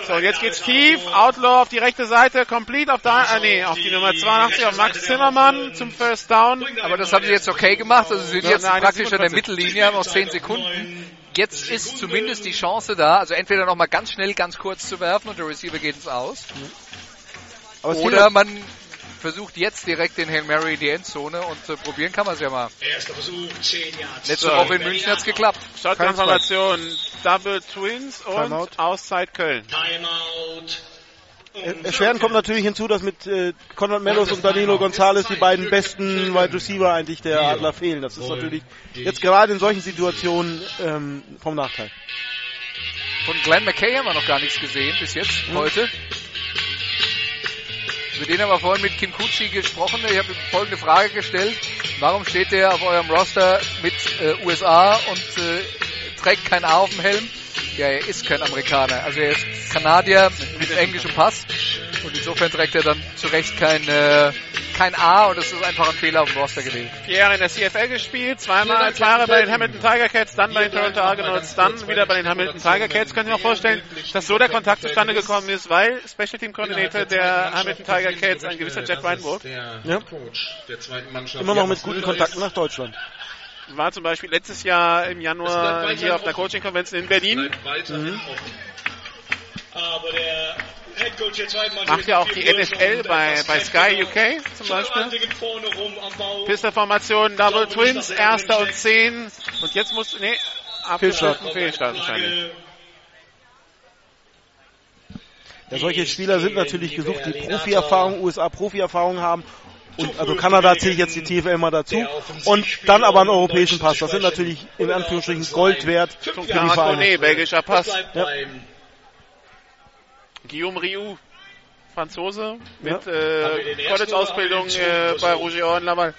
So, jetzt geht's tief. Outlaw auf die rechte Seite, complete auf da, äh, nee, auf die Nummer 82, auf Max Zimmermann zum First Down. Aber das haben sie jetzt okay gemacht. Also sie sind jetzt nein, praktisch an der 47. Mittellinie, haben noch 10 Sekunden. Jetzt ist zumindest die Chance da, also entweder noch mal ganz schnell, ganz kurz zu werfen und der Receiver geht ins Aus. Aber es Oder man versucht jetzt direkt den Hail Mary in die Endzone und äh, probieren kann man es ja mal. Erster Versuch, 10 Yards. Letzte. Woche in München hat's geklappt. Shotgun-Formation, Double Twins und Timeout. Auszeit Köln. Timeout. Erschwerend kommt natürlich hinzu, dass mit äh, Conrad Mellos und Danilo Gonzalez die beiden besten Wide Receiver eigentlich der Adler fehlen. Das ist natürlich jetzt gerade in solchen Situationen ähm, vom Nachteil. Von Glenn McKay haben wir noch gar nichts gesehen bis jetzt, heute. Über den haben wir vorhin mit Kim Kutschi gesprochen. Ich habe ihm folgende Frage gestellt. Warum steht der auf eurem Roster mit äh, USA und äh, trägt kein A auf dem Helm? Ja, er ist kein Amerikaner. Also er ist Kanadier mit englischem Pass. Und insofern trägt er dann zu Recht kein, äh, kein A und das ist einfach ein Fehler auf dem Roster gewesen. Vier Jahre in der CFL gespielt, zweimal, zwei Jahre bei den Hamilton Tiger Cats, dann bei den Toronto Argonauts, dann wieder bei den Hamilton Tiger Cats. Könnt ihr euch vorstellen, dass so der Kontakt zustande gekommen ist, weil Special Team Coordinator der Hamilton Tiger Cats, ein gewisser Jeff Weinburg, Der Ja. Coach der zweiten Mannschaft. Immer noch mit was guten Kontakten nach Deutschland. war zum Beispiel letztes Jahr im Januar hier auf der Coaching Convention in Berlin. bleibt Macht ja auch die NFL bei, bei Sky. UK zum Beispiel. Pistol-Formation, Double Twins, erster und zehn. Und jetzt muss, nee, abgeschlossen, Fehlstart wahrscheinlich. Ja, solche Spieler sind natürlich gesucht, die Profi-Erfahrung, USA-Profi-Erfahrung haben. Und also Kanada zähle ich jetzt die TFL mal dazu. Und dann aber einen europäischen Pass. Das sind natürlich in Anführungsstrichen Gold wert für die Vereine. belgischer Pass. Ja. Guillaume Rioux, Franzose, Ja. mit äh, College-Ausbildung äh, bei Rougeon Laval.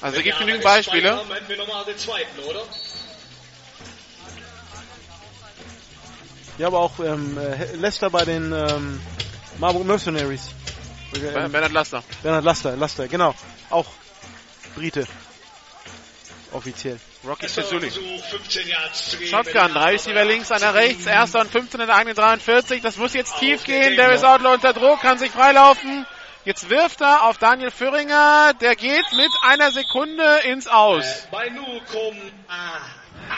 Also es gibt genügend Beispiele. Haben, hätten wir nochmal den zweiten, oder? Ja, aber auch ähm, äh, Lester bei den ähm, Marburg Mercenaries. Ber- Bernhard Laster. Bernhard Laster, Laster, genau. Auch Brite. Offiziell. Rocky Erster Cesuli. Versuch, 15 Yards zu gehen. Shotgun, drei Receiver links, einer rechts, erster und 15 in der eigenen 43. Das muss jetzt tief gehen. Darius Outlaw unter Druck, kann sich freilaufen. Jetzt wirft er auf Daniel Führinger. Der geht mit einer Sekunde ins Aus. Nukum. Ah.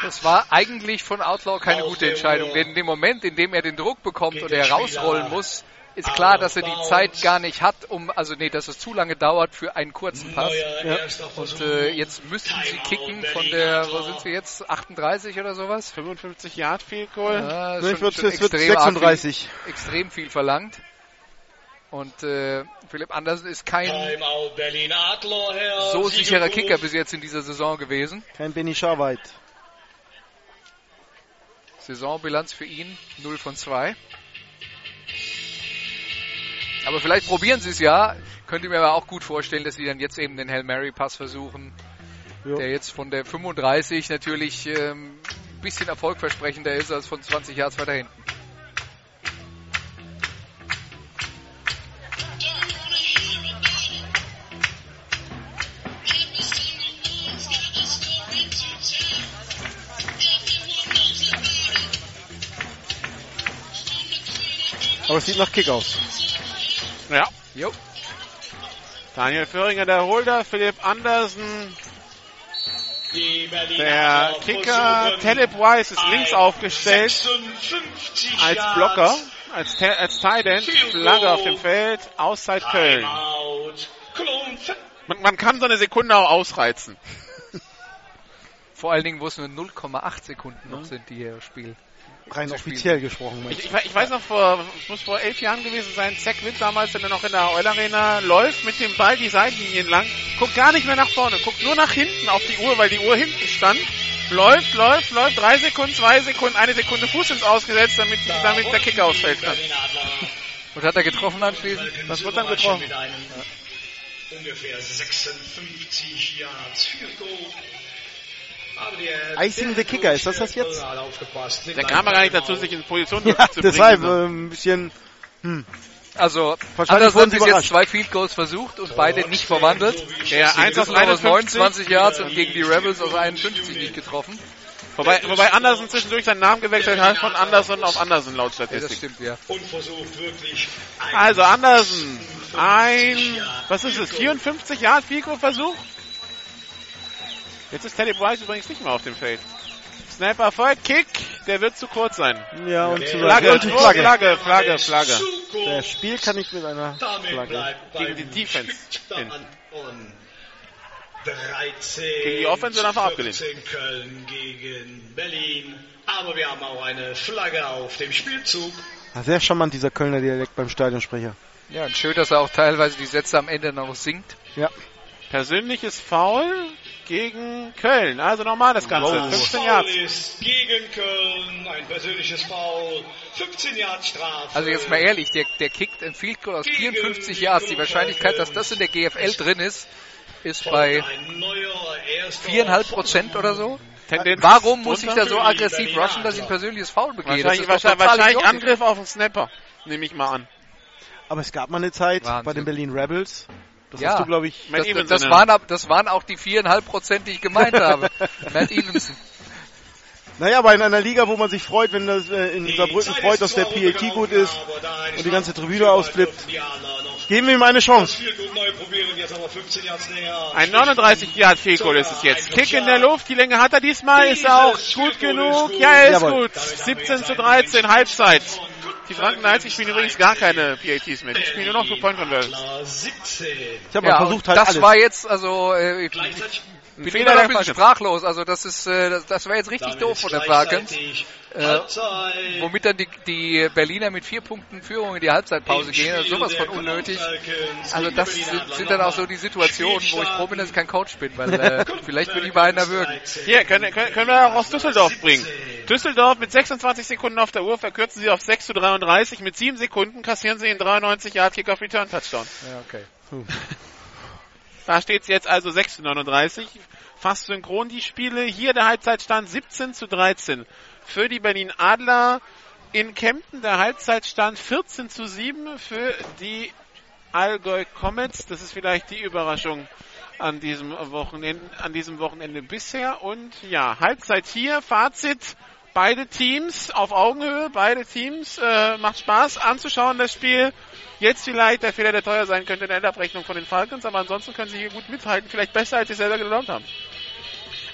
Das war eigentlich von Outlaw keine gute Entscheidung, denn in dem Moment, in dem er den Druck bekommt und er rausrollen muss, ist klar, dass er die Zeit gar nicht hat, um, also nee, dass es zu lange dauert für einen kurzen Pass. Erster Und äh, jetzt müssten sie kicken von der, wo sind sie jetzt, 38 oder sowas? 55 Yard Field Goal. Ja, schon, würd- schon es wird extrem arg 36. Viel, extrem viel verlangt. Und äh, Philipp Andersen ist kein so sicherer. Kicker bis jetzt in dieser Saison gewesen. Kein Benny Scharweit. Saisonbilanz für ihn 0 von 2. Aber vielleicht probieren sie es ja. Könnte mir aber auch gut vorstellen, dass sie dann jetzt eben den Hail Mary Pass versuchen. Jo. Der jetzt von der 35 natürlich ähm, ein bisschen erfolgversprechender ist als von 20 Yards weiter hinten. Aber es sieht nach Kick aus. Ja. Jo. Daniel Föhringer, der Holder, Philipp Andersen, der Kicker, Taleb Weiss ist links aufgestellt 56 als Blocker, als, Ta- als Tight End, Flagge auf dem Feld, Auszeit Köln. Man, man kann so eine Sekunde auch ausreizen. Vor allen Dingen, wo es nur 0,8 Sekunden noch sind, die hier Spiel. Rein offiziell gesprochen. Ich, ich, ich weiß noch, vor, es muss vor elf Jahren gewesen sein, Zack Witt damals, wenn er noch in der Oil Arena läuft mit dem Ball die Seitenlinien lang, guckt gar nicht mehr nach vorne, guckt nur nach hinten auf die Uhr, weil die Uhr hinten stand, läuft, läuft, läuft, drei Sekunden, zwei Sekunden, eine Sekunde Fuß ins Ausgesetzt, damit, damit der Kicker ausfällt. Dann. Und hat er getroffen anschließend? Das wird dann getroffen. Mit einem ungefähr 56 Yards Field Goal. Icing the Kicker, ist das das jetzt? Der kam ja gar nicht dazu, sich in Position Ja, zu deshalb bringen. äh, ein bisschen. Also, Wahrscheinlich Andersen wurden hat bis jetzt zwei Field Goals versucht und beide nicht verwandelt. Der 1 aus Gegen aus 51. 29 Yards und gegen die Rebels aus 51 nicht getroffen. Wobei, wobei Andersen zwischendurch seinen Namen gewechselt hat von Andersen auf Andersen laut Ja, das Statistik. stimmt, ja. Also Andersen, ein, was ist es, 54 Yard Fico Versuch? Jetzt ist Teddy Bryce übrigens nicht mehr auf dem Feld. Snapper folgt, Kick, der wird zu kurz sein. Ja, und zu Flagge, und Flagge, Flagge. Flagge, Flagge. Der Spiel kann nicht mit einer Flagge. Gegen die Defense und 13. Gegen die Offense wird einfach abgelehnt. 15 Köln gegen Berlin. Aber wir haben auch eine Flagge auf dem Spielzug. Sehr charmant, dieser Kölner Dialekt beim Stadionsprecher. Ja, und schön, dass er auch teilweise die Sätze am Ende noch singt. Ja. Persönliches Foul gegen Köln. Also nochmal das Ganze. 15 Foul Yards. ist gegen Köln ein persönliches Foul. 15 Yards Strafe. Also jetzt mal ehrlich, der, der kickt ein Field Goal aus 54 Yards. Die Wahrscheinlichkeit, dass das in der GFL drin ist, ist bei 4,5 Prozent oder so. Tendenz Warum muss ich da so aggressiv rushen, dass ich ein persönliches Foul begehe? Das Wahrscheinlich, wahrscheinlich, wahrscheinlich. Angriff auf den Snapper. Nehme ich mal an. Aber es gab mal eine Zeit Wahnsinn. bei den Berlin Rebels. Das Ja. hast du, glaube ich. Matt Das, das, waren, ab- das waren auch die 4,5 Prozent, die ich gemeint habe. Matt Evenson. Naja, aber in einer Liga, wo man sich freut, wenn das äh, in Saarbrücken freut, dass der PAT gut ist und die ganze Tribüne ausflippt, geben wir ihm eine Chance. Ein 39 Yard Field Goal ist es jetzt. Kick in der Luft, die Länge hat er diesmal, ist er auch gut genug. Ja, er ist Jawohl. gut. 17 zu 13, Halbzeit. Die Franken ich spielen übrigens gar keine PATs mit. Ich spiele nur noch Two-Point Conversions. 17. Ich habe Ja, mal versucht halt das alles. war jetzt, also, äh, ich Gleichzeitig bin Fehler immer noch der ein bisschen sprachlos. Also, das ist, äh, das, das war jetzt richtig damit doof von gleichzeitig Falcons. Äh. Womit dann die, die Berliner mit vier Punkten Führung in die Halbzeitpause Im gehen. Also sowas der von unnötig. Also das sind, sind dann auch so die Situationen, wo ich froh bin, dass ich kein Coach bin, weil äh, vielleicht würde ich mal einer würgen. Hier, können, können, können wir auch aus Düsseldorf bringen. Düsseldorf mit 26 Sekunden auf der Uhr verkürzen sie auf 6 zu 33. Mit 7 Sekunden kassieren sie den 93 Yard Kick auf Return Touchdown. Ja, okay. Da steht es jetzt also 6 zu 39. Fast synchron die Spiele. Hier der Halbzeitstand 17 zu 13 für die Berlin Adler. In Kempten der Halbzeitstand 14 zu 7 für die Allgäu Comets. Das ist vielleicht die Überraschung an diesem Wochenende, an diesem Wochenende bisher. Und ja, Halbzeit hier, Fazit. Beide Teams auf Augenhöhe, beide Teams äh, macht Spaß anzuschauen das Spiel. Jetzt vielleicht der Fehler, der teuer sein könnte in der Endabrechnung von den Falcons, aber ansonsten können sie hier gut mithalten, vielleicht besser als sie selber geglaubt haben.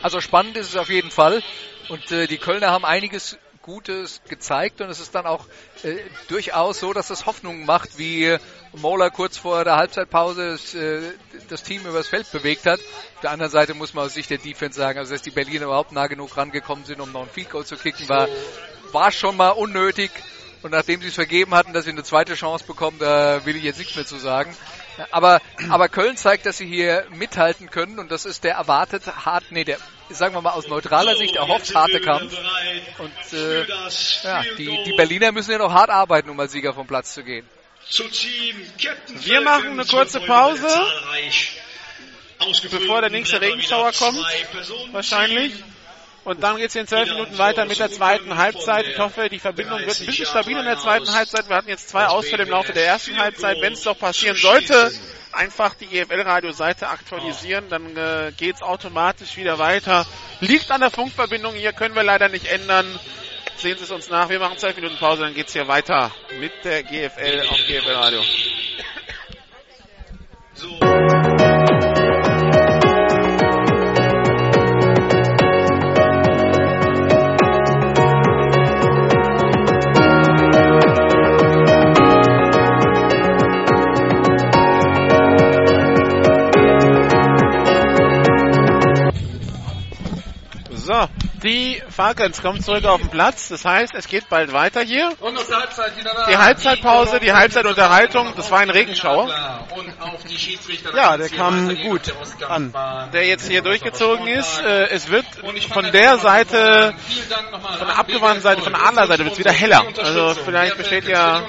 Also spannend ist es auf jeden Fall. Und äh, die Kölner haben einiges Gutes gezeigt und es ist dann auch äh, durchaus so, dass das Hoffnung macht, wie Mola kurz vor der Halbzeitpause das, äh, das Team übers Feld bewegt hat. Auf der anderen Seite muss man aus Sicht der Defense sagen, also dass die Berliner überhaupt nah genug rangekommen sind, um noch ein Field Goal zu kicken, war, war schon mal unnötig. Und nachdem sie es vergeben hatten, dass sie eine zweite Chance bekommen, da will ich jetzt nichts mehr zu sagen. Aber, aber Köln zeigt, dass sie hier mithalten können und das ist der erwartete hart, nee, der, sagen wir mal aus neutraler Sicht erhofft harte Kampf. Und äh, ja, die, die Berliner müssen ja noch hart arbeiten, um als Sieger vom Platz zu gehen. Wir machen eine kurze Pause, bevor der nächste Regenschauer kommt, wahrscheinlich. Und dann geht es in zwölf Minuten weiter mit der zweiten Halbzeit. Ich hoffe, die Verbindung wird ein bisschen stabil in der zweiten Halbzeit. Wir hatten jetzt zwei Ausfälle im Laufe der ersten Halbzeit. Wenn es doch passieren sollte, einfach die EFL-Radio-Seite aktualisieren, dann äh, geht es automatisch wieder weiter. Liegt an der Funkverbindung, hier können wir leider nicht ändern. Sehen Sie es uns nach. Wir machen zwölf Minuten Pause, dann geht es hier weiter mit der GFL auf GFL Radio. So, die Falcons kommen zurück auf den Platz. Das heißt, es geht bald weiter hier. Und der Halbzeit wieder da. Die Halbzeitpause, die Halbzeitunterhaltung, das war ein Regenschauer. Ja, der kam gut an. der jetzt hier durchgezogen ist. Äh, Es wird von der Seite, von der abgewandten Seite, von der Adlerseite wird es wieder heller. Also vielleicht besteht ja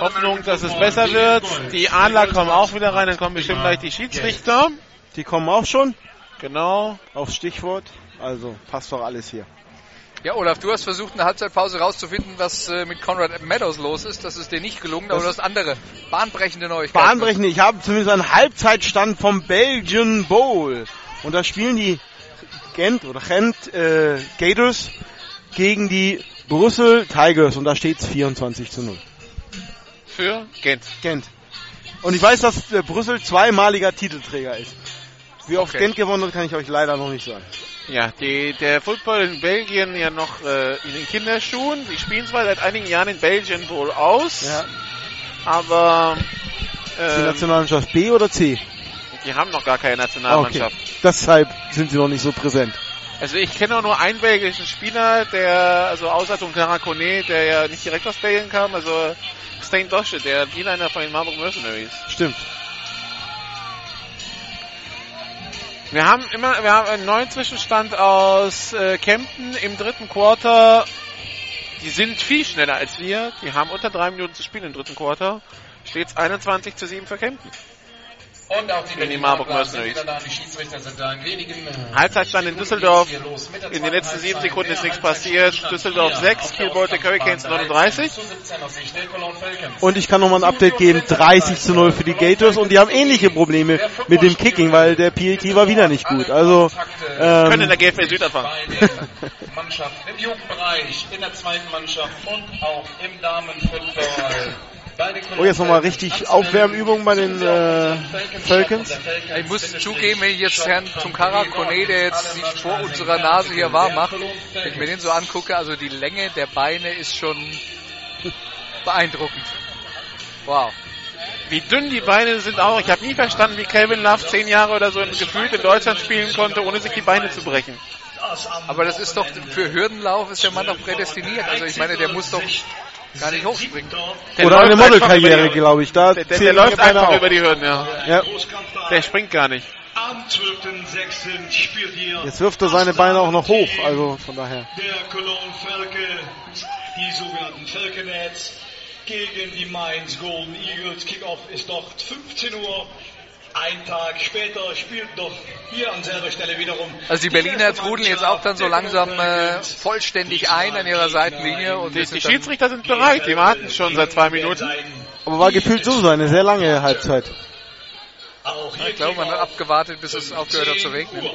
Hoffnung, dass es besser wird. Die Adler kommen auch wieder rein, dann kommen bestimmt gleich die Schiedsrichter. Die kommen auch schon Genau. aufs Stichwort. Also passt doch alles hier. Ja, Olaf, du hast versucht, in der Halbzeitpause rauszufinden, was äh, mit Conrad Meadows los ist. Das ist dir nicht gelungen, aber du hast andere bahnbrechende Neuigkeiten. Bahnbrechend, ich habe zumindest einen Halbzeitstand vom Belgian Bowl. Und da spielen die Gent oder Gent äh, Gators gegen die Brüssel Tigers und da steht's 24 zu 0. Für Gent. Gent. Und ich weiß, dass äh, Brüssel zweimaliger Titelträger ist. Wie oft Okay. Gent gewonnen hat, kann ich euch leider noch nicht sagen. Ja, die, der Football in Belgien ja noch äh, in den Kinderschuhen. Die spielen zwar seit einigen Jahren in Belgien wohl aus, Ja. aber Die ähm, Nationalmannschaft B oder C? die haben noch gar keine Okay. Nationalmannschaft. Deshalb sind sie noch nicht so präsent. Also ich kenne auch nur einen belgischen Spieler, der, also außer Tunkara Kone, der ja nicht direkt aus Belgien kam, also Stein Dosche, der D-Liner von den Marburg Mercenaries. Stimmt. Wir haben immer, wir haben einen neuen Zwischenstand aus äh, Kempten im dritten Quarter. Die sind viel schneller als wir. Die haben unter drei Minuten zu spielen im dritten Quarter. Steht's 21 zu 7 für Kempten. Und auch die In die Marburg Mercenaries. äh, Halbzeitstand in Düsseldorf. In den letzten sieben. Sekunden ist nichts passiert. Düsseldorf hier 6, auf der Kiel Baltic Hurricanes Ostbahn 39. Zu 17 aus Sicht der Cologne Falcons. Und ich kann nochmal ein Update geben. 30 zu 0 für die Gators und die haben ähnliche Probleme mit dem Kicking, weil der PAT war wieder nicht gut. Also, Können in ähm, der GFL Süd anfangen. Mannschaften im Jugendbereich, in der zweiten Mannschaft und auch im Damenfootball. Oh, jetzt nochmal richtig Aufwärmübung bei den äh, Falcons. Ich muss zugeben, wenn ich jetzt Herrn Tunkara Kone, der jetzt sich vor unserer Nase hier warm macht, wenn ich mir den so angucke, also die Länge der Beine ist schon beeindruckend. Wow. Wie dünn die Beine sind auch. Ich habe nie verstanden, wie Calvin Love zehn Jahre oder so gefühlt in Deutschland spielen konnte, ohne sich die Beine zu brechen. Aber das ist doch, für Hürdenlauf ist der Mann doch prädestiniert. Also ich meine, der muss doch gar nicht hochspringen. Der Oder eine Modelkarriere, glaube ich. Da Der, der, der läuft einfach auch. über die Hürden, ja. Ja. Der springt gar nicht. Am 12.06. spielt hier Jetzt wirft er seine Beine auch noch hoch, also von daher. der Cologne Falcons, die sogenannten Falconets, gegen die Mainz Golden Eagles. Kickoff ist dort 15 Uhr. Ein Tag später spielt doch hier an selber Stelle wiederum. Also die Berliner trudeln jetzt auch dann so langsam äh, vollständig ein an ihrer Seitenlinie und Die, die Schiedsrichter sind bereit, die warten schon seit zwei Minuten. Aber war gefühlt so eine sehr lange Halbzeit. Auch hier Ich glaube, man hat abgewartet, bis es aufgehört hat zu 10 regnen.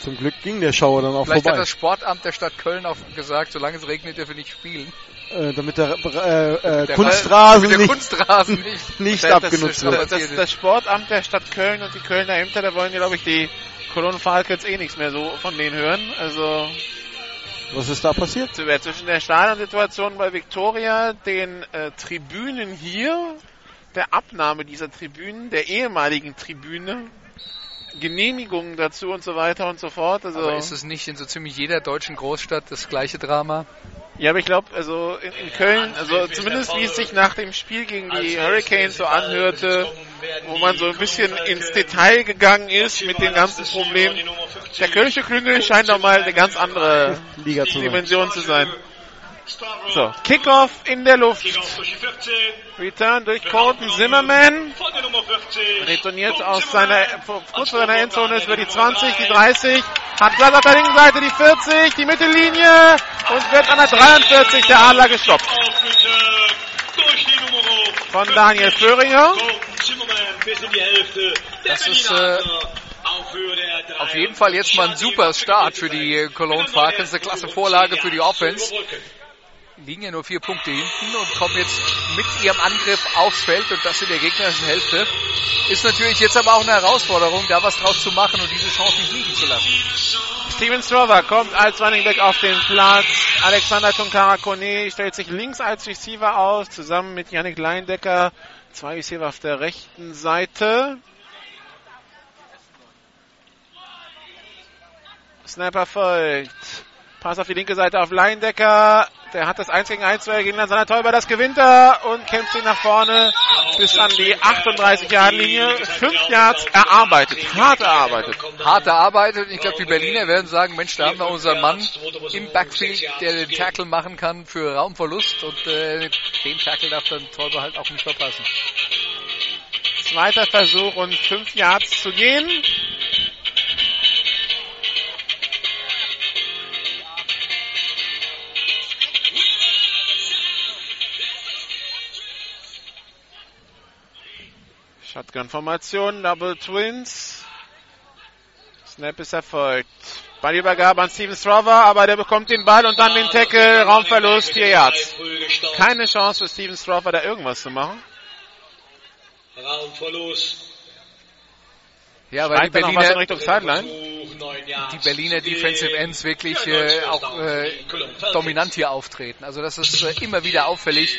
Zum Glück ging der Schauer dann auch Vielleicht hat vorbei. das Sportamt der Stadt Köln auch gesagt, solange es regnet, dürfen wir nicht spielen. Äh, damit der, äh, äh, Der Kunstrasen der nicht, Kunstrasen nicht, nicht das- abgenutzt das- wird. Das, das Sportamt der Stadt Köln und die Kölner Ämter, da wollen ja, glaube ich, die Cologne Falcons eh nichts mehr so von denen hören. Also Was ist da passiert? zwischen der Stadionsituation bei Victoria, den äh, Tribünen hier, der Abnahme dieser Tribünen, der ehemaligen Tribüne, Genehmigungen dazu und so weiter und so fort. Also Aber ist es nicht in so ziemlich jeder deutschen Großstadt das gleiche Drama? Ja, aber ich glaube, also in, in, Köln, also zumindest wie es sich nach dem Spiel gegen die Hurricanes so anhörte, wo man so ein bisschen ins Detail gegangen ist mit den ganzen Problemen. Der Kölnische Klüngel scheint nochmal eine ganz andere Liga zu sein. Dimension zu sein. So, Kickoff in der Luft. Return durch Colton Zimmerman. Retourniert aus seiner, kurz vor seiner Endzone ist über die 20, die 30. Hat Platz auf der linken Seite die 40, die Mittellinie und wird an der 43 der Adler gestoppt. Von Daniel Föhringer. Das ist äh, auf jeden Fall jetzt mal ein super Start für die Cologne Falcons. Eine klasse Vorlage für die Offense. Liegen ja nur vier Punkte hinten und kommen jetzt mit ihrem Angriff aufs Feld und das in der gegnerischen Hälfte. Ist natürlich jetzt aber auch eine Herausforderung, da was draus zu machen und diese Chance nicht liegen zu lassen. Steven Strover kommt als Running Back auf den Platz. Alexander Tunkara Kone stellt sich links als Receiver aus, zusammen mit Yannick Leindecker. Zwei Receiver auf der rechten Seite. Snapper folgt. Pass auf die linke Seite auf Leindecker. Der hat das 1 gegen 1 Duell gegen seiner Täuber. Das gewinnt er und kämpft ihn nach vorne bis an die 38 Yard Linie. Fünf Yards erarbeitet. Hart erarbeitet. Hart erarbeitet. Ich glaube, die Berliner werden sagen, Mensch, da haben wir unseren Mann im Backfield, der den Tackle machen kann für Raumverlust und äh, den Tackle darf dann Täuber halt auch nicht verpassen. Zweiter Versuch und fünf Yards zu gehen. Shotgun-Formation, Double Twins. Snap ist erfolgt. Ballübergabe an Steven Strover, aber der bekommt den Ball und dann den Tackle. Raumverlust, 4 Yards. Keine Chance für Steven Strover, da irgendwas zu machen. Raumverlust. Ja, weil die Berliner, Richtung Sideline. die Berliner Defensive Ends wirklich äh, auch äh, dominant hier auftreten. Also das ist äh, immer wieder auffällig,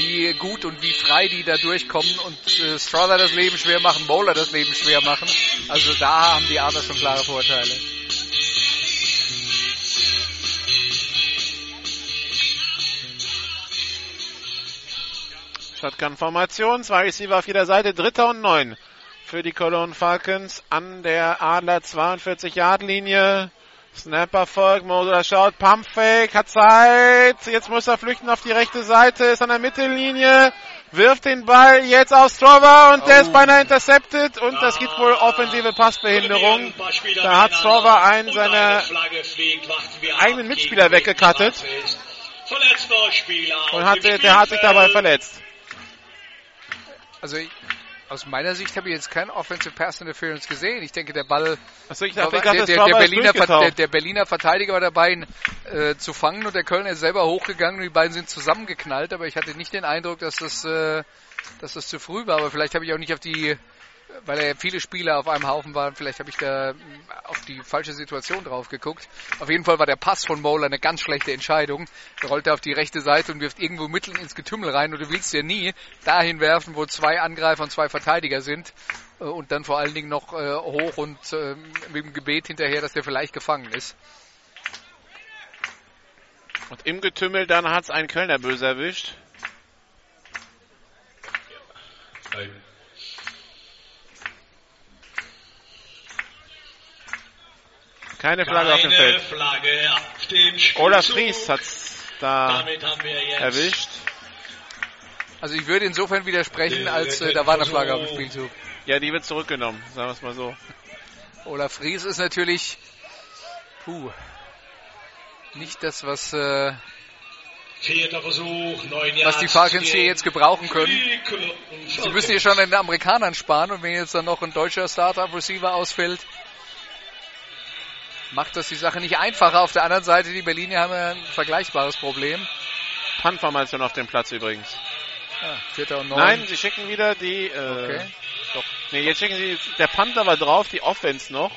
wie gut und wie frei die da durchkommen und äh, Strother das Leben schwer machen, Bowler das Leben schwer machen. Also da haben die Adler schon klare Vorteile. Shotgun-Formation, zwei Receiver auf jeder Seite, dritter und neun für die Cologne Falcons an der Adler 42-Yard-Linie. Snapper folgt, Moser schaut, Pumpfake, hat Zeit, jetzt muss er flüchten auf die rechte Seite, ist an der Mittellinie, wirft den Ball jetzt auf Strover und der ist beinahe intercepted und das gibt wohl offensive Passbehinderung. Da hat Strover einen seiner eigenen Mitspieler weggekattet. Und hat, der hat sich dabei verletzt. Also ich, aus meiner Sicht habe ich jetzt kein Offensive Pass Interference gesehen. Ich denke, der Ball ich dachte, der, Berliner, der Berliner Verteidiger war dabei, ihn äh, zu fangen und der Kölner ist selber hochgegangen und die beiden sind zusammengeknallt, aber ich hatte nicht den Eindruck, dass das, äh, dass das zu früh war, aber vielleicht habe ich auch nicht auf die, weil ja viele Spieler auf einem Haufen waren, vielleicht habe ich da mh, auf die falsche Situation drauf geguckt. Auf jeden Fall war der Pass von Moeller eine ganz schlechte Entscheidung. Er rollte auf die rechte Seite und wirft irgendwo mitten ins Getümmel rein und du willst ja nie dahin werfen, wo zwei Angreifer und zwei Verteidiger sind äh, und dann vor allen Dingen noch äh, hoch und äh, mit dem Gebet hinterher, dass der vielleicht gefangen ist. Und im Getümmel dann hat's einen Kölner böse erwischt. Keine Flagge auf dem Keine Feld. Flagge auf dem Olaf. Fries hat's da erwischt. Also ich würde insofern widersprechen, als äh, da war eine Flagge auf dem Spielzug. Ja, die wird zurückgenommen, sagen wir es mal so. Olaf Fries ist natürlich puh, nicht das, was, äh, Versuch, neun was die Falcons hier jetzt gebrauchen können. Sie müssen hier schon an den Amerikanern sparen und wenn jetzt dann noch ein deutscher Startup-Receiver ausfällt, macht das die Sache nicht einfacher. Auf der anderen Seite, die Berliner haben ja ein vergleichbares Problem. Punt-Formation auf dem Platz übrigens. Ja, Vierter und neun. Nein, sie schicken wieder die, äh, Okay. doch, nee, jetzt schicken sie, der Panther war drauf, die Offense noch.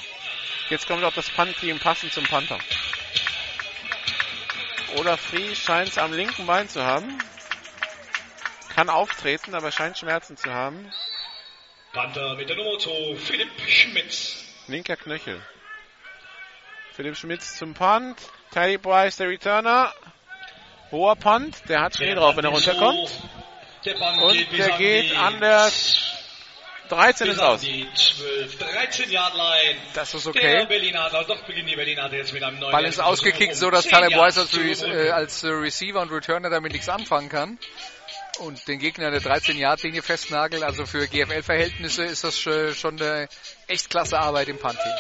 Jetzt kommt auch das Punt-Team passend zum Panther. Oder Fries scheint es am linken Bein zu haben. Kann auftreten, aber scheint Schmerzen zu haben. Panther mit der Nummer 2, Philipp Schmitz. Linker Knöchel. Philipp Schmitz zum Punt. Teddy Bryce, der Returner. Hoher Punt. Der hat Schnee drauf, wenn er runterkommt. Der Punt Und geht der geht an der 13 bis ist aus. die 12, 13 Yard Line. Das ist Der okay. Ball ist ausgekickt, so dass 10 Taleb Yards Weiss als, Re äh, als äh, Receiver und Returner damit nichts anfangen kann. Und den Gegner der 13-Yard-Linie festnagelt. Also für GFL-Verhältnisse ist das schon schon eine echt klasse Arbeit im Punt-Team.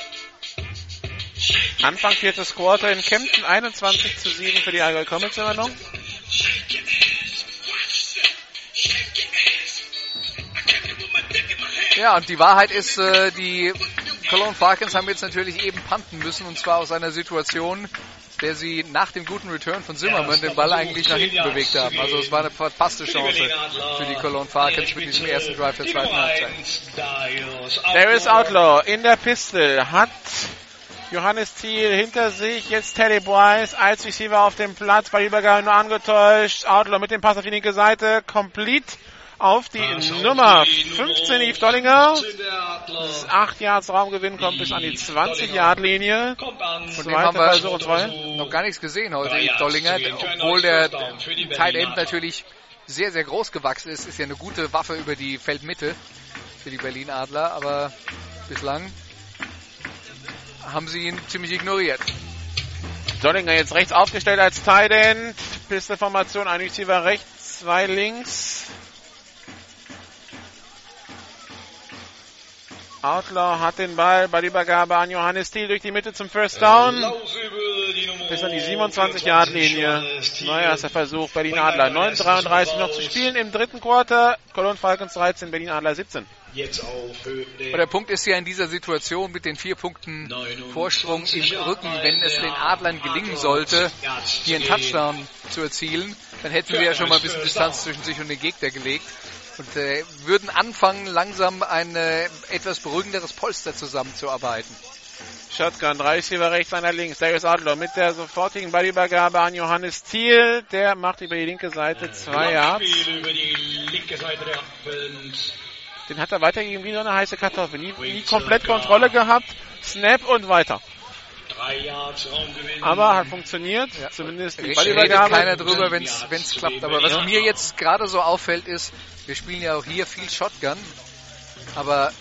Anfang viertes Quarter in Kempten 21 zu 7 für die Allgäu Comets Übernung. Ja, und die Wahrheit ist, äh, die Cologne Falcons haben jetzt natürlich eben punten müssen und zwar aus einer Situation, der sie nach dem guten Return von Zimmermann den Ball eigentlich nach hinten bewegt haben. Also es war eine verpasste Chance für die Cologne Falcons mit diesem ersten Drive der zweiten Halbzeit. Darius Darius Outlaw in der Pistol hat Johannes Thiel hinter sich. Jetzt Teddy Bryce als Receiver auf dem Platz. Bei Übergabe nur angetäuscht. Outlaw mit dem Pass auf die linke Seite. Complete auf die Nummer 15 Yves Dollinger. 8 Yards Raumgewinn kommt bis an die 20 Yard Linie. Kommt an. Von dem haben wir noch gar nichts gesehen heute, Yves Dollinger, obwohl der Tight. End natürlich sehr, sehr groß gewachsen ist. Ist ja eine gute Waffe über die Feldmitte für die Berlin Adler, aber bislang haben sie ihn ziemlich ignoriert. Dollinger jetzt rechts aufgestellt als Tight End. Pistolformation, ein Receiver rechts, zwei links. Outlaw hat den Ball bei der Übergabe an Johannes Thiel durch die Mitte zum First Down. Bis an die 27-Yard-Linie. Neuer erster Versuch, Berlin Adler. 9,33 noch zu spielen im dritten Quarter. Cologne Falcons 13, Berlin Adler 17. Jetzt auf Höhe Aber der Punkt ist ja in dieser Situation mit den vier Punkten Vorsprung im Rücken, wenn es den Adlern gelingen sollte, hier einen Touchdown zu erzielen, dann hätten sie ja schon mal ein bisschen Distanz zwischen sich und den Gegner gelegt und äh, würden anfangen, langsam ein äh, etwas beruhigenderes Polster zusammenzuarbeiten. Shotgun, drei Receiver rechts, einer links. Darius Adler mit der sofortigen Ballübergabe an Johannes Thiel. Der macht über die linke Seite zwei Yards. Den hat er weitergegeben wie so eine heiße Kartoffel. Nie, nie komplett Kontrolle gehabt. Snap und weiter. Aber hat funktioniert. Zumindest die Redet Ballübergabe. keiner drüber, wenn es klappt. Aber was mir jetzt gerade so auffällt, ist, wir spielen ja auch hier viel Shotgun, aber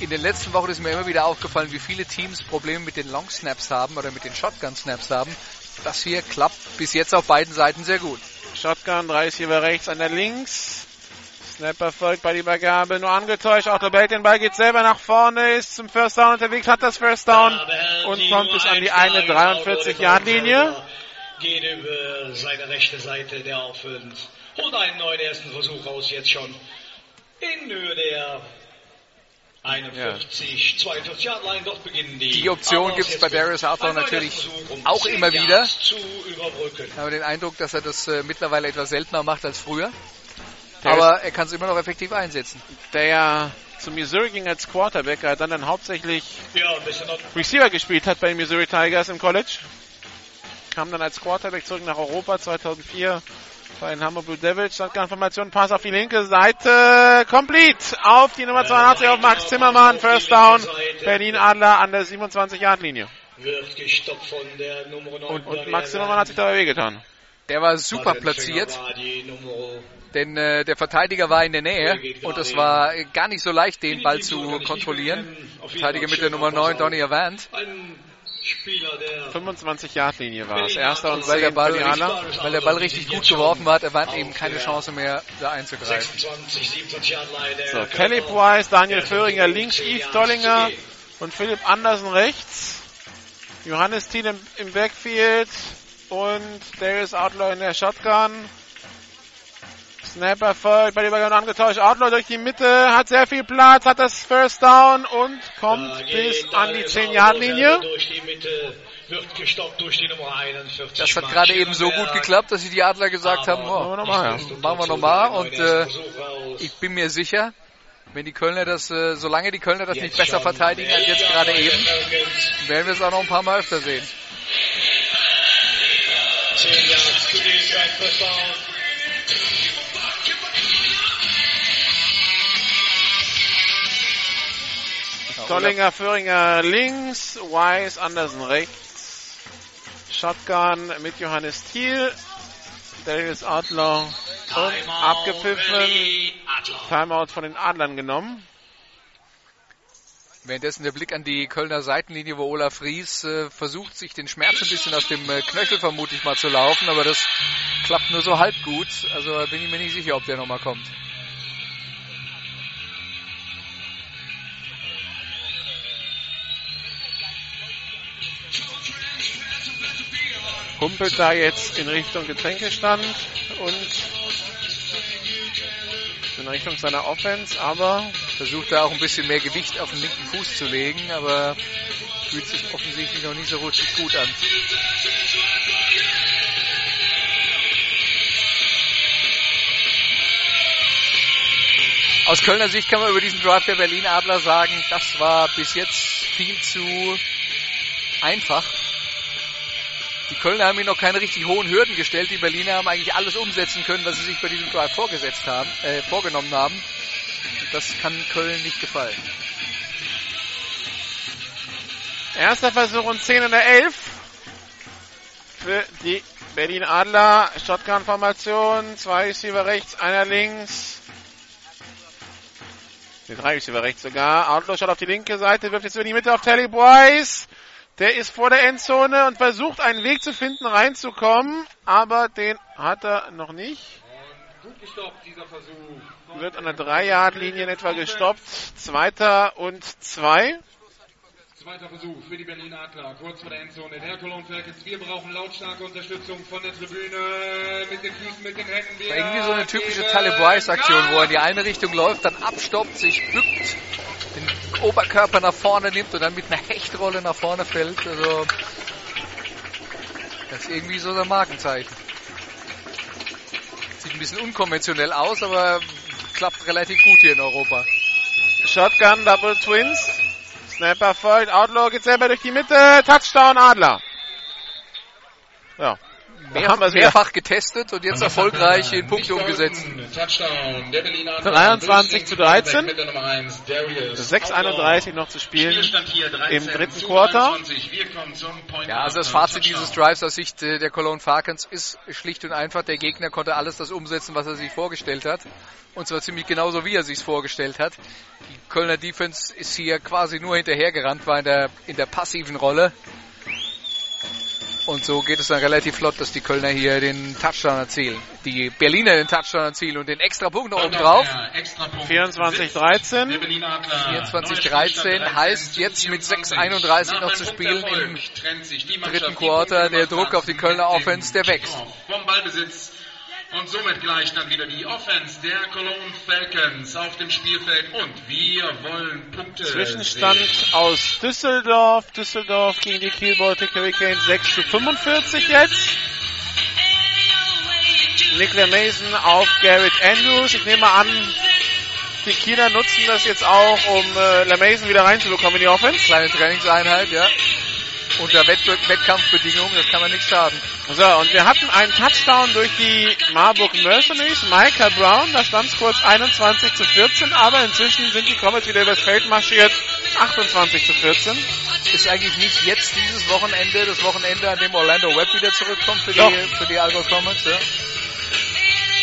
in den letzten Wochen ist mir immer wieder aufgefallen, wie viele Teams Probleme mit den Long Snaps haben oder mit den Shotgun Snaps haben. Das hier klappt bis jetzt auf beiden Seiten sehr gut. Shotgun, drei Receiver rechts, einer links. Snap erfolgt bei der Übergabe, nur angetäuscht. Otto behält den Ball, geht selber nach vorne, ist zum First Down unterwegs, hat das First Down und kommt bis an die eine 43-Yard-Linie. Geht über seine rechte Seite der Offense. Holt einen neuen ersten Versuch raus, jetzt schon. In Höhe der 41, 42 Yard Line. Dort beginnen die. Die Option gibt's jetzt bei Darius neuen natürlich Versuch, um auch 10 immer wieder. Ich habe den Eindruck, dass er das äh, mittlerweile etwas seltener macht als früher. Der Aber er kann es immer noch effektiv einsetzen. Der ja zu Missouri ging als Quarterback, er dann, dann hauptsächlich Ja. Receiver gespielt hat bei den Missouri Tigers im College. Kam dann als Quarterback zurück nach Europa 2004 bei den Hamburg Blue Devils. Shotgun-Formation, Pass auf die linke Seite. Complete auf die Nummer 82 auf Max Zimmermann. First Down. Berlin Adler an der 27-Yard-Linie. Wird gestoppt von der Nummer 9. Und, und Max Zimmermann hat sich dabei wehgetan. Der war super platziert, War denn äh, der Verteidiger war in der Nähe und es war gar nicht so leicht, den Ball zu kontrollieren. Verteidiger mit der Nummer 9, Donny Avant. Ein Spieler, der 25-Yard-Linie war es. Erster und Weil der, Ball für die richtig, weil der Ball richtig gut geworfen hat, Avant eben keine Chance mehr, da einzugreifen. 26, 27 Jahre Line. So, Kelly Price, Daniel Föhringer links, Yves Dollinger und Philipp Andersen rechts. Johannes Thiel im, im Backfield und Darius Outlaw in der Shotgun. Snap erfolgt, bei der Übergabe angetauscht. Outlaw durch die Mitte, hat sehr viel Platz, hat das First Down und kommt bis an die 10-Yard-Linie. Durch die Mitte wird gestoppt durch die Nummer 41. Das hat gerade eben so gut geklappt, dass sich die Adler gesagt haben, Machen wir oh, machen wir nochmal und äh, ich bin mir sicher, wenn die Kölner das, äh, solange die Kölner das nicht besser verteidigen als jetzt gerade eben, werden wir es auch noch ein paar Mal öfter sehen. 10 Yards zu gehen für ein First Down. Tollinger, Föhringer links, Wise, Andersen rechts. Shotgun mit Johannes Thiel. Darius Adler und abgepfiffen. Timeout von den Adlern genommen. Währenddessen der Blick an die Kölner Seitenlinie, wo Olaf Ries äh, versucht, sich den Schmerz ein bisschen aus dem äh, Knöchel vermutlich mal zu laufen, aber das klappt nur so halb gut. Also bin ich mir nicht sicher, ob der nochmal kommt. Humpelt da jetzt in Richtung Getränkestand und in Richtung seiner Offense, aber Versucht da auch ein bisschen mehr Gewicht auf den linken Fuß zu legen, aber fühlt sich offensichtlich noch nicht so richtig gut an. Aus Kölner Sicht kann man über diesen Drive der Berlin Adler sagen, das war bis jetzt viel zu einfach. Die Kölner haben ihm noch keine richtig hohen Hürden gestellt. Die Berliner haben eigentlich alles umsetzen können, was sie sich bei diesem Drive vorgesetzt haben, äh, vorgenommen haben. Das kann Köln nicht gefallen. erster Versuch und 10 in der 11 für die Berlin Adler. Shotgun-Formation, zwei Receiver rechts, einer links. Die drei Receiver rechts sogar. Outlaw schaut auf die linke Seite, wirft jetzt über die Mitte auf Telly Boyce. Der ist vor der Endzone und versucht einen Weg zu finden, reinzukommen, aber den hat er noch nicht. Gut gestoppt, dieser Versuch. Wird an der 3-Yard-Linie in etwa gestoppt. Zweiter und zwei. Zweiter Versuch für die Berlin Adler, kurz vor der Endzone. Der Cologne Falcons, wir brauchen lautstarke Unterstützung von der Tribüne, mit den Füßen, mit den Händen. Wir irgendwie so eine typische Talib Rice-Aktion, wo er in die eine Richtung läuft, dann abstoppt, sich bückt, den Oberkörper nach vorne nimmt und dann mit einer Hechtrolle nach vorne fällt. Also, das ist irgendwie so sein Markenzeichen. Sieht ein bisschen unkonventionell aus, aber klappt relativ gut hier in Europa. Shotgun, Double Twins. Snapper folgt. Outlaw geht selber durch die Mitte. Touchdown Adler. Ja. Mehr, mehrfach getestet und jetzt erfolgreich in Punkte umgesetzt. Touchdown der Berlin Adler. 23 zu 13. Mit der Nummer 1, Darius 6,31 noch zu spielen. Spielstand hier 13 im dritten Quarter. 23. Wir kommen zum Point Ja, also das Fazit dieses Drives aus Sicht äh, der Cologne Falcons ist schlicht und einfach, der Gegner konnte alles das umsetzen, was er sich vorgestellt hat. Und zwar ziemlich genauso, wie er sich vorgestellt hat. Die Kölner Defense ist hier quasi nur hinterhergerannt, war in der, in der passiven Rolle. Und so geht es dann relativ flott, dass die Kölner hier den Touchdown erzielen. Die Berliner den Touchdown erzielen und den extra Punkt noch oben drauf. Ja, Extrapunkt. 24, Der 13. Berlin Adler. 24-13 heißt jetzt mit 6:31 noch zu spielen im dritten dritten Quarter der Druck auf die Kölner Offense, der wächst. Vom Ballbesitz. Und somit gleich dann wieder die Offense der Cologne Falcons auf dem Spielfeld. Und wir wollen Punkte. Zwischenstand sehen. aus Düsseldorf. Düsseldorf gegen die Kiel Baltic Hurricanes 6 zu 45 jetzt. Nicola Mason auf Garrett Andrews. Ich nehme an, die Kieler nutzen das jetzt auch, um äh, LeMason wieder reinzubekommen in die Offense. Kleine Trainingseinheit, ja. Unter Wett Wettkampfbedingungen, das kann man nicht schaden. So, und wir hatten einen Touchdown durch die Marburg Mercenaries, Michael Brown, da stand es kurz 21 zu 14, aber inzwischen sind die Comets wieder übers Feld marschiert, 28 zu 14. Ist eigentlich nicht jetzt dieses Wochenende, das Wochenende, an dem Orlando Webb wieder zurückkommt für Doch. die, für die Allgäu Comets, ja.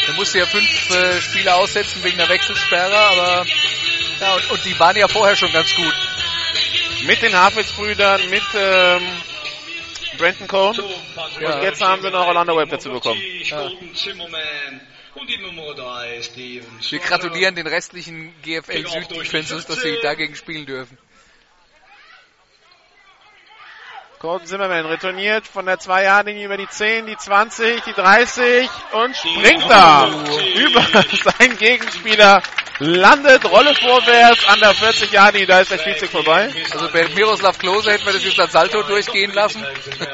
Er musste ja fünf äh, Spiele aussetzen wegen der Wechselsperre, aber ja, und, und die waren ja vorher schon ganz gut. Mit den Havels-Brüdern, mit ähm, Brenton Cohn. Ja. Und jetzt haben sie noch Orlando Webb dazu bekommen. Ja. Zimmerman und die Nummer 3 Steven. Wir gratulieren den restlichen GFL Süd Defenses, dass sie dagegen spielen dürfen. Colton Zimmerman retourniert von der 2-Yard-Linie über die 10, die 20, die 30 und springt da über seinen Gegenspieler. Landet, Rolle vorwärts an der 40-Yard-Linie, da ist der Spielzug vorbei. Also bei Miroslav Klose hätten wir das jetzt als Salto durchgehen lassen.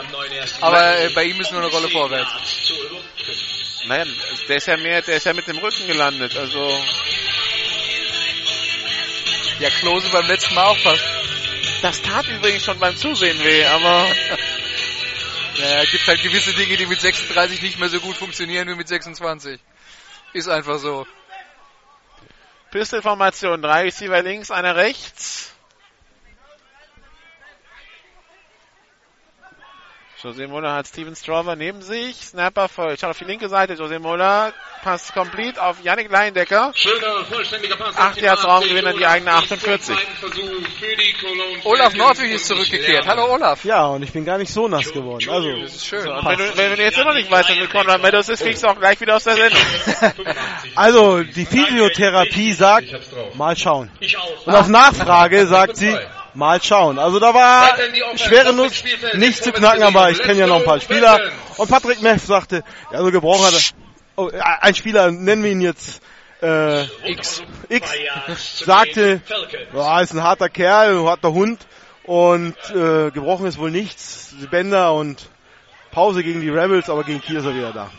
Aber äh, bei ihm ist nur eine Rolle vorwärts. Naja, der ist ja mehr, der ist ja mit dem Rücken gelandet, also Ja, Klose beim letzten Mal auch fast. Das tat übrigens schon beim Zusehen weh, aber Ja, gibt halt gewisse Dinge, die mit 36 nicht mehr so gut funktionieren wie mit 26. Ist einfach so. Pistol-Formation, drei Receiver links, einer rechts. Jose Muller hat Steven Strover neben sich. Snapper voll. Schaut auf die linke Seite. Jose Muller. Pass complete auf Yannick Leindecker. Schöner, vollständiger Pass. Acht Yards Raumgewinn an die eigene 48. Olaf Nordwig ist zurückgekehrt. Hallo Olaf. Ja, und ich bin gar nicht so nass geworden. Also, Das ist schön. Und wenn du, wenn du jetzt immer nicht weißt, was mit Conrad Meadows ist, fliegst du auch gleich wieder aus der Sendung. also die Physiotherapie sagt, mal schauen. Ich auch. Und auf Nachfrage sagt sie, mal schauen. Also da war schwere Nuss nicht zu knacken, aber ich kenne ja noch ein paar Spieler. Und Patrick Meff sagte, ja, so gebrochen hat er. Oh, äh, ein Spieler, nennen wir ihn jetzt äh, X. X, sagte, ja, ist ein harter Kerl, ein harter Hund und äh, gebrochen ist wohl nichts. Die Bänder und Pause gegen die Rebels, aber gegen Kiel ist er wieder da.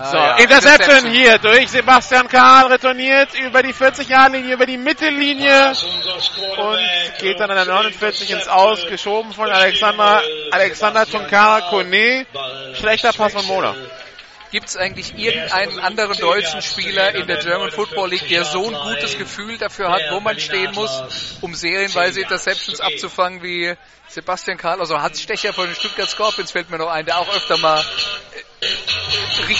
Ah, So, ja, Interception hier durch Sebastian Karl, retourniert über die 40-Jahr-Linie, über die Mittellinie und geht dann an der 49 ins Aus, geschoben von Alexander, Alexander Tunkara Kone. Schlechter Pass von Mola. Gibt es eigentlich irgendeinen anderen deutschen Spieler in der German Football League, der so ein gutes Gefühl dafür hat, wo man stehen muss, um serienweise Interceptions abzufangen wie Sebastian Karl? Also Hans Stecher von den Stuttgart Scorpions fällt mir noch ein, der auch öfter mal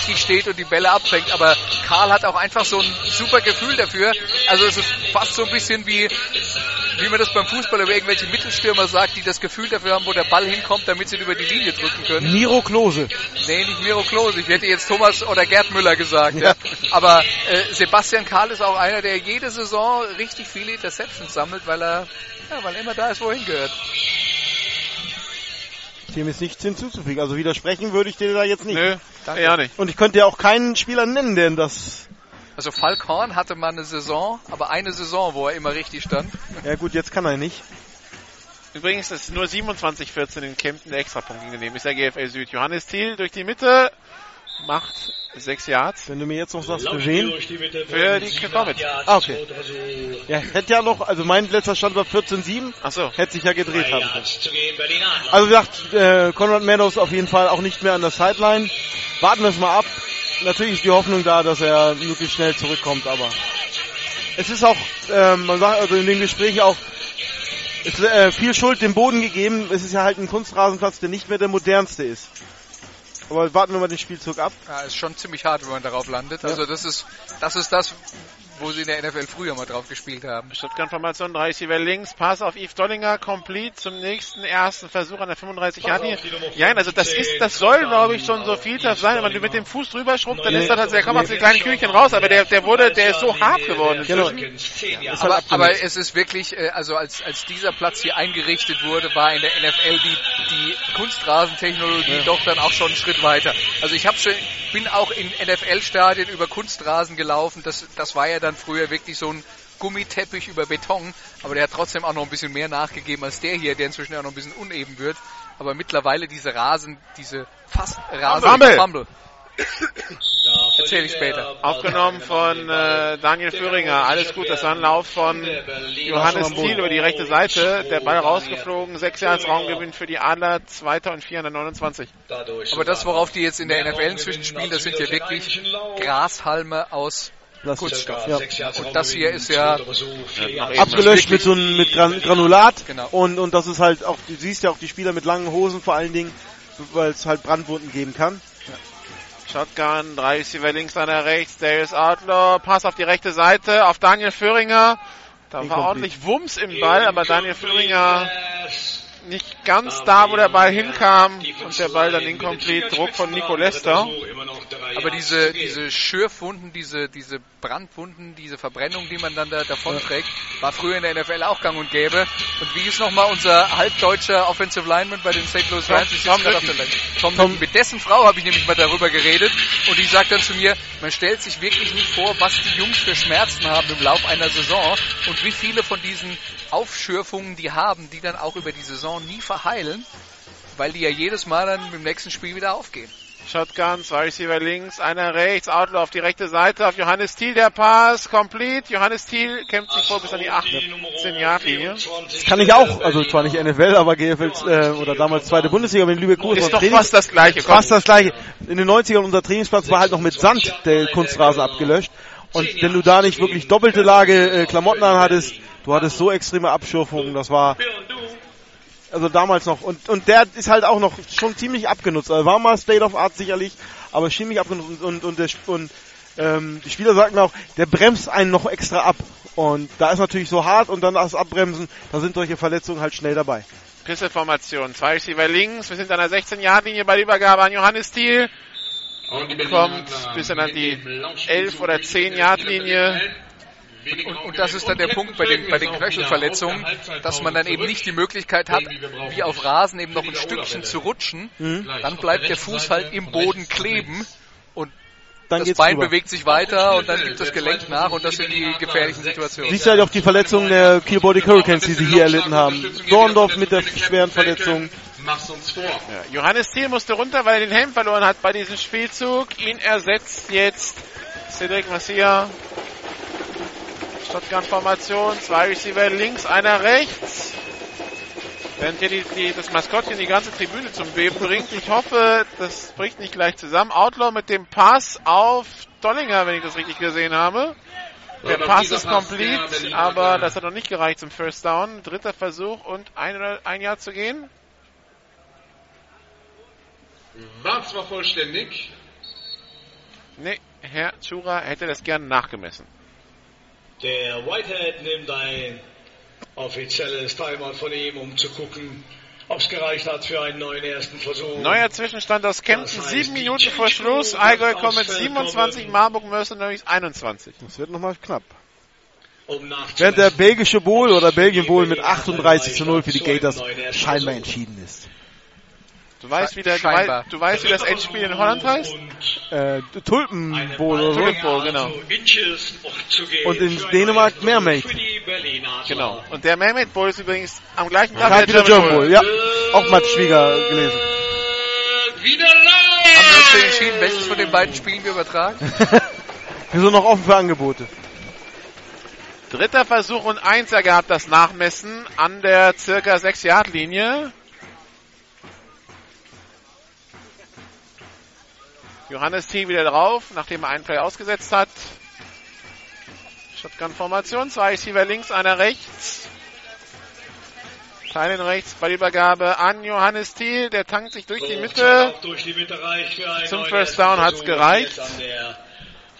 richtig steht und die Bälle abfängt. Aber Karl hat auch einfach so ein super Gefühl dafür. Also es ist fast so ein bisschen wie, wie man das beim Fußball über irgendwelche Mittelstürmer sagt, die das Gefühl dafür haben, wo der Ball hinkommt, damit sie ihn über die Linie drücken können. Miro Klose. Nee, nicht Miro Klose. Ich hätte jetzt Thomas oder Gerd Müller gesagt. Ja. Aber äh, Sebastian Karl ist auch einer, der jede Saison richtig viele Interceptions sammelt, weil er, ja, weil er immer da ist, wo er hingehört. Dem ist nichts hinzuzufügen. Also widersprechen würde ich dir da jetzt nicht. Nö, ja nicht. Und ich könnte ja auch keinen Spieler nennen, der das. Also Falk Horn hatte mal eine Saison, aber eine Saison, wo er immer richtig stand. Ja gut, jetzt kann er nicht. Übrigens ist nur 27-14 in Kempten der Extrapunkt gegeben. Ist der GFL Süd. Johannes Thiel durch die Mitte macht sechs Yards. Wenn du mir jetzt noch sagst, für wen? Für die Comets. Ah, okay. Ja, hätte ja noch, also mein letzter Stand war 14-7. Achso. Hätte sich ja gedreht haben können. Also wie gesagt, äh, Conrad Meadows auf jeden Fall auch nicht mehr an der Sideline. Warten wir es mal ab. Natürlich ist die Hoffnung da, dass er möglichst schnell zurückkommt, aber es ist auch, ähm, man sagt also in den Gesprächen auch, es, äh, viel Schuld dem Boden gegeben. Es ist ja halt ein Kunstrasenplatz, der nicht mehr der modernste ist. Aber warten wir mal den Spielzug ab. Ja, ist schon ziemlich hart, wenn man darauf landet. Also das ist, das ist das, wo sie in der NFL früher mal drauf gespielt haben. Stuttgart-Formation, 3 Receiver links, Pass auf Yves Dollinger, complete zum nächsten ersten Versuch an der 35 Yard Ja, also das ist, das soll, glaube ich, schon so viel das sein. Wenn du mit dem Fuß drüber schrubbt, dann ist das halt, der kommt aus den kleinen Kühlchen raus, aber der, der wurde, der ist so hart geworden. Genau. inzwischen. Ist halt Aber, aber es ist wirklich, äh, also als, als dieser Platz hier eingerichtet wurde, war in der NFL die, die Kunstrasentechnologie doch dann auch schon einen Schritt weiter. Also ich habe schon, bin auch in NFL-Stadien über Kunstrasen gelaufen. Das, das war ja dann früher wirklich so ein Gummiteppich über Beton, aber der hat trotzdem auch noch ein bisschen mehr nachgegeben als der hier, der inzwischen auch noch ein bisschen uneben wird. Aber mittlerweile diese Rasen, diese fast Rasen, Fumble. Fumble. Erzähle ich später. Aufgenommen von äh, Daniel Föhringer. Alles gut, das war ein Lauf von Johannes Thiel über die rechte Seite. Der Ball rausgeflogen, sechs Jahre Raumgewinn für die Adler, zweiter und 429. Aber das, worauf die jetzt in der NFL inzwischen spielen, das sind ja wirklich Grashalme aus. Kunststoff. Ja. Und das hier ist ja Abgelöscht mit so einem mit Gran Granulat Genau. und und das ist halt auch du siehst ja auch die Spieler mit langen Hosen vor allen Dingen, weil es halt Brandwunden geben kann. Shotgun, drei Receiver links, einer rechts, Darius Outlaw, Pass auf die rechte Seite, auf Daniel Föhringer. Da war ordentlich Wumms im Ball, aber Daniel Föhringer nicht ganz da, wo der Ball hinkam und der Ball dann incomplete, Druck von Nico Lester. Aber diese, diese Schürfwunden, diese, diese Brandwunden, diese Verbrennung, die man dann da davon trägt, war früher in der NFL auch gang und gäbe. Und wie ist nochmal unser halbdeutscher Offensive Lineman bei den St. Louis Rams? Ich Tom gerade auf Lütten. der Liste. Tom, Lütten. Mit dessen Frau habe ich nämlich mal darüber geredet und die sagt dann zu mir, man stellt sich wirklich nicht vor, was die Jungs für Schmerzen haben im Lauf einer Saison und wie viele von diesen Aufschürfungen die haben, die dann auch über die Saison nie verheilen, weil die ja jedes Mal dann im nächsten Spiel wieder aufgehen. Shotgun, zwei Receiver links, einer rechts, Outlaw auf die rechte Seite, auf Johannes Thiel der Pass, complete. Johannes Thiel kämpft sich vor bis an die 18 Yard linie Das kann ich auch, also zwar nicht NFL, aber GFL äh, oder damals zweite Bundesliga mit Lübeck Kurs Ist doch fast das gleiche. komm. fast das gleiche. In den 90ern unser Trainingsplatz war halt noch mit Sand der Kunstrasen abgelöscht. Und wenn du da nicht wirklich doppelte Lage äh, Klamotten an hattest, du hattest so extreme Abschürfungen, das war Also damals noch. Und, und der ist halt auch noch schon ziemlich abgenutzt. Also war mal State of Art sicherlich, aber ziemlich abgenutzt. Und, und, und, der, und ähm, die Spieler sagten auch, der bremst einen noch extra ab. Und da ist natürlich so hart und dann das Abbremsen, da sind solche Verletzungen halt schnell dabei. Pisselformation. Zwei Receiver links. Wir sind an der 16-Yard-Linie bei der Übergabe an Johannes Thiel. Und Kommt bis an die mit dem 11 oder 10 Yard Linie. Und, und das ist dann der Punkt bei den, bei den Knöchelverletzungen, dass man dann eben nicht die Möglichkeit hat, wie auf Rasen eben noch ein Stückchen zu rutschen. Dann bleibt der Fuß halt im Boden kleben und Dann das Bein drüber. bewegt sich weiter und dann gibt das Gelenk nach und das sind die gefährlichen Situationen. Siehst du halt auch die Verletzungen der Kielbody Hurricanes, die sie hier erlitten haben. Dorndorf mit der schweren Verletzung. Mach's uns vor. Ja, Johannes Thiel musste runter, weil er den Helm verloren hat bei diesem Spielzug. Ihn ersetzt jetzt Cedric Massia. Shotgun-Formation. Zwei Receiver links, einer rechts. Während hier die, die, das Maskottchen die ganze Tribüne zum Beben bringt. Ich hoffe, das bricht nicht gleich zusammen. Outlaw mit dem Pass auf Dollinger, wenn ich das richtig gesehen habe. Der Pass ist Berliner aber das hat noch nicht gereicht zum First Down. Dritter Versuch und ein, ein Jahr zu gehen. War zwar vollständig, Nee, Herr Chura hätte das gern nachgemessen. Der Whitehead nimmt ein offizielles Timeout von ihm, um zu gucken, ob es gereicht hat für einen neuen ersten Versuch. Neuer Zwischenstand aus Kempten, Das heißt, sieben Minuten vor Schluss. Allgäu kommt mit aufs Feld 27, kommen. Marburg Mercenaries 21. Das wird nochmal knapp. Um Während der belgische Bowl oder Belgien Bowl mit Berliner 38 zu 0 für die Gators scheinbar entschieden ist. Du weißt, wie, der, du, weißt, du weißt, wie das Endspiel in Holland heißt? Äh, Tulpen Bowl oder so. Tulip Bowl, genau. Und in für Dänemark Mermaid. Für. Genau. Und der Mermaid Bowl ist übrigens am gleichen Tag wie der German Bowl. Ja, auch Mats Schwieger gelesen. wieder Haben wir uns live! entschieden, welches von den beiden Spielen wir übertragen? Wir sind noch offen für Angebote. Dritter Versuch und eins ergab das Nachmessen an der circa 6 Yard Linie. Johannes T. wieder drauf, nachdem er einen Play ausgesetzt hat. Shotgun-Formation, zwei Receiver links, einer rechts. Teilen rechts bei der Übergabe an Johannes Thiel, der tankt sich durch die Mitte. durch die Mitte Zum First Down hat's gereicht.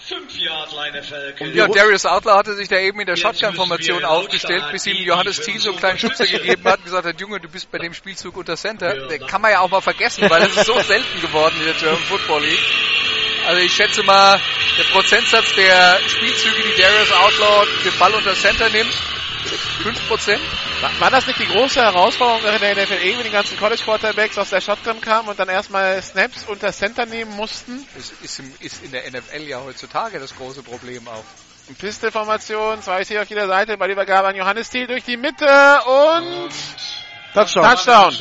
Jetzt an der 5-Yard-Line Falcons. Ja, Darius Outlaw hatte sich da eben in der Shotgun-Formation aufgestellt, bis ihm Johannes Thiel so einen kleinen Schubser gegeben hat und gesagt hat, Junge, du bist bei dem Spielzug unter Center. Der kann man ja auch mal vergessen, weil das ist so selten geworden in der German Football League. Also ich schätze mal, der Prozentsatz der Spielzüge, die Darius Outlaw den Ball unter Center nimmt, 5%. War, war das nicht die große Herausforderung in der NFL, wenn die ganzen College Quarterbacks aus der Shotgun kamen und dann erstmal Snaps unter Center nehmen mussten? Das ist, ist in der NFL ja heutzutage das große Problem auch. Pistol-Formation, zwei hier auf jeder Seite, bei der Übergabe an Johannes Thiel durch die Mitte und Touchdown. Touchdown.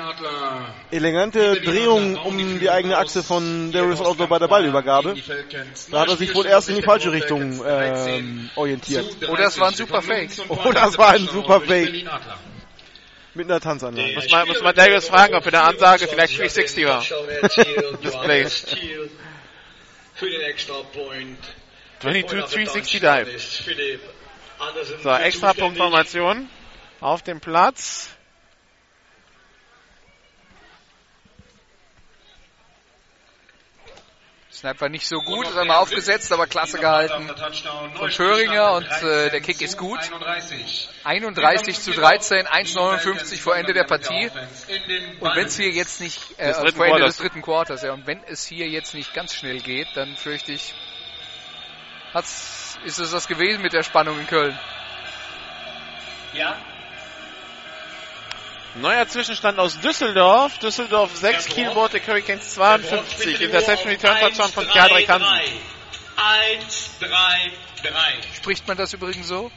Adler. Elegante Drehung um die eigene Achse von Darius Outlaw bei der Ballübergabe. Da hat er sich wohl erst in die falsche Richtung ähm, orientiert. Oder es war ein super Fake. Oder es war ein super Fake. Mit einer Tanzanlage. Muss man, muss man Darius fragen, ob in der Ansage vielleicht 360 war. Display. Display. Für den extra Point. 22 360 Dive. So, extra Punktformation auf dem Platz. Snap war nicht so gut, ist einmal aufgesetzt, aber klasse gehalten. von Schöringer und äh, der Kick ist gut. 31 zu 13, 1,59 vor Ende der Partie. Und wenn es hier jetzt nicht, äh, vor Ende des dritten Quarters, ja, und wenn es hier jetzt nicht ganz schnell geht, dann fürchte ich, hat's, ist es das gewesen mit der Spannung in Köln. Ja, Neuer Zwischenstand aus Düsseldorf. Düsseldorf 6, Kiel Baltic Hurricanes 52. Interception Return Touchdown von Kjadrik Hansen. 1, 3, 3. Spricht man das übrigens so?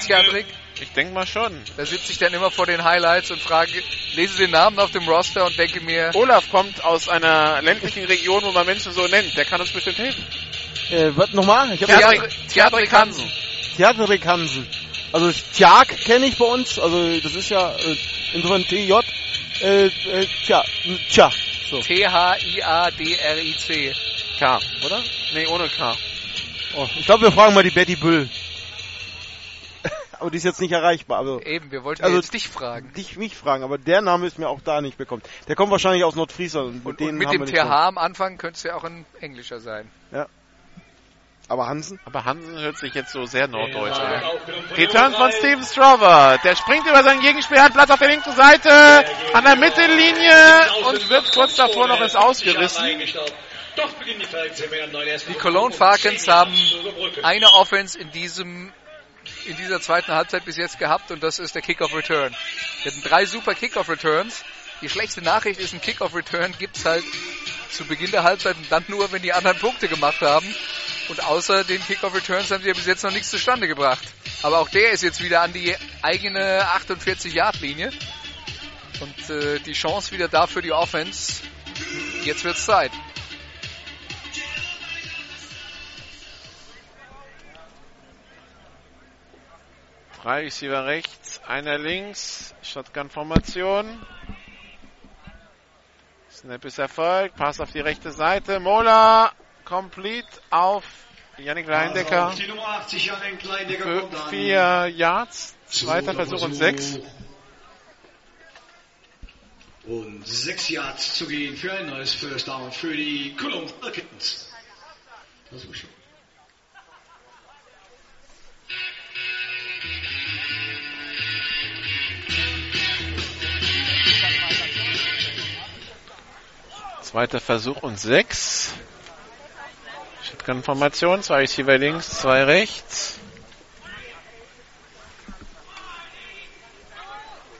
Skadrik? Ich denke mal schon. Da sitze ich dann immer vor den Highlights und frage, lese den Namen auf dem Roster und denke mir, Olaf kommt aus einer ländlichen Region, wo man Menschen so nennt. Der kann uns bestimmt helfen. Äh, was nochmal? Ich hab Kjadrik, Kjadrik Hansen. Theatrik Hansen. Also Tjag kenne ich bei uns, also das ist ja äh, insofern TJ. Äh, äh, tja, tja. So. T-H-I-A-D-R-I-C. K, oder? Nee, ohne K. Oh, ich glaube, wir fragen mal die Betty Büll. aber die ist jetzt nicht erreichbar. Also Eben, wir wollten Also- jetzt dich fragen. dich mich fragen, aber der Name ist mir auch da nicht bekommen. Der kommt wahrscheinlich aus Nordfriesland. Und, Und, den und mit haben dem TH am Anfang könnte es ja auch ein englischer sein. so. Aber Hansen? Aber Hansen hört sich jetzt so sehr norddeutsch Ja, an. Return von Steven Strover. Der springt über seinen Gegenspieler, hat Platz auf der linken Seite, an der Mittellinie und wird kurz davor noch ins Ausgerissen. Doch beginnen die Falcons im neuen ersten Die Cologne Falcons haben eine Offense in diesem in dieser zweiten Halbzeit bis jetzt gehabt und das ist der Kickoff Return. Wir hatten drei super Kickoff Returns. Die schlechte Nachricht ist, ein Kickoff Return gibt's halt zu Beginn der Halbzeit und dann nur, wenn die anderen Punkte gemacht haben. Und außer den Kickoff Returns haben sie ja bis jetzt noch nichts zustande gebracht. Aber auch der ist jetzt wieder an die eigene 48 Yard Linie. Und äh, die Chance wieder da für die Offense. Jetzt wird's Zeit. Drei Receiver rechts, einer links, Shotgun-Formation. Snap ist erfolgt, Pass auf die rechte Seite, Mola, complete auf Yannick Leindecker Die Nummer 80 Jan Kleindecker kommt an. vier Yards, zweiter Versuch und sechs. Und sechs Yards zu gehen für ein neues First Down für die Cologne Falcons. Das ist schon. Zweiter Versuch und sechs. Shotgun-Formation, zwei Receiver links, zwei rechts.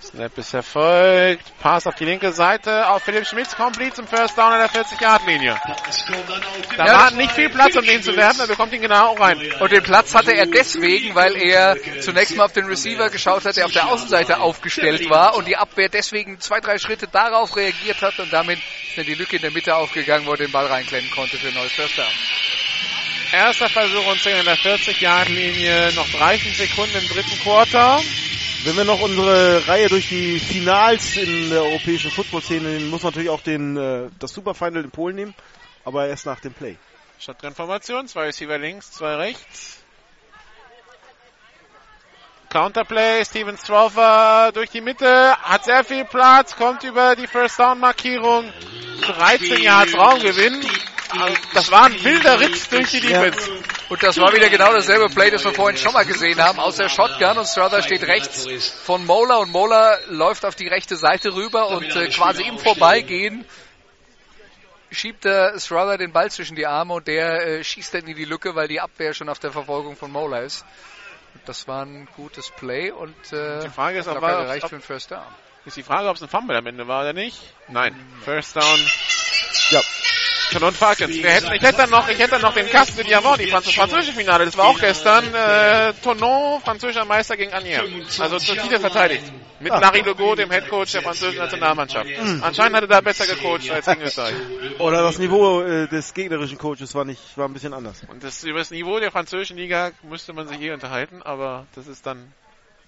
Snap ist erfolgt. Pass auf die linke Seite auf Philipp Schmitz, complete zum First Down an der 40-Yard-Linie. Es kommt dann auf die Da war nicht viel Platz, um den zu werfen, er bekommt ihn genau rein. Und den Platz hatte er deswegen, weil er zunächst mal auf den Receiver geschaut hat, der auf der Außenseite aufgestellt war und die Abwehr deswegen zwei, drei Schritte darauf reagiert hat und damit ist dann die Lücke in der Mitte aufgegangen, wo er den Ball reinklemmen konnte für ein neues First Down. Erster Versuch und 10 an der 40-Yard-Linie, noch 30 Sekunden im dritten Quarter. Wenn wir noch unsere Reihe durch die Finals in der europäischen Football-Szene nehmen, muss man natürlich auch den, äh, das Superfinal in Polen nehmen, aber erst nach dem Play. Shotgun-Formation, zwei Receiver links, zwei rechts. Counterplay, Steven Strover durch die Mitte, hat sehr viel Platz, kommt über die First Down Markierung, 13 Yards Raumgewinn. Das war ein wilder Ritt durch die Defense. Und das war wieder genau dasselbe Play, das wir vorhin schon mal gesehen haben, aus der Shotgun und Strother steht rechts von Mola und Mola läuft auf die rechte Seite rüber und äh, quasi im Vorbeigehen schiebt der Strother den Ball zwischen die Arme und der äh, schießt dann in die Lücke, weil die Abwehr schon auf der Verfolgung von Mola ist. Und Das war ein gutes Play und äh, Die Frage ist, ob er- gereicht ob- für einen First Down. Ist die Frage, ob es ein Fumble am Ende war oder nicht? Nein. First Down. Ja. Cologne Falcons. Wir hätten, ich hätte dann noch, ich hätte dann noch den Cast de Diamant, die Franz französische Finale. Das war auch gestern. Äh, Tonon, französischer Meister gegen Agnières. Also zur Titel verteidigt. Mit Larry Legault, dem Headcoach der französischen Nationalmannschaft. Anscheinend hat er da besser gecoacht als gegen Österreich. Oder das Niveau äh, des gegnerischen Coaches war nicht, war ein bisschen anders. Und das, über das Niveau der französischen Liga müsste man sich hier unterhalten, aber das ist dann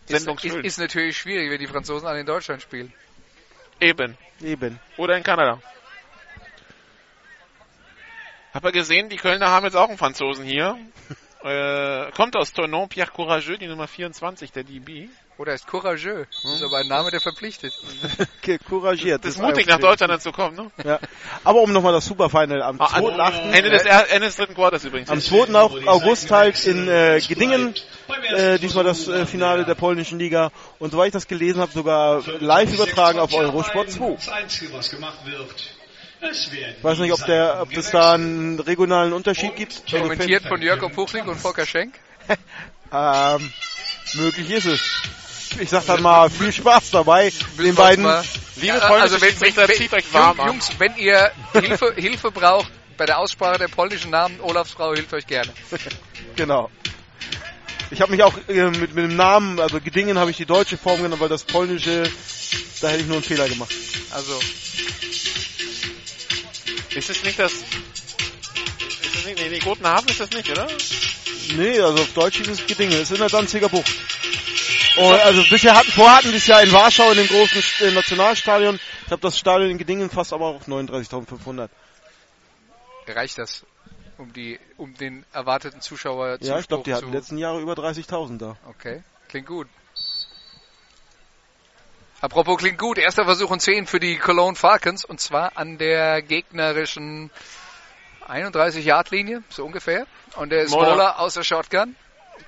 Ist, ist, sendungsschön. ist natürlich schwierig, wenn die Franzosen alle in Deutschland spielen. Eben. Eben. Oder in Kanada. Hab er gesehen, die Kölner haben jetzt auch einen Franzosen hier. äh, kommt aus Tournon, Pierre Courageux, die Nummer 24, der DB. Oder ist courageux. Das ist aber ein Name, der verpflichtet. Couragiert. Das ist mutig, nach Deutschland dann zu kommen, ne? Ja. Aber um nochmal das Superfinal am Ah, an- 2.8. Ende des, er- Ende des dritten Quarters übrigens. Am 2. Au- August halt in äh, Gedingen, äh, diesmal das äh, Finale der polnischen Liga. Und soweit ich das gelesen habe, sogar live übertragen auf Eurosport 2. Das Einzige, was gemacht wird, Ich weiß nicht, ob, der, ob es da einen regionalen Unterschied gibt. Kommentiert von Jörg Puchling und Volker Schenk. Ähm, möglich ist es. Ich sag dann mal viel Spaß dabei, den beiden. Liebe polnische also wenn, wenn, wenn, zieht euch warm an. Jungs, wenn ihr Hilfe, Hilfe braucht bei der Aussprache der polnischen Namen, Olafs Frau hilft euch gerne. Genau. Ich habe mich auch äh, mit, mit dem Namen, also Gedingen habe ich die deutsche Form genommen, weil das polnische, da hätte ich nur einen Fehler gemacht. Also, Ist es nicht das... Ist es nicht, nee, nee, Gotenhafen ist das nicht, oder? Nee, also auf Deutsch ist es Gedingen, es ist in der Danziger Bucht. Und also bisher hatten, vorher hatten wir es ja in Warschau in dem großen äh, Nationalstadion. Ich habe das Stadion in Gedingen fast aber auf 39.500. reicht das, um die, um den erwarteten Zuschauer Ja, ich glaube, die hatten zu... die letzten Jahre über 30.000 da. Okay. Klingt gut. Apropos klingt gut, erster Versuch und 10 für die Cologne Falcons und zwar an der gegnerischen 31-Yard-Linie, so ungefähr. Und der ist Moller. Aus der Shotgun.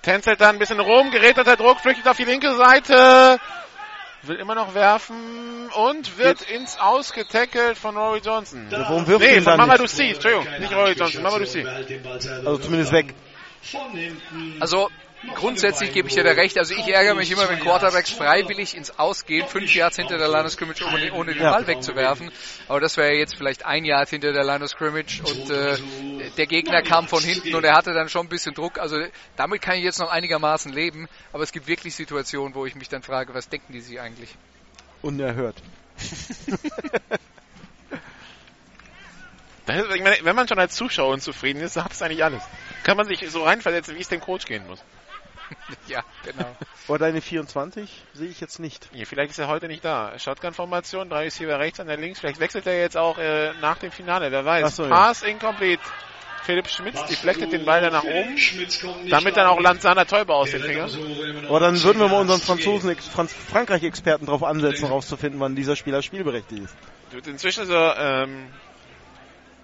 Tänzelt da ein bisschen rum, gerät unter Druck, flüchtet auf die linke Seite. Will immer noch werfen und wird ins Aus getackelt von Rory Johnson. Ja, warum wirft Nee, ihn von dann Mamadou nicht? C. Entschuldigung, nicht Rory Johnson, Mamadou C. Also zumindest weg. Also grundsätzlich gebe ich dir da recht. Also ich ärgere mich immer, wenn Quarterbacks freiwillig ins Ausgehen, fünf Yards hinter der Line of Scrimmage, ohne, ohne den. Ball wegzuwerfen. Aber das wäre jetzt vielleicht ein Yard hinter der Line of Scrimmage und äh, der Gegner kam von hinten und er hatte dann schon ein bisschen Druck. Also damit kann ich jetzt noch einigermaßen leben. Aber es gibt wirklich Situationen, wo ich mich dann frage, was denken die sich eigentlich? Unerhört. Ist, ich meine, wenn man schon als Zuschauer unzufrieden ist, sagt es eigentlich alles. Kann man sich so reinversetzen, wie es dem Coach gehen muss. Ja, genau. Aber deine 24 sehe ich jetzt nicht. Hier, vielleicht ist er heute nicht da. Shotgun-Formation, drei Receiver rechts, einer links. Vielleicht wechselt er jetzt auch äh, nach dem Finale, wer weiß. So, ja. Pass incomplete. Philipp Schmitz deflectet den Ball dann nach oben. Damit dann auch. Lanzana Täuber aus den Fingern. Aber dann würden wir mal unseren. Franzosen, Franz Frankreich-Experten darauf ansetzen, rauszufinden, wann dieser Spieler spielberechtigt ist. Inzwischen so, ähm,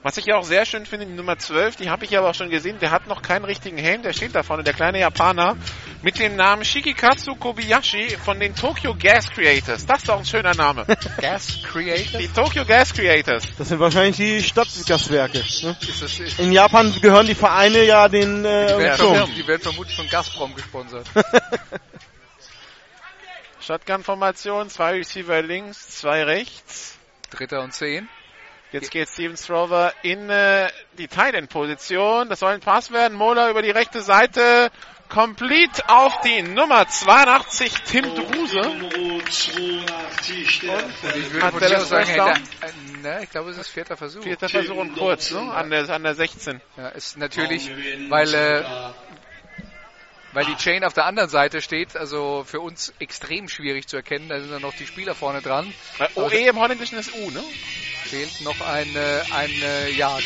was ich ja auch sehr schön finde, die Nummer 12, die habe ich aber auch schon gesehen, der hat noch keinen richtigen Helm, der steht da vorne, der kleine Japaner, mit dem Namen Shikikatsu Kobayashi von den Tokyo Gas Creators. Das ist doch ein schöner Name. Gas Creator? Die Tokyo Gas Creators. Das sind wahrscheinlich die Stadtgaswerke. Ne? Ist das, ist, In Japan gehören die Vereine ja den äh, die, werden vermutlich, die werden vermutlich von Gazprom gesponsert. Shotgun-Formation, zwei Receiver links, zwei rechts. Dritter und zehn. Jetzt geht Steven Strover in äh, die Tight End Position. Das soll ein Pass werden. Mola über die rechte Seite. Complete auf die Nummer 82, Tim Druse. Nummer 82, der Ich würde Hat der das sagen, hätte, äh, ne, ich glaube, es ist vierter Versuch. Vierter Versuch und kurz, ne? An der, an der 16. Ja, ist natürlich, weil, äh, weil die Chain auf der anderen Seite steht, also für uns extrem schwierig zu erkennen. Da sind dann noch die Spieler vorne dran. Äh, OE im Holländischen ist U, ne? Fehlt noch ein, äh, ein äh, Yard.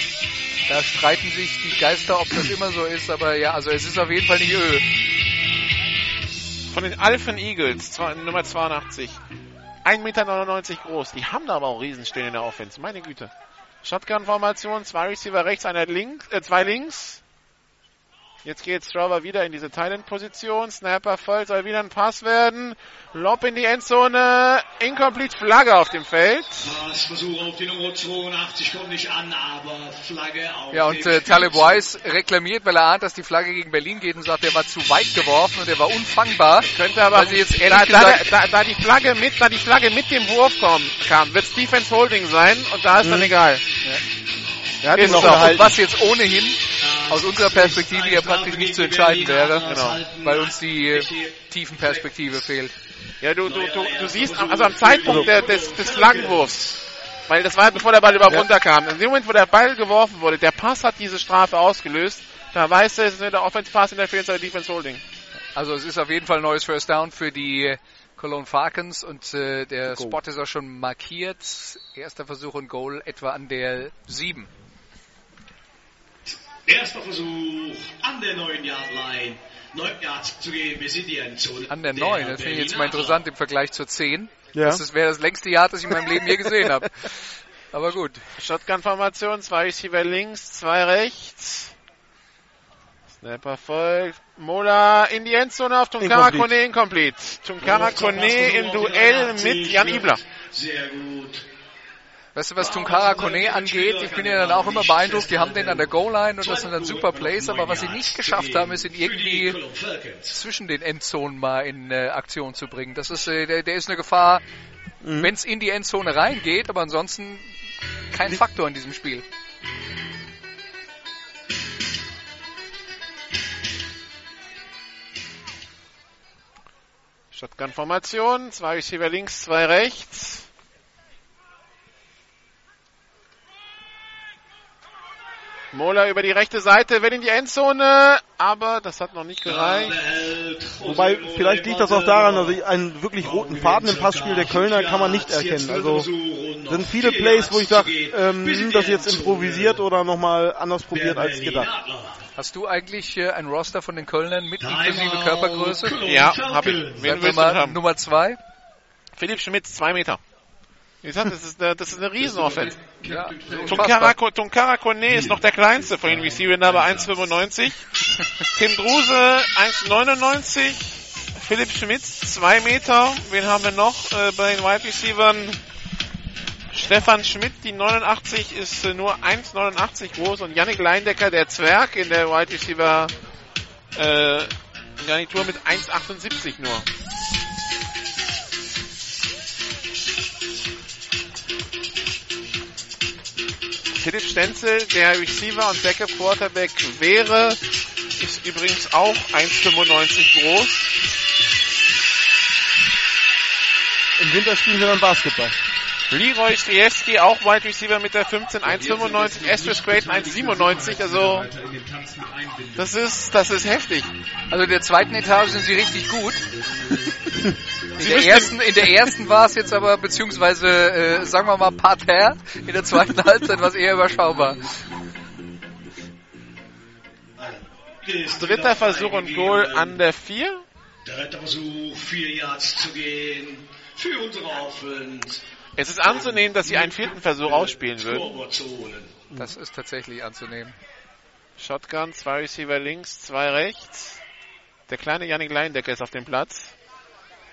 Da streiten sich die Geister, ob das immer so ist, aber ja, also es ist auf jeden Fall nicht Ö. Von den Alphen Eagles, zwei, Nummer 82. 1,99 Meter groß. Die haben da aber auch Riesenstellen in der Offense. Meine Güte. Shotgun-Formation, zwei Receiver rechts, einer links, äh, zwei links. Jetzt geht Strover wieder in diese Thailand-Position. Snapper voll, soll wieder ein Pass werden. Lob in die Endzone. Incomplete Flagge auf dem Feld. Passversuch auf die Nummer 82 kommt nicht an, aber Flagge auf Ja, und dem äh, Taleb. Wise reklamiert, weil er ahnt, dass die Flagge gegen Berlin geht und sagt, der war zu weit geworfen und der war unfangbar. Könnte aber, Weil sie jetzt da, da, da, da, die Flagge mit, da die Flagge mit dem Wurf kam, kam wird Defense Holding sein und da ist dann egal. Er hat Ist und gehalten. was jetzt ohnehin aus unserer Perspektive ja praktisch nicht zu entscheiden wäre, Genau. weil uns die äh, Tiefenperspektive fehlt. Ja, du, du, du, du siehst, am- also am Zeitpunkt der, des, des Flaggenwurfs, weil das war bevor der Ball überhaupt Ja. runterkam. In dem Moment, wo der Ball geworfen wurde, der Pass hat diese Strafe ausgelöst. Da weißt du, es ist nicht der Offense Pass Interference oder Defense Holding. Also es ist auf jeden Fall ein neues First Down für die Cologne Falcons und äh, der Go. Spot ist auch schon markiert. Erster Versuch und Goal etwa an der 7. Erster Versuch an der 9 Yard Line. 9 Yards zu gehen bis in die Endzone. An der 9, das finde ich jetzt mal interessant im Vergleich zur 10. Ja. Das ist- wäre das längste Jahr, das ich in meinem Leben je gesehen habe. Aber gut. Shotgun-Formation, zwei Receiver links, zwei rechts. Snapper folgt. Mola in die Endzone auf Tunkara. Kone incomplete. Tunkara Kone im Duell mit Jan Ibler. Sehr gut. Weißt du, was Tunkara Kone angeht, ich bin ja dann auch immer beeindruckt, die haben den an der Goal-Line und das sind dann super Plays, aber was sie nicht geschafft haben, ist ihn irgendwie zwischen den Endzonen mal in äh, Aktion zu bringen. Das ist, äh, der, der ist eine Gefahr, wenn es in die Endzone reingeht, aber ansonsten kein Faktor in diesem Spiel. Shotgun-Formation, zwei Receiver links, zwei rechts. Mola über die rechte Seite, will in die Endzone, aber das hat noch nicht gereicht. Wobei, vielleicht liegt das auch daran, also einen wirklich roten Faden im Passspiel der Kölner kann man nicht erkennen. Also sind viele Plays, wo ich sage, ähm, hm, das jetzt improvisiert oder nochmal anders probiert als gedacht. Hast du eigentlich äh, ein Roster von den Kölnern mit inklusive Körpergröße? Ja, Falcons. hab ich. Wen haben? Nummer zwei. Philipp Schmitz, zwei Meter. Wie gesagt, das ist eine, das ist eine Riesenoffense. Ja, Tunkara, Tunkara Kone ist noch der kleinste von den Receivern, aber 1,95. Tim Druse 1,99. Philipp Schmitz 2 Meter. Wen haben wir noch äh, bei den Wide Receivern? Stefan Schmidt, die 89, ist äh, nur 1,89 groß und Yannick Leindecker, der Zwerg in der Wide Receiver äh, Garnitur mit 1,78 nur. Philipp Stenzel, der Receiver und Backup Quarterback wäre, ist übrigens auch 1,95 groß. Im Winter spielen wir dann Basketball. Leroy Striewski, auch Wide Receiver mit der 15, 1,95. Estris Creighton 1,97. Also, das ist, das ist heftig. Also in der zweiten Etage sind sie richtig gut. In der ersten, in der ersten war es jetzt aber, beziehungsweise, äh, sagen wir mal, Parterre. In der zweiten Halbzeit war es eher überschaubar. Dritter Versuch und Goal an der 4. Dritter Versuch, vier Yards zu gehen. Für unsere Offense. Es ist anzunehmen, dass sie einen vierten Versuch ausspielen würden. Das ist tatsächlich anzunehmen. Shotgun, zwei Receiver links, zwei rechts. Der kleine Yannick Leindecker ist auf dem Platz.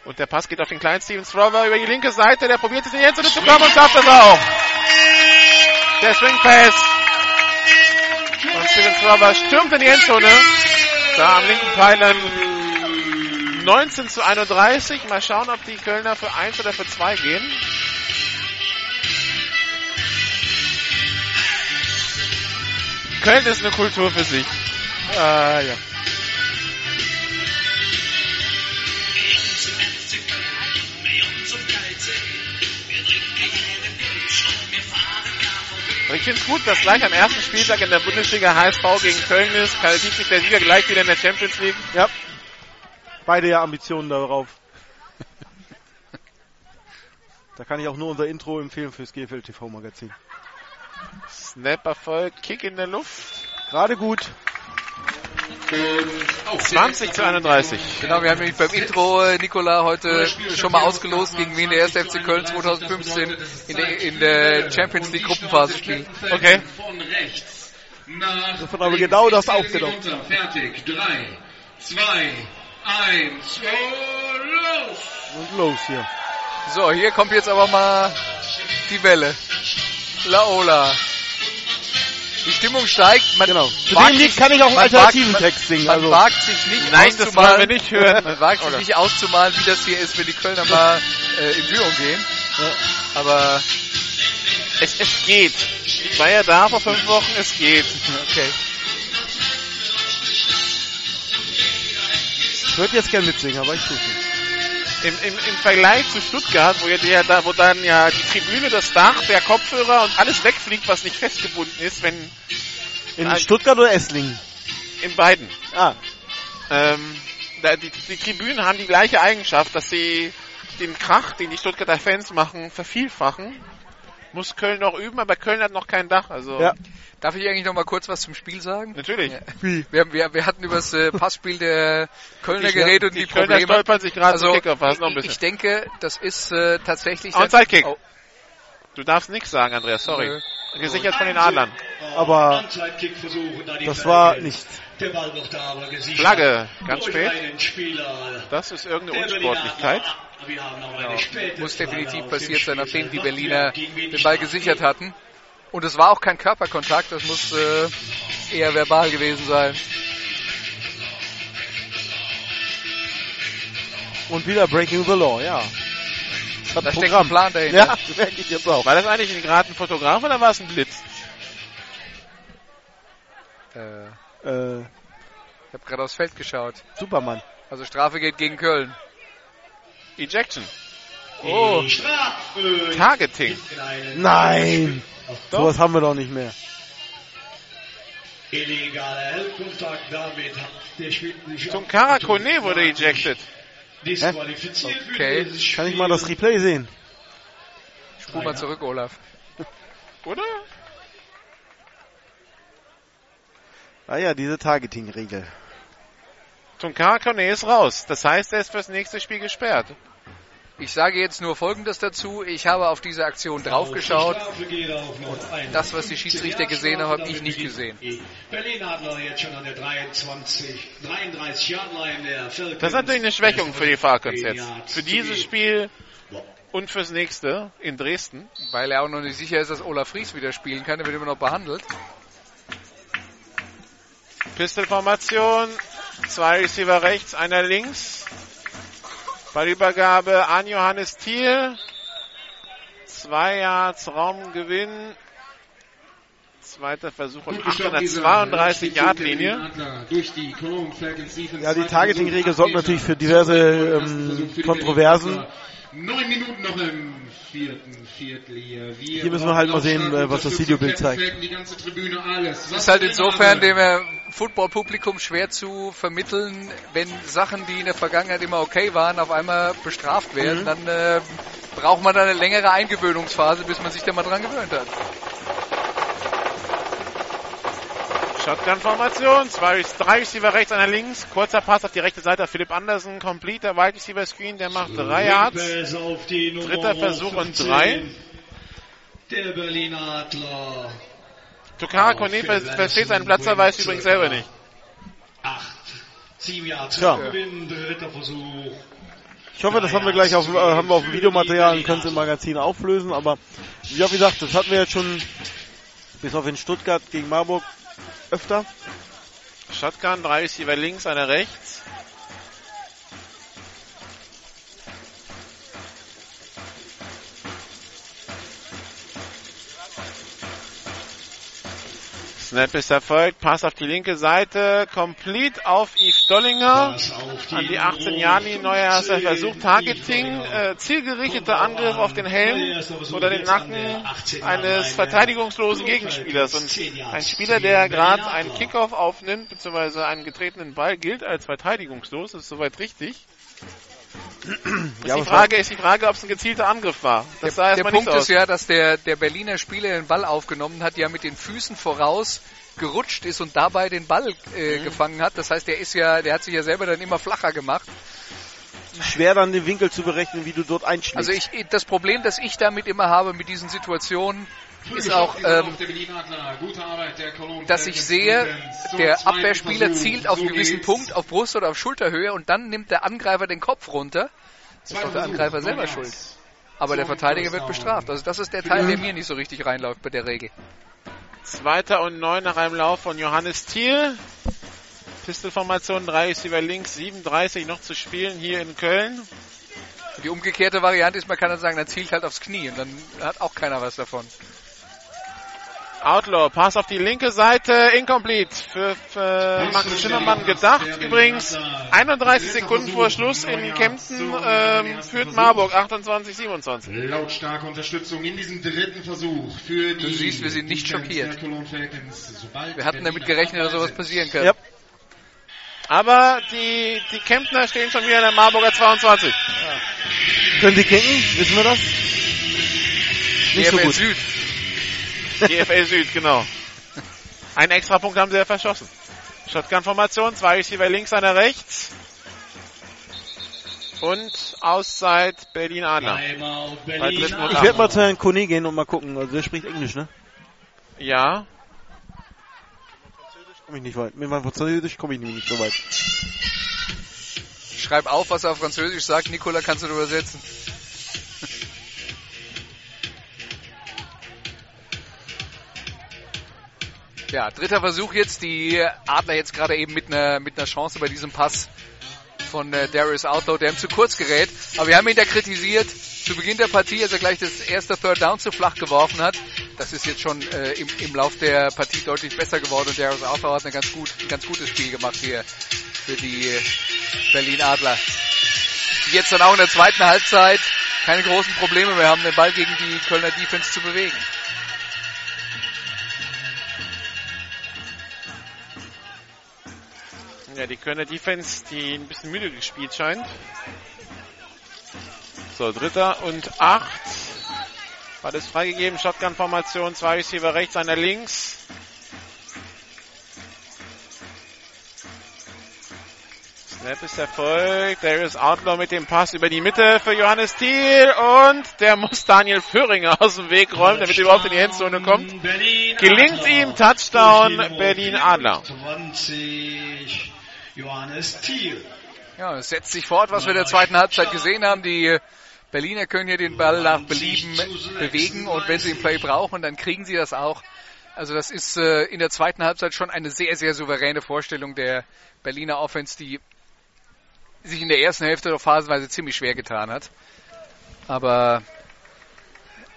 Und der Pass geht auf den kleinen Steven Strover über die linke Seite. Der probiert es in die Endzone zu kommen und schafft es auch. Der Swing Pass. Und Steven Strover stürmt in die Endzone. Da am linken Pfeiler 19 zu 31. Mal schauen, ob die Kölner für 1 oder für 2 gehen. Köln ist eine Kultur für sich. Ah, ja. Ich finde es gut, dass gleich am ersten Spieltag in der Bundesliga HSV gegen Köln ist. Qualifiziert sich der Sieger gleich wieder in der Champions League. Ja. Beide ja Ambitionen darauf. Da kann ich auch nur unser Intro empfehlen fürs GFL TV Magazin. Snap Erfolg, Kick in der Luft. Gerade gut. 20 zu 31. Genau, wir haben nämlich beim Intro Nikola heute schon mal ausgelost, gegen wen der erste FC Köln 2015 in der, in der Champions League Gruppenphase spielt. Okay. Von rechts nach Das wird aber genau das aufgenommen. Fertig. Drei, zwei, eins, oh, los! Und los hier. So, hier kommt jetzt aber mal die Welle. Laola. Die Stimmung steigt. Man Genau. Zu dem Lied kann ich auch einen man alternativen wagt- Text singen. Man Also, wagt sich nicht Nein, das auszumalen. wollen wir nicht hören. Man wagt sich Oder? nicht auszumalen, wie das hier ist, wenn die Kölner mal äh, in Führung gehen. Aber Es, es geht. Ich war ja da vor fünf Wochen, es geht. okay. ich würde jetzt gerne mitsingen, aber ich tue nicht. Im, im, Im Vergleich zu Stuttgart, wo, ja der, da, wo dann ja die Tribüne, das Dach, der Kopfhörer und alles wegfliegt, was nicht festgebunden ist, wenn In Nein. Stuttgart oder Esslingen? in beiden. Ah, Ähm, da, die, die Tribünen haben die gleiche Eigenschaft, dass sie den Krach, den die Stuttgarter Fans machen, vervielfachen. Muss Köln noch üben, aber Köln hat noch kein Dach, also Ja. Darf ich eigentlich noch mal kurz was zum Spiel sagen? natürlich. Ja. Wir, wir, wir hatten über das äh, Passspiel der Kölner Die- geredet und die die, Kölner Probleme. stolpern sich gerade Also, hast noch ein ich, bisschen. ich denke, das ist äh, tatsächlich... Onside-Kick. Oh, Du darfst nichts sagen, Andreas, sorry. Nö. Gesichert von den Adlern. Aber das war nicht. Flagge, ganz spät. Das ist irgendeine Unsportlichkeit. Späte muss definitiv passiert sein, nachdem die. Berliner den Ball gesichert hatten. Und es war auch kein Körperkontakt, das muss äh, eher verbal gewesen sein. Und wieder Breaking the Law, ja. Das Da hat steckt ein Plan dahinter. Ja, merke ich jetzt auch. War das eigentlich gerade ein Fotograf oder war es ein Blitz? Äh, Äh, ich habe gerade aufs Feld geschaut. Superman. Also Strafe geht gegen Köln. Ejection. Oh, Strafe. Targeting. Nein! Sowas haben wir doch nicht mehr. Illegaler Hellkontakt damit hat der Spiel nicht Tunkara Kone wurde ejected. disqualifiziert Okay. Kann ich mal das Replay sehen? spul mal zurück, Olaf. Oder? Ah ja, diese Targeting-Regel. Tunkar Kone ist raus. Das heißt, er ist fürs nächste Spiel gesperrt. Ich sage jetzt nur Folgendes dazu. Ich habe auf diese Aktion draufgeschaut. Das, was die Schiedsrichter gesehen haben, habe ich nicht gesehen. Berlin Adler jetzt schon an der 23, 33 Yard Line der Falcons. Das ist natürlich eine Schwächung für die Falcons jetzt. Für dieses Spiel und fürs nächste in Dresden. Weil er auch noch nicht sicher ist, dass Olaf Fries wieder spielen kann. Der wird immer noch behandelt. Pistolformation. Zwei Receiver rechts, einer links. Ballübergabe an Johannes Thiel. Zwei Yards Raumgewinn. Zweiter Versuch und acht an der 32 Yard Linie. Ja, die Targeting-Regel sorgt natürlich für diverse ähm, Kontroversen. Neun Minuten noch im vierten Viertel hier. Wir Hier müssen wir halt mal sehen, äh, was das Videobild zeigt. Die ganze Tribüne, alles. Es ist halt insofern dem äh, Football-Publikum schwer zu vermitteln, wenn Sachen, die in der Vergangenheit immer okay waren, auf einmal bestraft werden. Dann äh, braucht man dann eine längere Eingewöhnungsphase, bis man sich da mal dran gewöhnt hat. Shotgun-Formation. Zwei, drei Receiver rechts, einer links. Kurzer Pass auf die rechte Seite. Philipp Andersen, complete. Der Wide Receiver Screen, der macht drei Yards. Dritter Versuch und 15. drei. Der Berliner Adler. Tukara Kone ver versteht seinen Platzverweis übrigens selber nicht. Acht. Sieben Yards. Gewinn, dritter Versuch. Ich hoffe, das haben wir gleich auf, äh, haben wir auf dem Videomaterial und können es im Magazin auflösen. Aber ja, wie gesagt, das hatten wir jetzt schon bis auf in Stuttgart gegen Marburg öfter. Shotgun, drei Receiver links, einer rechts. Snap ist erfolgt, Pass auf die linke Seite, complete auf Yves Dollinger. Auf An die Nummer 18 Jahre, neuer erster 15. Versuch, Targeting, äh, zielgerichteter Angriff auf den Helm oder den Nacken eines verteidigungslosen Gegenspielers. Und ein Spieler, der gerade einen Kickoff aufnimmt, beziehungsweise einen getretenen Ball, gilt als verteidigungslos, ist soweit richtig. Ja, die Frage ist die Frage, ob es ein gezielter Angriff war. Das sah Der erstmal Punkt ist aus. ja, dass der, der Berliner Spieler den Ball aufgenommen hat, ja mit den Füßen voraus gerutscht ist und dabei den Ball äh, Mhm. gefangen hat. Das heißt, der ist ja, der hat sich ja selber dann immer flacher gemacht. schwer dann den Winkel zu berechnen, wie du dort einschlägst. Also ich, das Problem, das ich damit immer habe mit diesen Situationen, ist auch, ähm, dass ich sehe, der Abwehrspieler zielt auf einen gewissen Punkt, auf Brust oder auf Schulterhöhe und dann nimmt der Angreifer den Kopf runter. Ist doch der Angreifer selber schuld. Aber der Verteidiger wird bestraft. Also das ist der Teil, der mir nicht so richtig reinläuft bei der Regel. Zweiter und neun nach einem Lauf von Johannes Thiel. Pistolformation, drei Receiver links, 37 noch zu spielen hier in Köln. Die umgekehrte Variante ist, man kann dann sagen, dann zielt halt aufs Knie und dann hat auch keiner was davon. Outlaw, Pass auf die linke Seite, incomplete für, für Max Schimmermann gedacht. Übrigens 31 Sekunden vor Schluss in Kempten ähm, führt Marburg 28-27. Lautstarke Unterstützung in diesem dritten Versuch für die. Du siehst, wir sind nicht schockiert. Wir hatten damit gerechnet, dass sowas passieren kann. Ja. Aber die, die Kemptner stehen schon wieder in der Marburger 22. Können sie kicken? Wissen wir das? Nicht so gut. Süd. GFL Süd, genau. Einen extra Punkt haben sie ja verschossen. Shotgun-Formation, zwei Receiver links, einer rechts. Und Auszeit Berlin Adler. Bei Berlin. und Ich werde mal zu Herrn Kone gehen und mal gucken. Also der spricht Englisch, ne? Ja, Komme ich nicht weit. Mit meinem Französisch komme ich nicht so weit. Schreib auf, was er auf Französisch sagt. Nicola, kannst du übersetzen. Ja, dritter Versuch jetzt. Die Adler jetzt gerade eben mit einer mit einer Chance bei diesem Pass von äh, Darius Outlaw, der ihm zu kurz gerät. Aber wir haben ihn da kritisiert zu Beginn der Partie, als er gleich das erste Third Down zu flach geworfen hat. Das ist jetzt schon äh, im, im Lauf der Partie deutlich besser geworden und Darius Outlaw hat eine ganz gut, ein ganz gutes Spiel gemacht hier für die Berlin Adler. Jetzt dann auch in der zweiten Halbzeit keine großen Probleme mehr haben, den Ball gegen die Kölner Defense zu bewegen. Ja, die Kölner Defense, die ein bisschen müde gespielt scheint. So, dritter und acht. War das freigegeben. Shotgun-Formation, zwei Receiver rechts, einer links. Snap ist erfolgt. Darius Outlaw mit dem Pass über die Mitte für Johannes Thiel und der muss Daniel Föhringer aus dem Weg räumen, damit er überhaupt in die Endzone kommt. Gelingt ihm Touchdown Berlin Adler. 20 Johannes Thiel. Ja, es setzt sich fort, was wir in der zweiten Halbzeit gesehen haben. Die Berliner können hier den Ball nach Belieben bewegen und wenn sie den Play brauchen, dann kriegen sie das auch. Also das ist äh, in der zweiten Halbzeit schon eine sehr, sehr souveräne Vorstellung der Berliner Offense, die sich in der ersten Hälfte doch phasenweise ziemlich schwer getan hat. Aber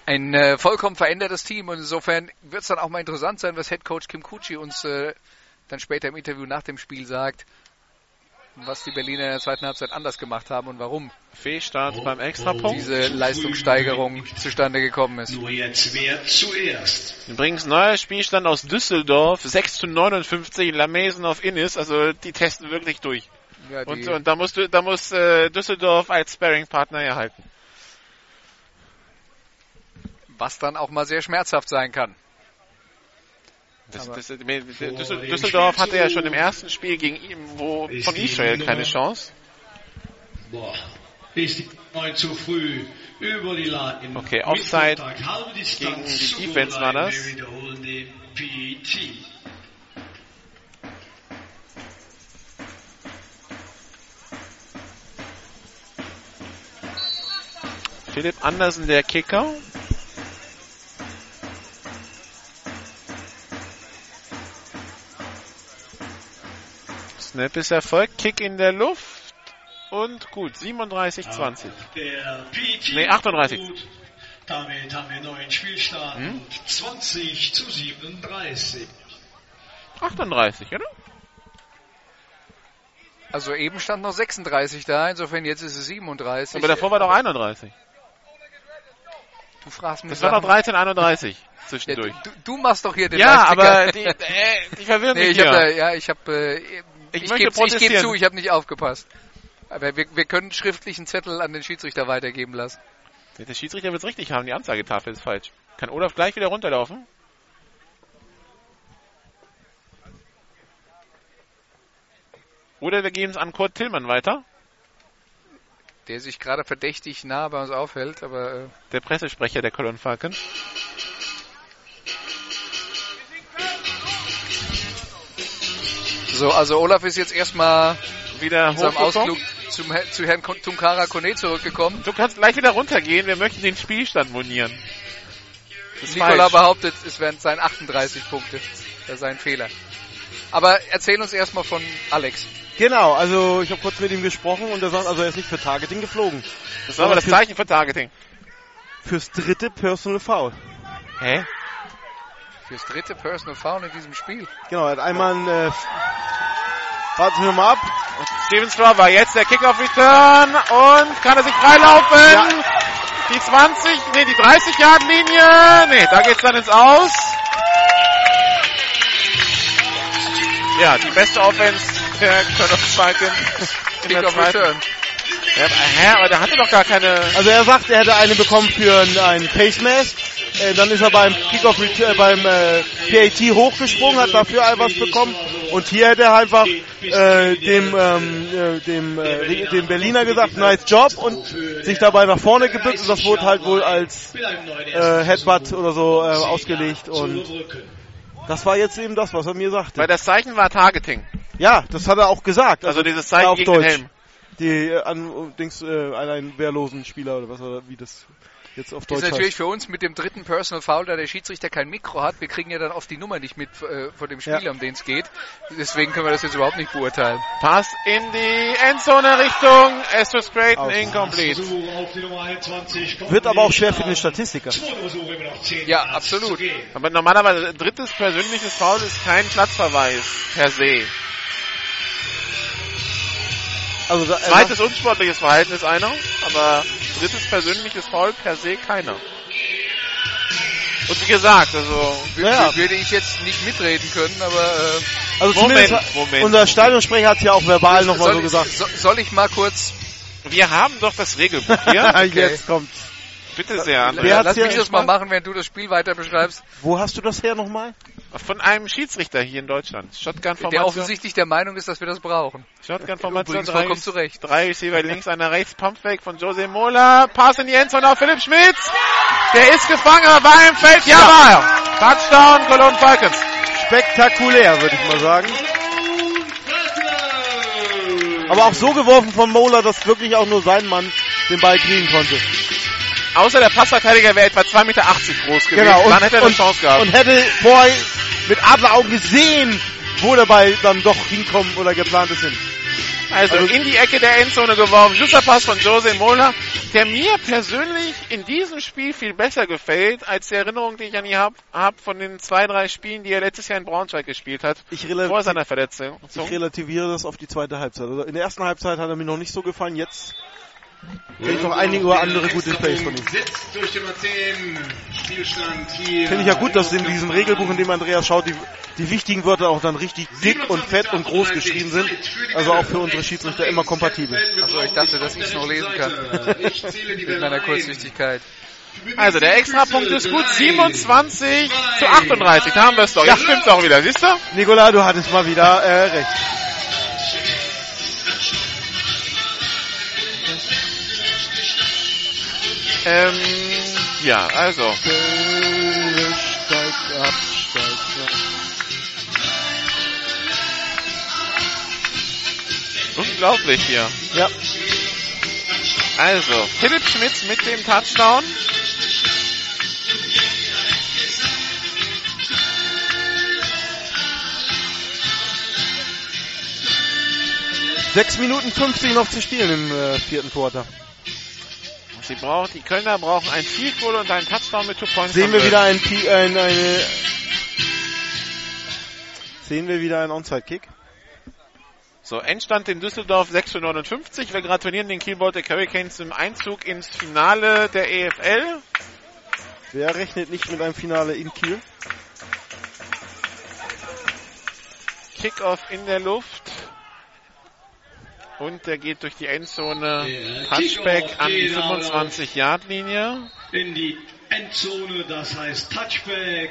ein äh, vollkommen verändertes Team und insofern wird es dann auch mal interessant sein, was Head Coach Kim Kuchi uns äh, dann später im Interview nach dem Spiel sagt, was die Berliner in der zweiten Halbzeit anders gemacht haben und warum Fehlstart beim Extrapunkt. diese Leistungssteigerung zustande gekommen ist. Nur jetzt wer zuerst. Übrigens neuer Spielstand aus Düsseldorf, 6 zu 59, Lamesen auf Innis, also die testen wirklich durch. Ja, Und, und da musst du, da muss äh, Düsseldorf als Sparring-Partner erhalten. was dann auch mal sehr schmerzhaft sein kann. Das, das, das, Düssel, Düsseldorf hatte ja schon im ersten Spiel gegen ihm, wo von Israel keine Chance. Boah, ist die 9 zu früh über die Line. Okay, Offside gegen die Defense war das. Philipp Andersen, der Kicker. Snap ist erfolgt, Kick in der Luft und gut, 37, 20. Der PET. Nee, 38. Gut. Damit haben wir neuen Spielstand. Hm? 20 zu 37. 38, oder? Also eben stand noch 36 da, insofern jetzt ist es 37. Aber davor war doch 31. du fragst mich Das war doch Sachen. 13, 31 Ja, zwischendurch. du, du machst doch hier den Ja, Leisticker. aber die, äh, die verwirren nee, mich ich hab da, hier. ja, ich habe äh, Ich ich, möchte gebe geb zu, ich habe nicht aufgepasst. Aber wir, wir können schriftlichen Zettel an den Schiedsrichter weitergeben lassen. Der Schiedsrichter wird es richtig haben, die Anzeigetafel ist falsch. Kann Olaf gleich wieder runterlaufen? Oder wir geben es an Kurt Tillmann weiter, Der sich gerade verdächtig nah bei uns aufhält, aber äh, der Pressesprecher der Cologne Falcon. So, also Olaf ist jetzt erstmal Wieder in seinem. Ausflug zum, zu Herrn Tunkara Kone zurückgekommen. Du kannst gleich wieder runtergehen, wir möchten den Spielstand monieren. Das ist Nikola falsch. behauptet, es wären seien 38 Punkte. Das sei ein Fehler. Aber erzähl uns erstmal von Alex. Genau, also ich habe kurz mit ihm gesprochen und er sagt, also er ist nicht für Targeting geflogen. Das war aber das Zeichen für Targeting. Fürs dritte Personal Foul. Hä? Fürs dritte Personal Foul in diesem Spiel. Genau, er hat einmal ein, äh, warten wir mal ab. Steven Strawber, jetzt der Kickoff Return und kann er sich freilaufen. Die 20, nee, die 30 Yard Linie. Nee, da geht's dann ins Aus. Ja, die beste Offense der Cologne Falcon. in der Kickoff zweiten. Return. Ja, hä, aber der hatte doch gar keine. Also er sagt, er hätte eine bekommen für ein- ein Face Mask. Äh, dann ist er beim Kickoff äh, beim äh, PAT hochgesprungen, hat dafür was bekommen. Und hier hätte er einfach äh, dem ähm, äh, dem, äh, dem Berliner gesagt, nice Job und sich dabei nach vorne gebückt und das wurde halt wohl als äh, Headbutt oder so äh, ausgelegt und das war jetzt eben das, was er mir sagte. Weil das Zeichen war Targeting. Ja, das hat er auch gesagt. Also dieses Zeichen auf gegen den Deutsch. Helm. Die äh, an, Dings, äh, an einen wehrlosen Spieler oder was er, wie das jetzt auf Das Deutsch ist natürlich für uns mit dem dritten Personal Foul, da der Schiedsrichter kein Mikro hat. Wir kriegen ja dann oft die Nummer nicht mit äh, von dem Spieler, Ja. um den es geht. Deswegen können wir das jetzt überhaupt nicht beurteilen. Pass in die Endzone Richtung Estus Creighton, incomplete. Versuch auf die Nummer 21. kommt Wird aber auch schwer für den. Statistiker. Zweiter Versuch immer noch 10 Ja, absolut. Aber normalerweise drittes persönliches Foul ist kein Platzverweis per se. Also da, Zweites unsportliches Verhalten ist einer, aber drittes persönliches Foul per se keiner. Und wie gesagt, also W Ja. Würde ich jetzt nicht mitreden können, aber äh, also Moment, zumindest hat- Moment, unser Moment. Stadionsprecher hat ja auch verbal nochmal so gesagt. so, soll ich mal kurz, wir haben doch das Regelbuch hier. Jetzt kommt. Bitte sehr, hat's lass mich das mal machen, während du das Spiel weiter beschreibst. Wo hast du das her nochmal? Von einem Schiedsrichter hier in Deutschland. Der Shotgun-Formation. offensichtlich der Meinung ist, dass wir das brauchen. Shotgun-Formation. Drei, vollkommen zu Recht. drei Receiver links, einer rechts. Pumpfake von Jose Mola. Pass in die Endzone auf Philipp Schmitz. Der ist gefangen, aber war im Feld. Ja, war er. Touchdown, Cologne Falcons. Spektakulär, würde ich mal sagen. Aber auch so geworfen von Mola, dass wirklich auch nur sein Mann den Ball kriegen konnte. Außer der Passverteidiger wäre etwa 2,80 Meter groß gewesen. Genau, und, Dann hätte er eine und, Chance gehabt. und hätte vorher mit Adleraugen gesehen, wo der Ball dann doch hinkommen oder geplant ist hin. Also in die Ecke der Endzone geworfen. Super Pass von Jose Mola, der mir persönlich in diesem Spiel viel besser gefällt, als die Erinnerung, die ich an ihn habe hab von den zwei, drei Spielen, die er letztes Jahr in Braunschweig gespielt hat. Ich, Vor seiner Verletzung. ich relativiere das auf die zweite Halbzeit. Also in der ersten Halbzeit hat er mir noch nicht so gefallen, jetzt ich noch einige oder andere gute Plays von ihm. Sitzt durch Nummer 10. Spielstand hier. Finde ich ja gut, dass in diesem Regelbuch, in dem Andreas schaut, die, die wichtigen Wörter auch dann richtig dick und fett und groß geschrieben sind. Also auch für unsere Schiedsrichter immer kompatibel. Also ich dachte, dass ich es noch lesen kann. Die In meiner. Kurzsichtigkeit. Also der Extrapunkt ist gut. 27 zu 38. Da haben wir es doch. Jetzt stimmt's auch wieder, siehst du? Nikola, du hattest mal wieder äh, recht. Ähm, ja, also. Steigt ab, steigt ab. Unglaublich hier. Ja, Also, Philipp Schmitz mit dem Touchdown. sechs Minuten 50 noch zu spielen im äh, vierten Quarter. Sie brauchen, die Kölner brauchen ein Field Goal und einen Touchdown mit Two Points. Sehen wir wieder ein, Pi- ein eine Sehen wir wieder einen Onside-Kick. So, Endstand in Düsseldorf 6 zu 59. Wir gratulieren den Kiel Baltic Hurricanes zum Einzug ins Finale der EFL. Wer rechnet nicht mit einem Finale in Kiel? Kickoff in der Luft. Und der geht durch die Endzone. Touchback an die geht 25-Yard-Linie. In die Endzone, das heißt Touchback.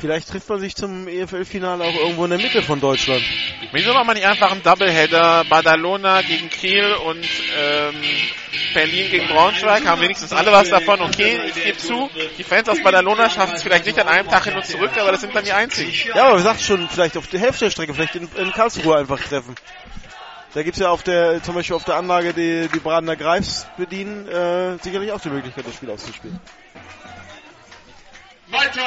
Vielleicht trifft man sich zum EFL-Finale auch irgendwo in der Mitte von Deutschland. Wieso macht man nicht einfach einen Doubleheader? Badalona gegen Kiel und ähm, Berlin gegen Braunschweig. Haben wenigstens alle was davon. Okay, ich gebe zu, die Fans aus Badalona schaffen es vielleicht nicht an einem Tag hin und zurück, aber das sind dann die einzigen. Ja, aber wir sagten schon, vielleicht auf der Hälfte der Strecke, vielleicht in, in Karlsruhe einfach treffen. Da gibt's ja auf der, zum Beispiel auf der Anlage, die die Bradener Greifs bedienen, äh, sicherlich auch die Möglichkeit, das Spiel auszuspielen. Weiter.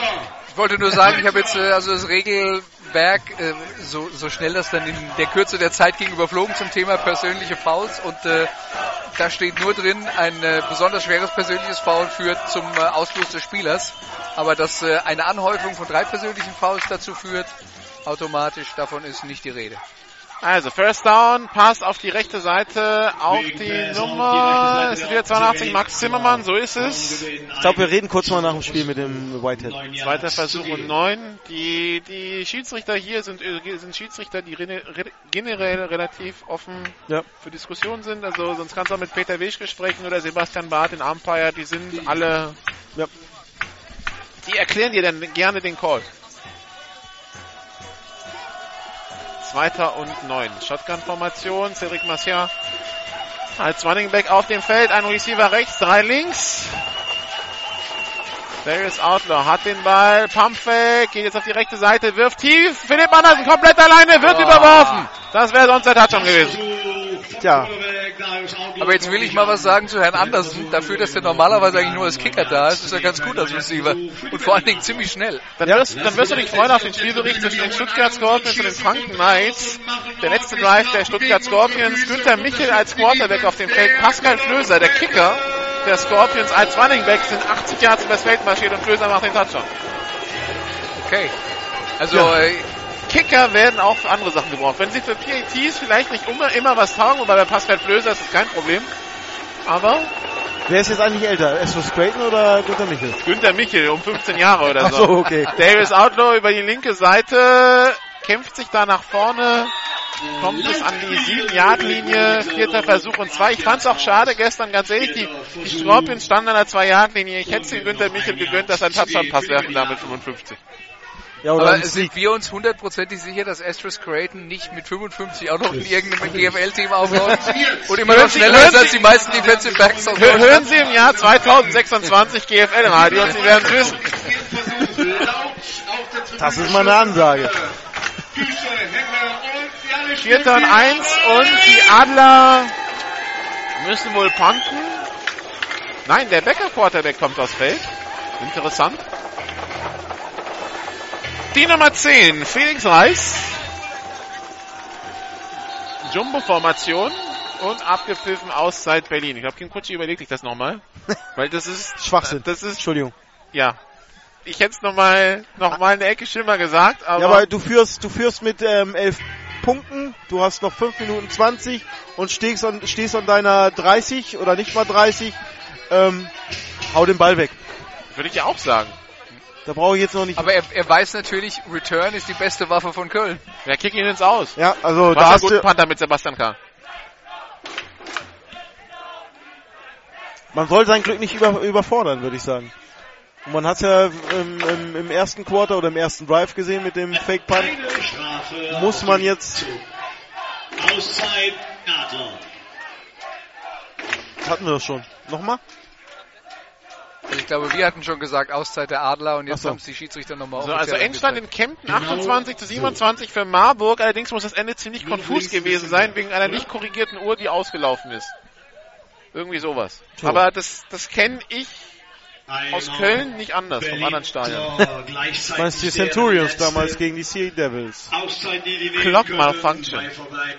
Ich wollte nur sagen, ich habe jetzt äh, also das Regelwerk äh, so, so schnell das dann in der Kürze der Zeit ging überflogen zum Thema persönliche Fouls und äh, da steht nur drin, ein äh, besonders schweres persönliches Foul führt zum äh, Ausschluss des Spielers, aber dass äh, eine Anhäufung von drei persönlichen Fouls dazu führt, automatisch davon ist nicht die Rede. Also, First Down, Pass auf die rechte Seite, auf die Nummer, es ist wieder 82, Max Zimmermann, so ist es. Ich glaube, wir reden kurz mal nach dem Spiel mit dem Whitehead. Zweiter Versuch und neun. Die, die Schiedsrichter hier sind, äh, sind Schiedsrichter, die re- generell relativ offen Ja. für Diskussionen sind. Also sonst kannst du auch mit Peter Weschke sprechen oder Sebastian Barth, den Umpire, die sind alle, Ja. die erklären dir dann gerne den Call. Zweiter und neun. Shotgun-Formation, Cedric Marcia als Running Back auf dem Feld, ein Receiver rechts, drei links. Darius Outlaw hat den Ball, Pumpfake, geht jetzt auf die rechte Seite, wirft tief, Philipp Andersen komplett alleine, wird überworfen. Das wäre sonst der Touchdown gewesen. Tja. Aber jetzt will ich mal was sagen zu Herrn Andersen. Dafür, dass der normalerweise eigentlich nur als Kicker da ist, ist er ganz gut als Receiver. Und vor allen Dingen ziemlich schnell. Dann, wirst, dann wirst du dich freuen auf den Spielbericht zwischen den Stuttgart Scorpions und den Franken Knights. Der letzte Drive der Stuttgart Scorpions, Günther Michel als Quarterback auf dem Feld, Pascal Flöser, der Kicker der Scorpions als Running Back sind 80 Yards übers Feld marschiert und Flöser macht den Touchdown. Okay. Also, Ja. äh, Kicker werden auch für andere Sachen gebraucht. Wenn sie für PATs vielleicht nicht immer, immer was taugen, wobei bei Pascal Flöser ist das kein Problem. Aber Wer ist jetzt eigentlich älter? Esros Creighton oder Gunther Michel? Günther Michel um 15 Jahre oder Ach so. so, okay. Darius Outlaw über die linke Seite. kämpft sich da nach vorne, kommt es an die 7-Yard-Linie, vierter Versuch und zwei. Ich fand es auch schade gestern, ganz ehrlich, die, die Scorpions standen an der 2-Yard-Linie. Ich hätte den Günther Michel gegönnt, dass er einen Touchdown-Pass werfen da mit 55. Ja, oder Aber sind wir uns hundertprozentig sicher, dass Astros Creighton nicht mit 55 auch noch in irgendeinem GFL-Team aufläuft und immer noch Hören schneller ist als die meisten Defensive Backs aus Hör- Hören Deutschland? Sie im Jahr 2026 GFL-Radio und Sie werden Tribüne. Das ist mal eine Ansage. Vierter und eins und die Adler müssen wohl punten. Nein, der Becker Quarterback kommt aufs Feld. Interessant. Die Nummer 10, Felix Reis. Jumbo-Formation und abgepfiffen Auszeit Berlin. Ich glaube, Kim Kutschi überlegt sich das nochmal. Weil das ist, Schwachsinn. das ist, Entschuldigung. ja. Ich hätte es nochmal, noch mal eine Ecke schlimmer gesagt, aber, Ja, aber du führst, du führst mit ähm, elf Punkten, du hast noch 5 Minuten 20 und stehst an, stehst an deiner 30 oder nicht mal 30. Ähm, hau den Ball weg. würde ich ja auch sagen. Da brauche ich jetzt noch nicht. Aber er, er weiß natürlich, Return ist die beste Waffe von Köln. Ja, kick ihn ins Aus. ja, also da hast du, Panther mit Sebastian K. man soll sein Glück nicht über, überfordern, würde ich sagen. Und man hat ja im, im, im ersten Quarter oder im ersten Drive gesehen mit dem Fake Punt. Muss man jetzt, Auszeit Adler. hatten wir das schon. Nochmal? Also ich glaube, wir hatten schon gesagt, Auszeit der Adler und jetzt so. haben es die Schiedsrichter nochmal So, also Endstand in Kempten 28 zu 27 für Marburg. Allerdings muss das Ende ziemlich konfus gewesen sein, wegen einer nicht korrigierten Uhr, die ausgelaufen ist. Irgendwie sowas. So. Aber das, das kenne ich aus Köln nicht anders, vom anderen Stadion. Gleichzeitig Meinst du die Centurions damals gegen die Sea Devils? Clock. Malfunction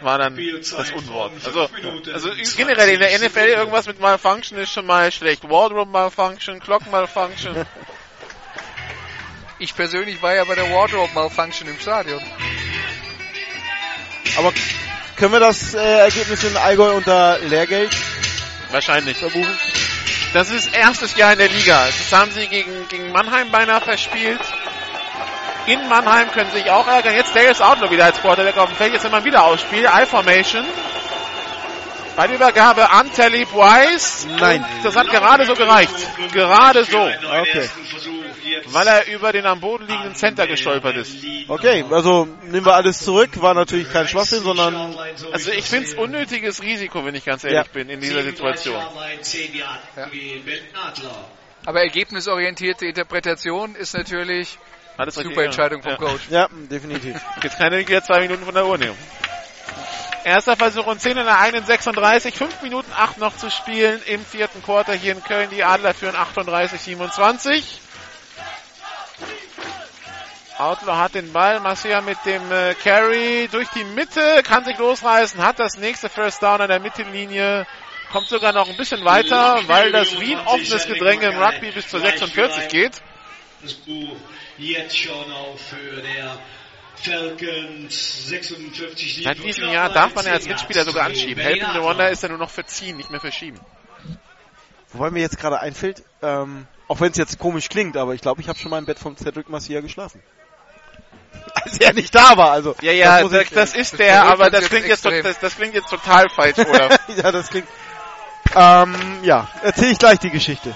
war dann das Unwort. Also, also 20 generell in der NFL Sekunden. irgendwas mit Malfunction ist schon mal schlecht. Wardrobe Malfunction, Clock Malfunction. Ich persönlich war ja bei der Wardrobe Malfunction im Stadion. Aber können wir das äh, Ergebnis in Allgäu unter Lehrgeld Wahrscheinlich. verbuchen? Das ist erstes Jahr in der Liga. Das haben sie gegen, gegen Mannheim beinahe verspielt. In Mannheim können sie sich auch ärgern. Jetzt Darius Outlaw wieder als Quarterback auf dem Feld. Jetzt immer wieder ausspiel. I-Formation. Bei der Übergabe an Talib Wise. Nein. Das hat gerade so gereicht. Gerade so. Okay. Weil er über den am Boden liegenden Center gestolpert ist. Okay, also nehmen wir alles zurück. War natürlich kein Schwachsinn, sondern Also ich finde es unnötiges Risiko, wenn ich ganz ehrlich Ja. bin, in dieser Situation. Aber ergebnisorientierte Interpretation ist natürlich Alles super. Entscheidung vom Ja. Coach. ja, definitiv. Er wieder zwei Minuten von der Uhr nehmen. Erster Versuch und 10 in der 31, 5 Minuten 8 noch zu spielen im vierten Quarter hier in Köln. Die Adler führen 38, 27. Outlaw hat den Ball, Marcia mit dem äh, Carry durch die Mitte, kann sich losreißen, hat das nächste First Down an der Mittellinie, kommt sogar noch ein bisschen weiter, weil das wie ein offenes Gedränge im Rugby bis zur 46 geht. Das Buch jetzt schon auch für der Falcons 56 Seit diesem Jahr darf man ja als Mitspieler sogar anschieben. Help in the Wonder ist ja nur noch für ziehen, nicht mehr für schieben. Wobei mir jetzt gerade einfällt, ähm, auch wenn es jetzt komisch klingt, aber ich glaube, ich habe schon mal im Bett von Cedric Marcia geschlafen. Als er nicht da war, also. Ja, ja, muss das, ich- das ist das der, aber das klingt jetzt, to- das, das klingt jetzt total falsch, oder? ja, das klingt. Ähm, ja, erzähle ich gleich die Geschichte.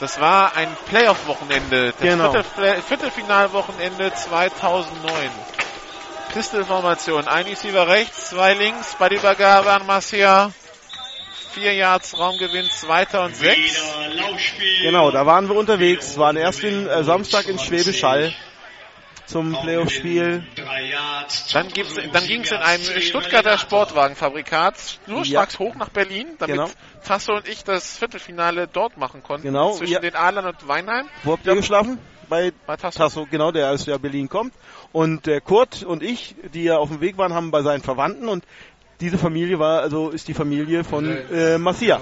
Das war ein Playoff-Wochenende. Das Genau. Viertel, Viertelfinalwochenende 2009. Pistol-Formation. Ein Receiver rechts, zwei links. Bei der Übergabe an Marcia. Vier Yards Raumgewinn, zweiter und sechs. Genau, da waren wir unterwegs, waren erst in, äh, Samstag in Schwäbisch Hall zum Playoff-Spiel. Dann, dann ging es in einem Stuttgarter Sportwagenfabrikat schnurstracks hoch nach Berlin, damit Genau. Tasso und ich das Viertelfinale dort machen konnten. Genau, Zwischen ja. den Adlern und Weinheim. Wo habt ihr geschlafen? Bei Bei Tasso. Tasso, genau, der aus ja Berlin kommt. Und der Kurt und ich, die ja auf dem Weg waren, haben bei seinen Verwandten und diese Familie war, also ist die Familie von äh, Marcia.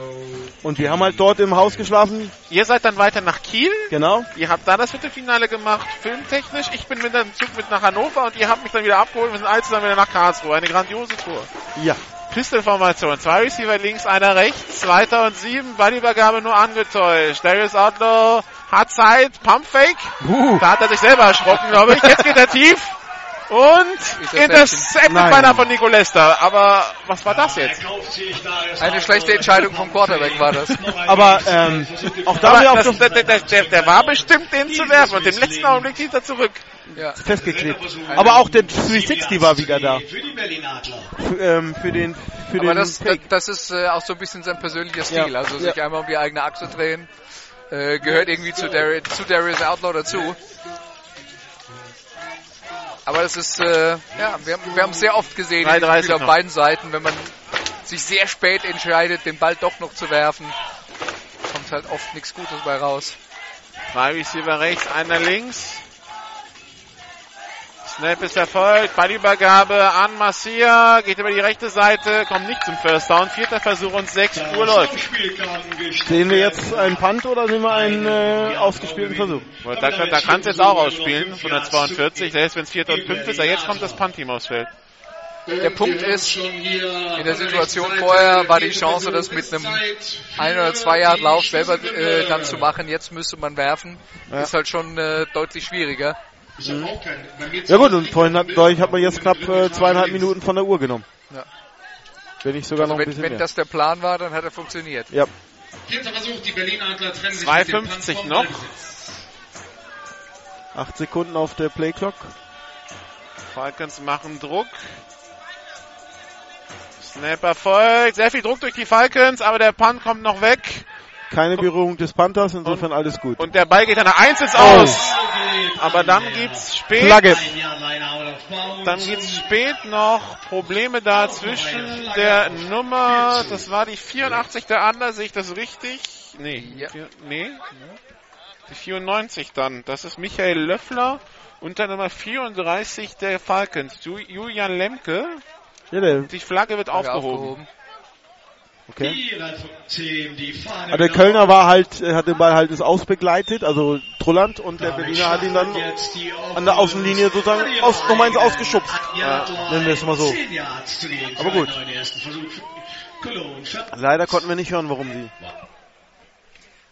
Und wir haben halt dort im Haus geschlafen, Ihr seid dann weiter nach Kiel. genau. Ihr habt da das Viertelfinale gemacht, filmtechnisch. Ich bin mit dem Zug mit nach Hannover und ihr habt mich dann wieder abgeholt. Wir sind alle zusammen wieder nach Karlsruhe. Eine grandiose Tour. Ja, Pistolformation. Zwei Receiver links, einer rechts. Zweiter und sieben. Ballübergabe nur angetäuscht. Darius Outlaw hat Zeit. Pumpfake. uh, Da hat er sich selber erschrocken, glaube ich. Jetzt geht er tief. Und intercepted beinahe von Nico Lester. Aber was war das jetzt? Eine schlechte Entscheidung vom Quarterback war das. Aber ähm, auch da Aber das, der, der, der, der war bestimmt, den zu werfen. Und im letzten Augenblick hielt er zurück. Ja. festgeklebt. Aber auch der 360 war wieder da. Für die Berlin Adler. Für, ähm, für den für Aber den das, das, Fake. das ist äh, auch so ein bisschen sein persönlicher Stil. Ja. Also Ja. sich einmal um die eigene Achse drehen. Äh, gehört irgendwie zu, Dar zu Darius Outlaw dazu. Aber das ist, äh, ja, wir, haben- wir haben sehr oft gesehen, in diesem 3:30 Spiel auf beiden Seiten, wenn man sich sehr spät entscheidet, den Ball doch noch zu werfen, kommt halt oft nichts Gutes bei raus. Zwei Receiver rechts, einer links. Snap ist erfolgt. Ballübergabe an Marcia. Geht über die rechte Seite. Kommt nicht zum First Down. Vierter Versuch und sechs Uhr läuft. Sehen wir jetzt einen Punt oder sehen wir einen äh, ausgespielten Versuch? Und Da, kann- da kann es jetzt auch ausspielen. Von der 42. Selbst wenn es vierter und fünf ist. Aber jetzt kommt das Punt-Team aufs Feld. Der Punkt ist, in der Situation vorher war die Chance, das mit einem ein oder zwei Yard Lauf selber äh, dann zu machen. Jetzt müsste man werfen. Ja. Ist halt schon äh, deutlich schwieriger. Ja gut, und vorhin hat, dadurch hat man jetzt knapp äh, zweieinhalb Minuten von der Uhr genommen. Ja. Wenn nicht sogar noch ein Wenn, bisschen wenn mehr. das der Plan war, dann hat er funktioniert. ja. Vierter Versuch, die Berlin Adler trennen sich mit dem 2,50 Punt vom noch. Ballbesitz. Acht Sekunden auf der Playclock. Falcons machen Druck. Snap erfolgt. Sehr viel Druck durch die Falcons, aber der Punt kommt noch weg. Keine Berührung des Panthers, insofern alles gut. Und der Ball geht an der 1 ins Oh. Aus. Aber dann gibt's spät. Flagge. Dann gibt's spät noch Probleme da zwischen der Nummer, das war die 84 der Adler, sehe ich das richtig? Nee, Ja. vier, nee. Die 94 dann, das ist Michael Löffler und der Nummer 34 der Falcons, Ju- Julian Lemke. Ja, Die Flagge wird Flagge aufgehoben. Okay. Aber Aber der Kölner war halt, äh, hat den Ball halt ins Ausbegleitet, also Trulland, und der Berliner hat ihn dann an der Außenlinie sozusagen aus, nochmal ins Ausgeschubst. Ja, nennen wir es mal so. Aber gut. Leider konnten wir nicht hören, warum sie.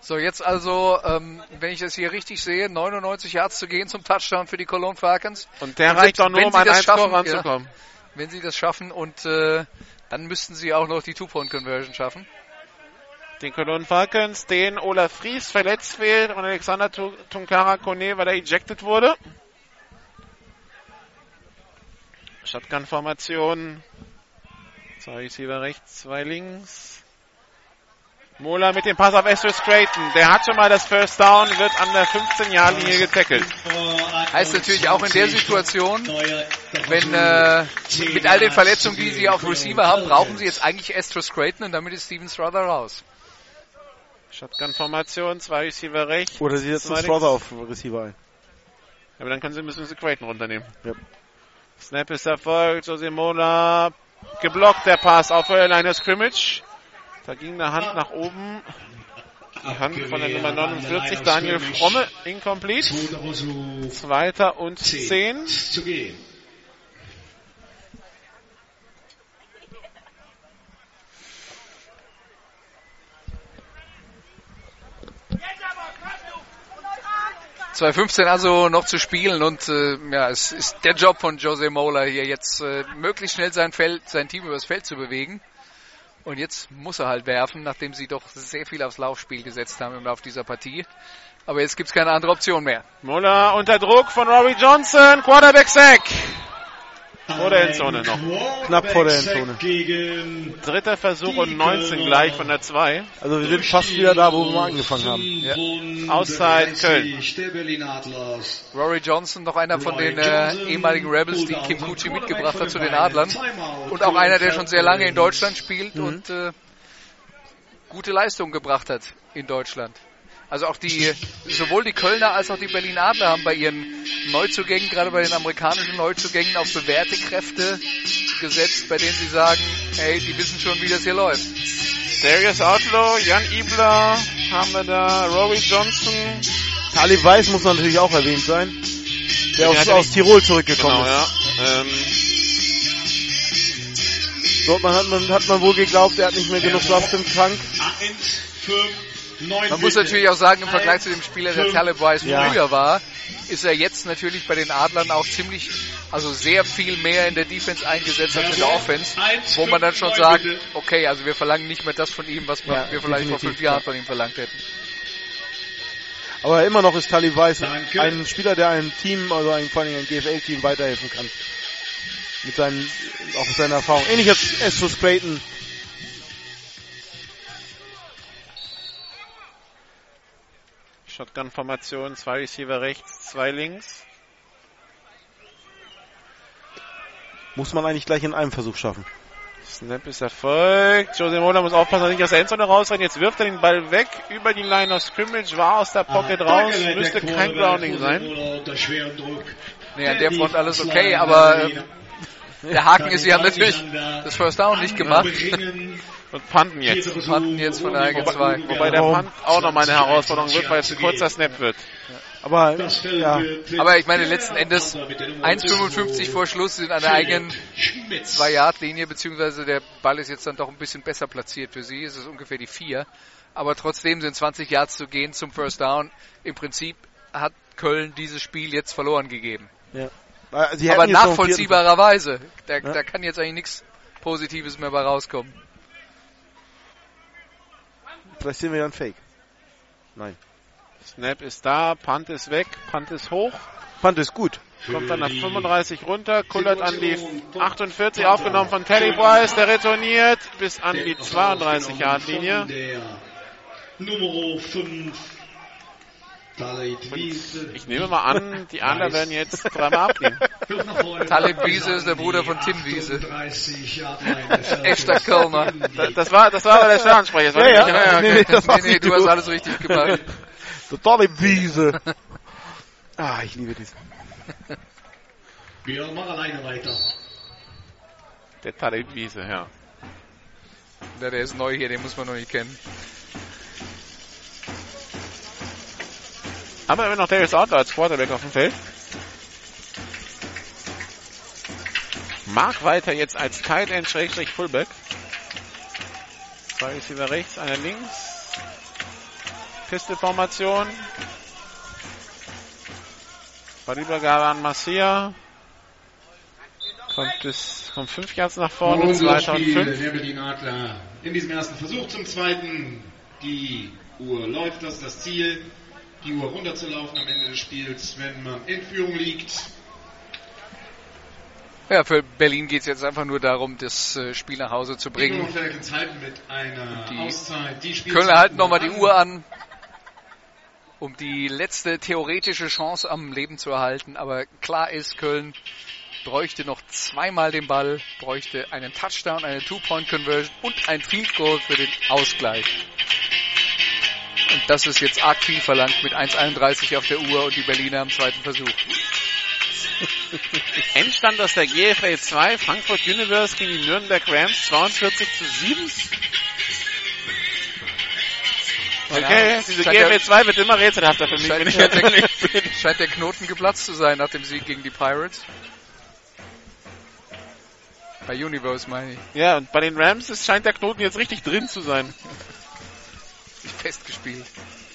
So, jetzt also, ähm, wenn ich das hier richtig sehe, 99 Yards zu gehen zum Touchdown für die Cologne Falcons. Und der Und reicht doch nur, um an das einen Score schaffen, ranzukommen. Wenn sie das schaffen und äh, dann müssten sie auch noch die Two-Point-Conversion schaffen. Den Cologne Falcons, den Olaf Fries verletzt fehlt und Alexander Tu- Tunkara Kone, weil er ejected wurde. Shotgun-Formation. Zwei Receiver rechts, zwei links. Mola mit dem Pass auf Esther Creighton. Der hat schon mal das First Down, wird an der 15-Jahr-Linie getackelt. Heißt natürlich auch in der Situation, wenn äh, mit all den Verletzungen, die sie auf Receiver haben, brauchen sie jetzt eigentlich Astros Creighton und damit ist Steven Strother raus. Shotgun-Formation, zwei Receiver rechts. Oder sie setzen Strother auf Receiver ein. Aber dann können sie, müssen sie Creighton runternehmen. Ja. Snap ist erfolgt, Jose Mola geblockt, der Pass auf der Line Scrimmage. Da ging eine Hand nach oben. Die Hand von der Nummer 49, Daniel Fromme, incomplete. Zweiter und 10. Zu gehen. Zwei 2.15 also noch zu spielen und äh, ja, es ist der Job von Jose Mola hier jetzt äh, möglichst schnell sein Feld, sein Team übers Feld zu bewegen. Und jetzt muss er halt werfen, nachdem sie doch sehr viel aufs Laufspiel gesetzt haben im Laufe dieser Partie. Aber jetzt gibt's keine andere Option mehr. Mola unter Druck von Robbie Johnson, Quarterback Sack. Vor der Endzone noch. Knapp vor der Endzone. Dritter Versuch und 19 gleich von der 2. Also wir sind fast wieder da, wo wir mal angefangen haben. Ja. Outside Köln. Rory Johnson, noch einer von den äh, ehemaligen Rebels, die Kim Kuchi mitgebracht hat zu den Adlern. Und auch einer, der schon sehr lange in Deutschland spielt und äh, gute Leistung gebracht hat in Deutschland. Also auch die, sowohl die Kölner als auch die Berlin Adler haben bei ihren Neuzugängen, gerade bei den amerikanischen Neuzugängen, auf bewährte Kräfte gesetzt, bei denen sie sagen, hey, die wissen schon, wie das hier läuft. Darius Outlaw, Jan Ibler haben wir da, Robbie Johnson. Talib Weiß muss natürlich auch erwähnt sein. Der Den aus, aus Tirol zurückgekommen Genau, ist. ja. Ähm, Dort man hat, man, hat man wohl geglaubt, er hat nicht mehr genug Last im Tank. 1, 5, 9. Man muss natürlich auch sagen, im Vergleich zu dem Spieler, der Talib Weiss Ja. früher war, ist er jetzt natürlich bei den Adlern auch ziemlich, also sehr viel mehr in der Defense eingesetzt als in der Offense, wo man dann schon sagt, okay, also wir verlangen nicht mehr das von ihm, was Ja, wir vielleicht vor fünf Jahren ja. von ihm verlangt hätten. Aber immer noch ist Tali Weiss ein Spieler, der einem Team, also ein, vor allem ein GFL-Team weiterhelfen kann. Mit seinen, auch mit seiner Erfahrung. Ähnlich als Estus Creighton. Shotgun-Formation, zwei Receiver rechts, zwei links. Muss man eigentlich gleich in einem Versuch schaffen. Snap ist erfolgt. Jose Mola muss aufpassen, dass er nicht aus der Endzone rausrennt. Jetzt wirft er den Ball weg über die Line of Scrimmage, war aus der Pocket raus, müsste kein Grounding sein. Nee, an der Front alles okay, aber äh, der Haken ist, sie haben natürlich das First Down nicht gemacht. Und panten jetzt. Panten jetzt von der eigenen zwei. Wobei der Punt auch nochmal eine Herausforderung wird, weil es ein kurzer Snap wird. Aber ja, Aber ich meine, letzten Endes 1,55 vor Schluss sind an der eigenen 2-Yard-Linie, beziehungsweise der Ball ist jetzt dann doch ein bisschen besser platziert für sie. Es ist ungefähr die 4. Aber trotzdem sind 20 Yards zu gehen zum First Down. Im Prinzip hat Köln dieses Spiel jetzt verloren gegeben. ja. Aber nachvollziehbarerweise. Da, Ja. da kann jetzt eigentlich nichts Positives mehr bei rauskommen. Vielleicht sehen wir ja einen Fake. Nein. Snap ist da, Punt ist weg, Punt ist hoch. Punt ist gut. Kommt dann nach 35 runter, kullert an die 48, aufgenommen von Teddy Bryce, der retourniert bis an die 32 Yard Linie. Der Nummer 5. Ich nehme mal an, die anderen werden jetzt dreimal abgehen. Talib Wiese ist der Bruder von Tim Wiese. 38 Yard Line. Echter Kölner. Das, das war, das war aber der Stadionsprecher. das war Ja, nicht- ja. okay. Nee, nee, das Nee, du hast alles richtig gemacht. Totale Wiese. Ah, ich liebe diesen. Wir machen alleine weiter. Der Talib Wiese, ja. Ja, der ist neu hier, den muss man noch nicht kennen. Haben wir immer noch Darius Outlaw als Quarterback auf dem Feld? Mark weiter jetzt als Tight End Schrägstrich Fullback. Zwei Receiver rechts, einer links. Pistol-Formation. Ballübergabe an Marcia. Kommt bis, kommt fünf Yards nach vorne, Unser zweiter und fünf. der Berlin Adler in diesem ersten Versuch zum zweiten. Die Uhr läuft, das ist das Ziel. Die Uhr runterzulaufen am Ende des Spiels, wenn man in Führung liegt. Ja, für Berlin geht es jetzt einfach nur darum, das äh, Spiel nach Hause zu bringen. Die Auszeit. Die Kölner halten nochmal die. Uhr an, um die letzte theoretische Chance am Leben zu erhalten. Aber klar ist, Köln bräuchte noch zweimal den Ball, bräuchte einen Touchdown, eine Two-Point-Conversion und ein Field Goal für den Ausgleich. Und das ist jetzt arg viel verlangt mit 1,31 auf der Uhr und die Berliner am zweiten Versuch. Endstand aus der GFL 2, Frankfurt Universe gegen die Nürnberg Rams, 42 zu 7. Okay, diese Scheint der- GFL 2 wird immer rätselhafter für mich, wenn ich Scheint, jetzt scheint, ehrlich bin. der, scheint der Knoten geplatzt zu sein nach dem Sieg gegen die Pirates. Bei Universe meine ich. Ja, und bei den Rams ist, scheint der Knoten jetzt richtig drin zu sein. Festgespielt.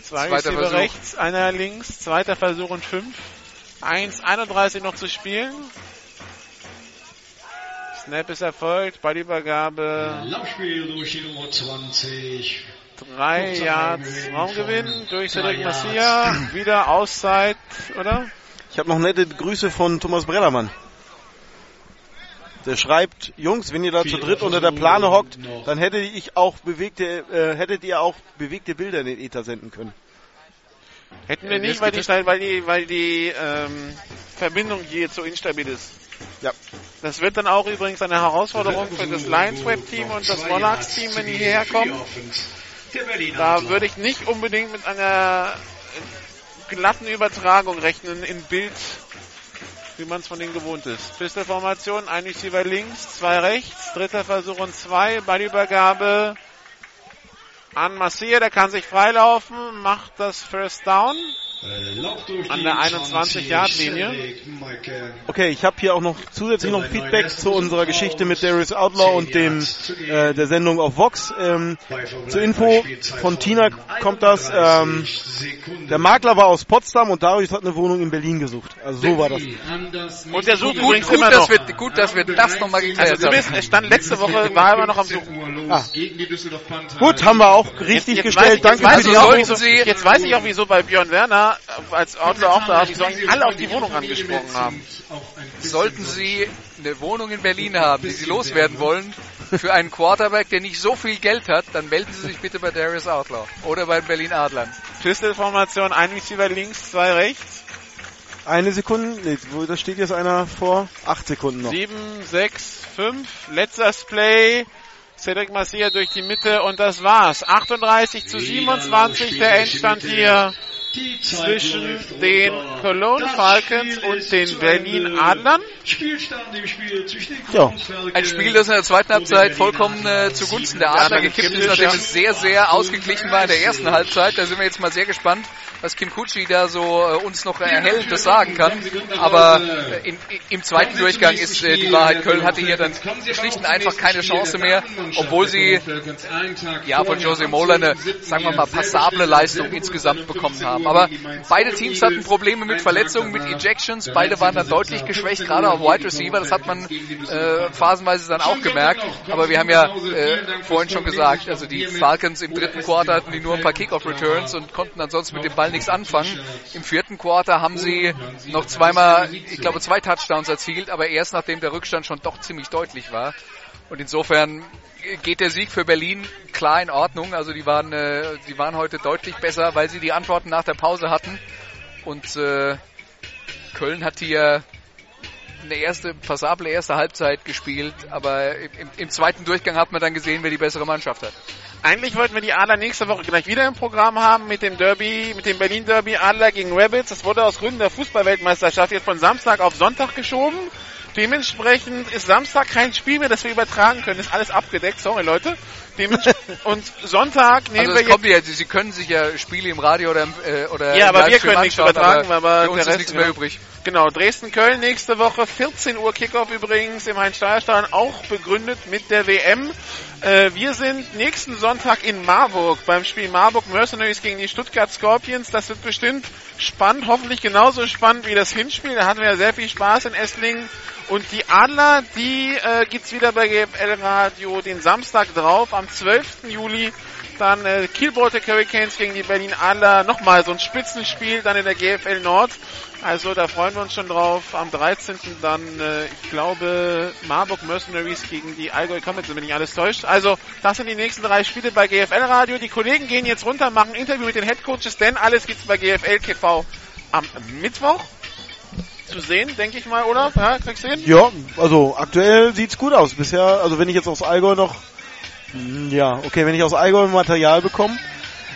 Zwei Zweiter Versuch. rechts, einer links, zweiter Versuch und fünf. 1,31 noch zu spielen. Snap ist erfolgt, Ballübergabe, Laufspiel durch die Nummer 20. drei Yards Raumgewinn durch Cedric. Massia, wieder Auszeit, oder? Ich habe noch nette Grüße von Thomas Brellermann. Der schreibt, Jungs, wenn ihr da zu dritt unter der Plane hockt, dann hätte ich auch bewegte, äh, hättet ihr auch bewegte Bilder in den Ether senden können. Hätten wir nicht, weil die, weil die, weil die ähm, Verbindung hier so instabil ist. Ja. Das wird dann auch übrigens eine Herausforderung für das Lions Web Team und das Monarchs Team, wenn die hierher kommen. Da würde ich nicht unbedingt mit einer glatten Übertragung rechnen in Bild, wie man es von denen gewohnt ist. Pistolformation, ein Receiver links, zwei rechts, dritter Versuch und zwei, Ballübergabe an Marcia, der kann sich freilaufen, macht das First Down. An der 21-Yard-Linie. Okay, ich habe hier auch noch zusätzlich noch Feedback zu unserer Geschichte mit Darius Outlaw und dem äh, der Sendung auf Vox. Ähm, zur Info von Tina kommt das. Ähm, der Makler war aus Potsdam und Darius hat eine Wohnung in Berlin gesucht. Also so war das. Und der sucht Gut, übrigens gut, immer dass noch. wir, gut, dass wir das nochmal geklärt Also haben. zumindest, es stand letzte Woche, war er immer noch am Suchen. Ah. Gut, haben wir auch richtig gestellt. weiß, Danke jetzt für die Sie- Jetzt weiß ich auch, wieso bei Björn Werner äh, als Outlaw auch da, wieso eigentlich alle auf die Wohnung angesprochen haben. Sollten Sie eine Wohnung in Berlin haben, die Sie loswerden wollen, für einen Quarterback, der nicht so viel Geld hat, dann melden Sie sich bitte bei Darius Outlaw oder bei den Berlin Adlern. Pistol-Formation, ein Receiver links, zwei rechts. Eine Sekunde, nee, wo, da steht jetzt einer vor. Acht Sekunden noch. 7, 6, 5. Letzter Play. Cedric Massia durch die Mitte und das war's. 38 zu 27 der Endstand hier zwischen den Cologne Falcons und den Berlin Adlern. Ja. Ein Spiel, das in der zweiten Halbzeit vollkommen äh, zugunsten der Adler gekippt ist, nachdem es sehr, sehr ausgeglichen war in der ersten Halbzeit. Da sind wir jetzt mal sehr gespannt, was Kim Kutschi da so äh, uns noch erhellendes sagen kann. Aber äh, in, im zweiten Durchgang ist äh, die Wahrheit, Köln hatte hier dann schlicht und einfach keine Chance mehr, obwohl sie ja von Jose Mola eine, sagen wir mal, passable Leistung insgesamt bekommen haben. Aber beide Teams hatten Probleme mit Verletzungen, mit Ejections. Beide waren dann deutlich geschwächt, gerade auf Wide Receiver. Das hat man äh, phasenweise dann auch gemerkt. Aber wir haben ja äh, vorhin schon gesagt, also die Falcons im dritten Quarter hatten die nur ein paar Kickoff-Returns und konnten ansonsten mit dem Ball nichts anfangen. Im vierten Quarter haben sie noch zweimal, ich glaube, zwei Touchdowns erzielt, aber erst nachdem der Rückstand schon doch ziemlich deutlich war. Und insofern geht der Sieg für Berlin klar in Ordnung. Also die waren, äh, die waren heute deutlich besser, weil sie die Antworten nach der Pause hatten. Und äh, Köln hat hier eine erste, passable erste Halbzeit gespielt, aber im, im zweiten Durchgang hat man dann gesehen, wer die bessere Mannschaft hat. Eigentlich wollten wir die Adler nächste Woche gleich wieder im Programm haben mit dem Derby, mit dem Berlin Derby Adler gegen Rabbits. Das wurde aus Gründen der Fußballweltmeisterschaft jetzt von Samstag auf Sonntag geschoben. Dementsprechend ist Samstag kein Spiel mehr, das wir übertragen können. Ist alles abgedeckt, sorry Leute. Und Sonntag nehmen Also wir kommt jetzt. ja, Sie können sich ja Spiele im Radio oder, im, äh, oder Ja, aber wir können nichts übertragen, aber für uns ist nichts mehr übrig. Genau, Dresden-Köln nächste Woche, 14 Uhr Kickoff übrigens im Heinz-Steuer-Stadion, auch begründet mit der WM. Äh, wir sind nächsten Sonntag in Marburg beim Spiel Marburg Mercenaries gegen die Stuttgart Scorpions. Das wird bestimmt spannend, hoffentlich genauso spannend wie das Hinspiel. Da hatten wir ja sehr viel Spaß in Esslingen. Und die Adler, die äh, gibt's wieder bei GFL Radio den Samstag drauf, am 12. Juli. Dann äh, Kiel Baltic Hurricanes gegen die Berlin Adler. Nochmal so ein Spitzenspiel dann in der GFL Nord. Also da freuen wir uns schon drauf. Am 13. dann, äh, ich glaube, Marburg Mercenaries gegen die Allgäu Comets, wenn nicht alles täuscht. Also das sind die nächsten drei Spiele bei GFL Radio. Die Kollegen gehen jetzt runter, machen Interview mit den Headcoaches, denn alles gibt's bei GFL TV am Mittwoch zu sehen, denke ich mal, oder? Ja, kriegst du hin? Ja, also aktuell sieht's gut aus. Bisher, also wenn ich jetzt aus Allgäu noch, hm, ja, okay, wenn ich aus Allgäu Material bekomme,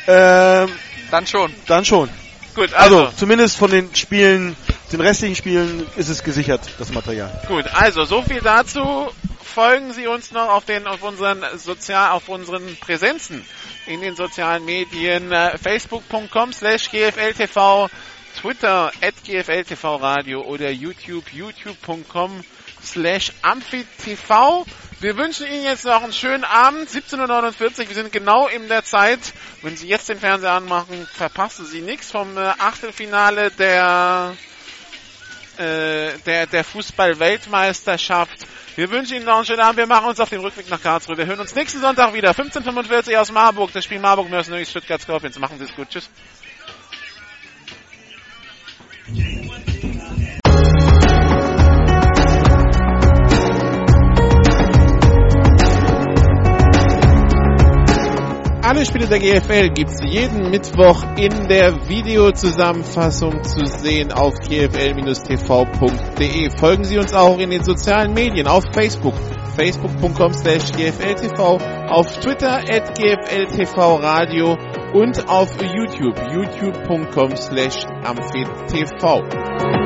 ähm, Dann schon. dann schon. Gut, also, Also zumindest von den Spielen, den restlichen Spielen ist es gesichert, das Material. Gut, also so viel dazu. Folgen Sie uns noch auf den auf unseren sozial auf unseren Präsenzen in den sozialen Medien äh, facebook.com slash gfltv Twitter at gfltv radio oder YouTube youtube.com slash amphitv. Wir wünschen Ihnen jetzt noch einen schönen Abend, 17.49 Uhr. Wir sind genau in der Zeit. Wenn Sie jetzt den Fernseher anmachen, verpassen Sie nichts vom äh, Achtelfinale der äh, der, der Fußball-Weltmeisterschaft. Wir wünschen Ihnen noch einen schönen Abend. Wir machen uns auf den Rückweg nach Karlsruhe. Wir hören uns nächsten Sonntag wieder. 15.45 aus Marburg. Das Spiel Marburg Mercenaries Stuttgart Scorpions. Machen Sie es gut. Tschüss. Alle Spiele der GFL gibt's jeden Mittwoch in der Videozusammenfassung zu sehen auf gfl-tv.de. Folgen Sie uns auch in den sozialen Medien auf Facebook, facebook.com slash gfltv, auf Twitter at gfltv-radio und auf YouTube, youtube.com slash amphitv.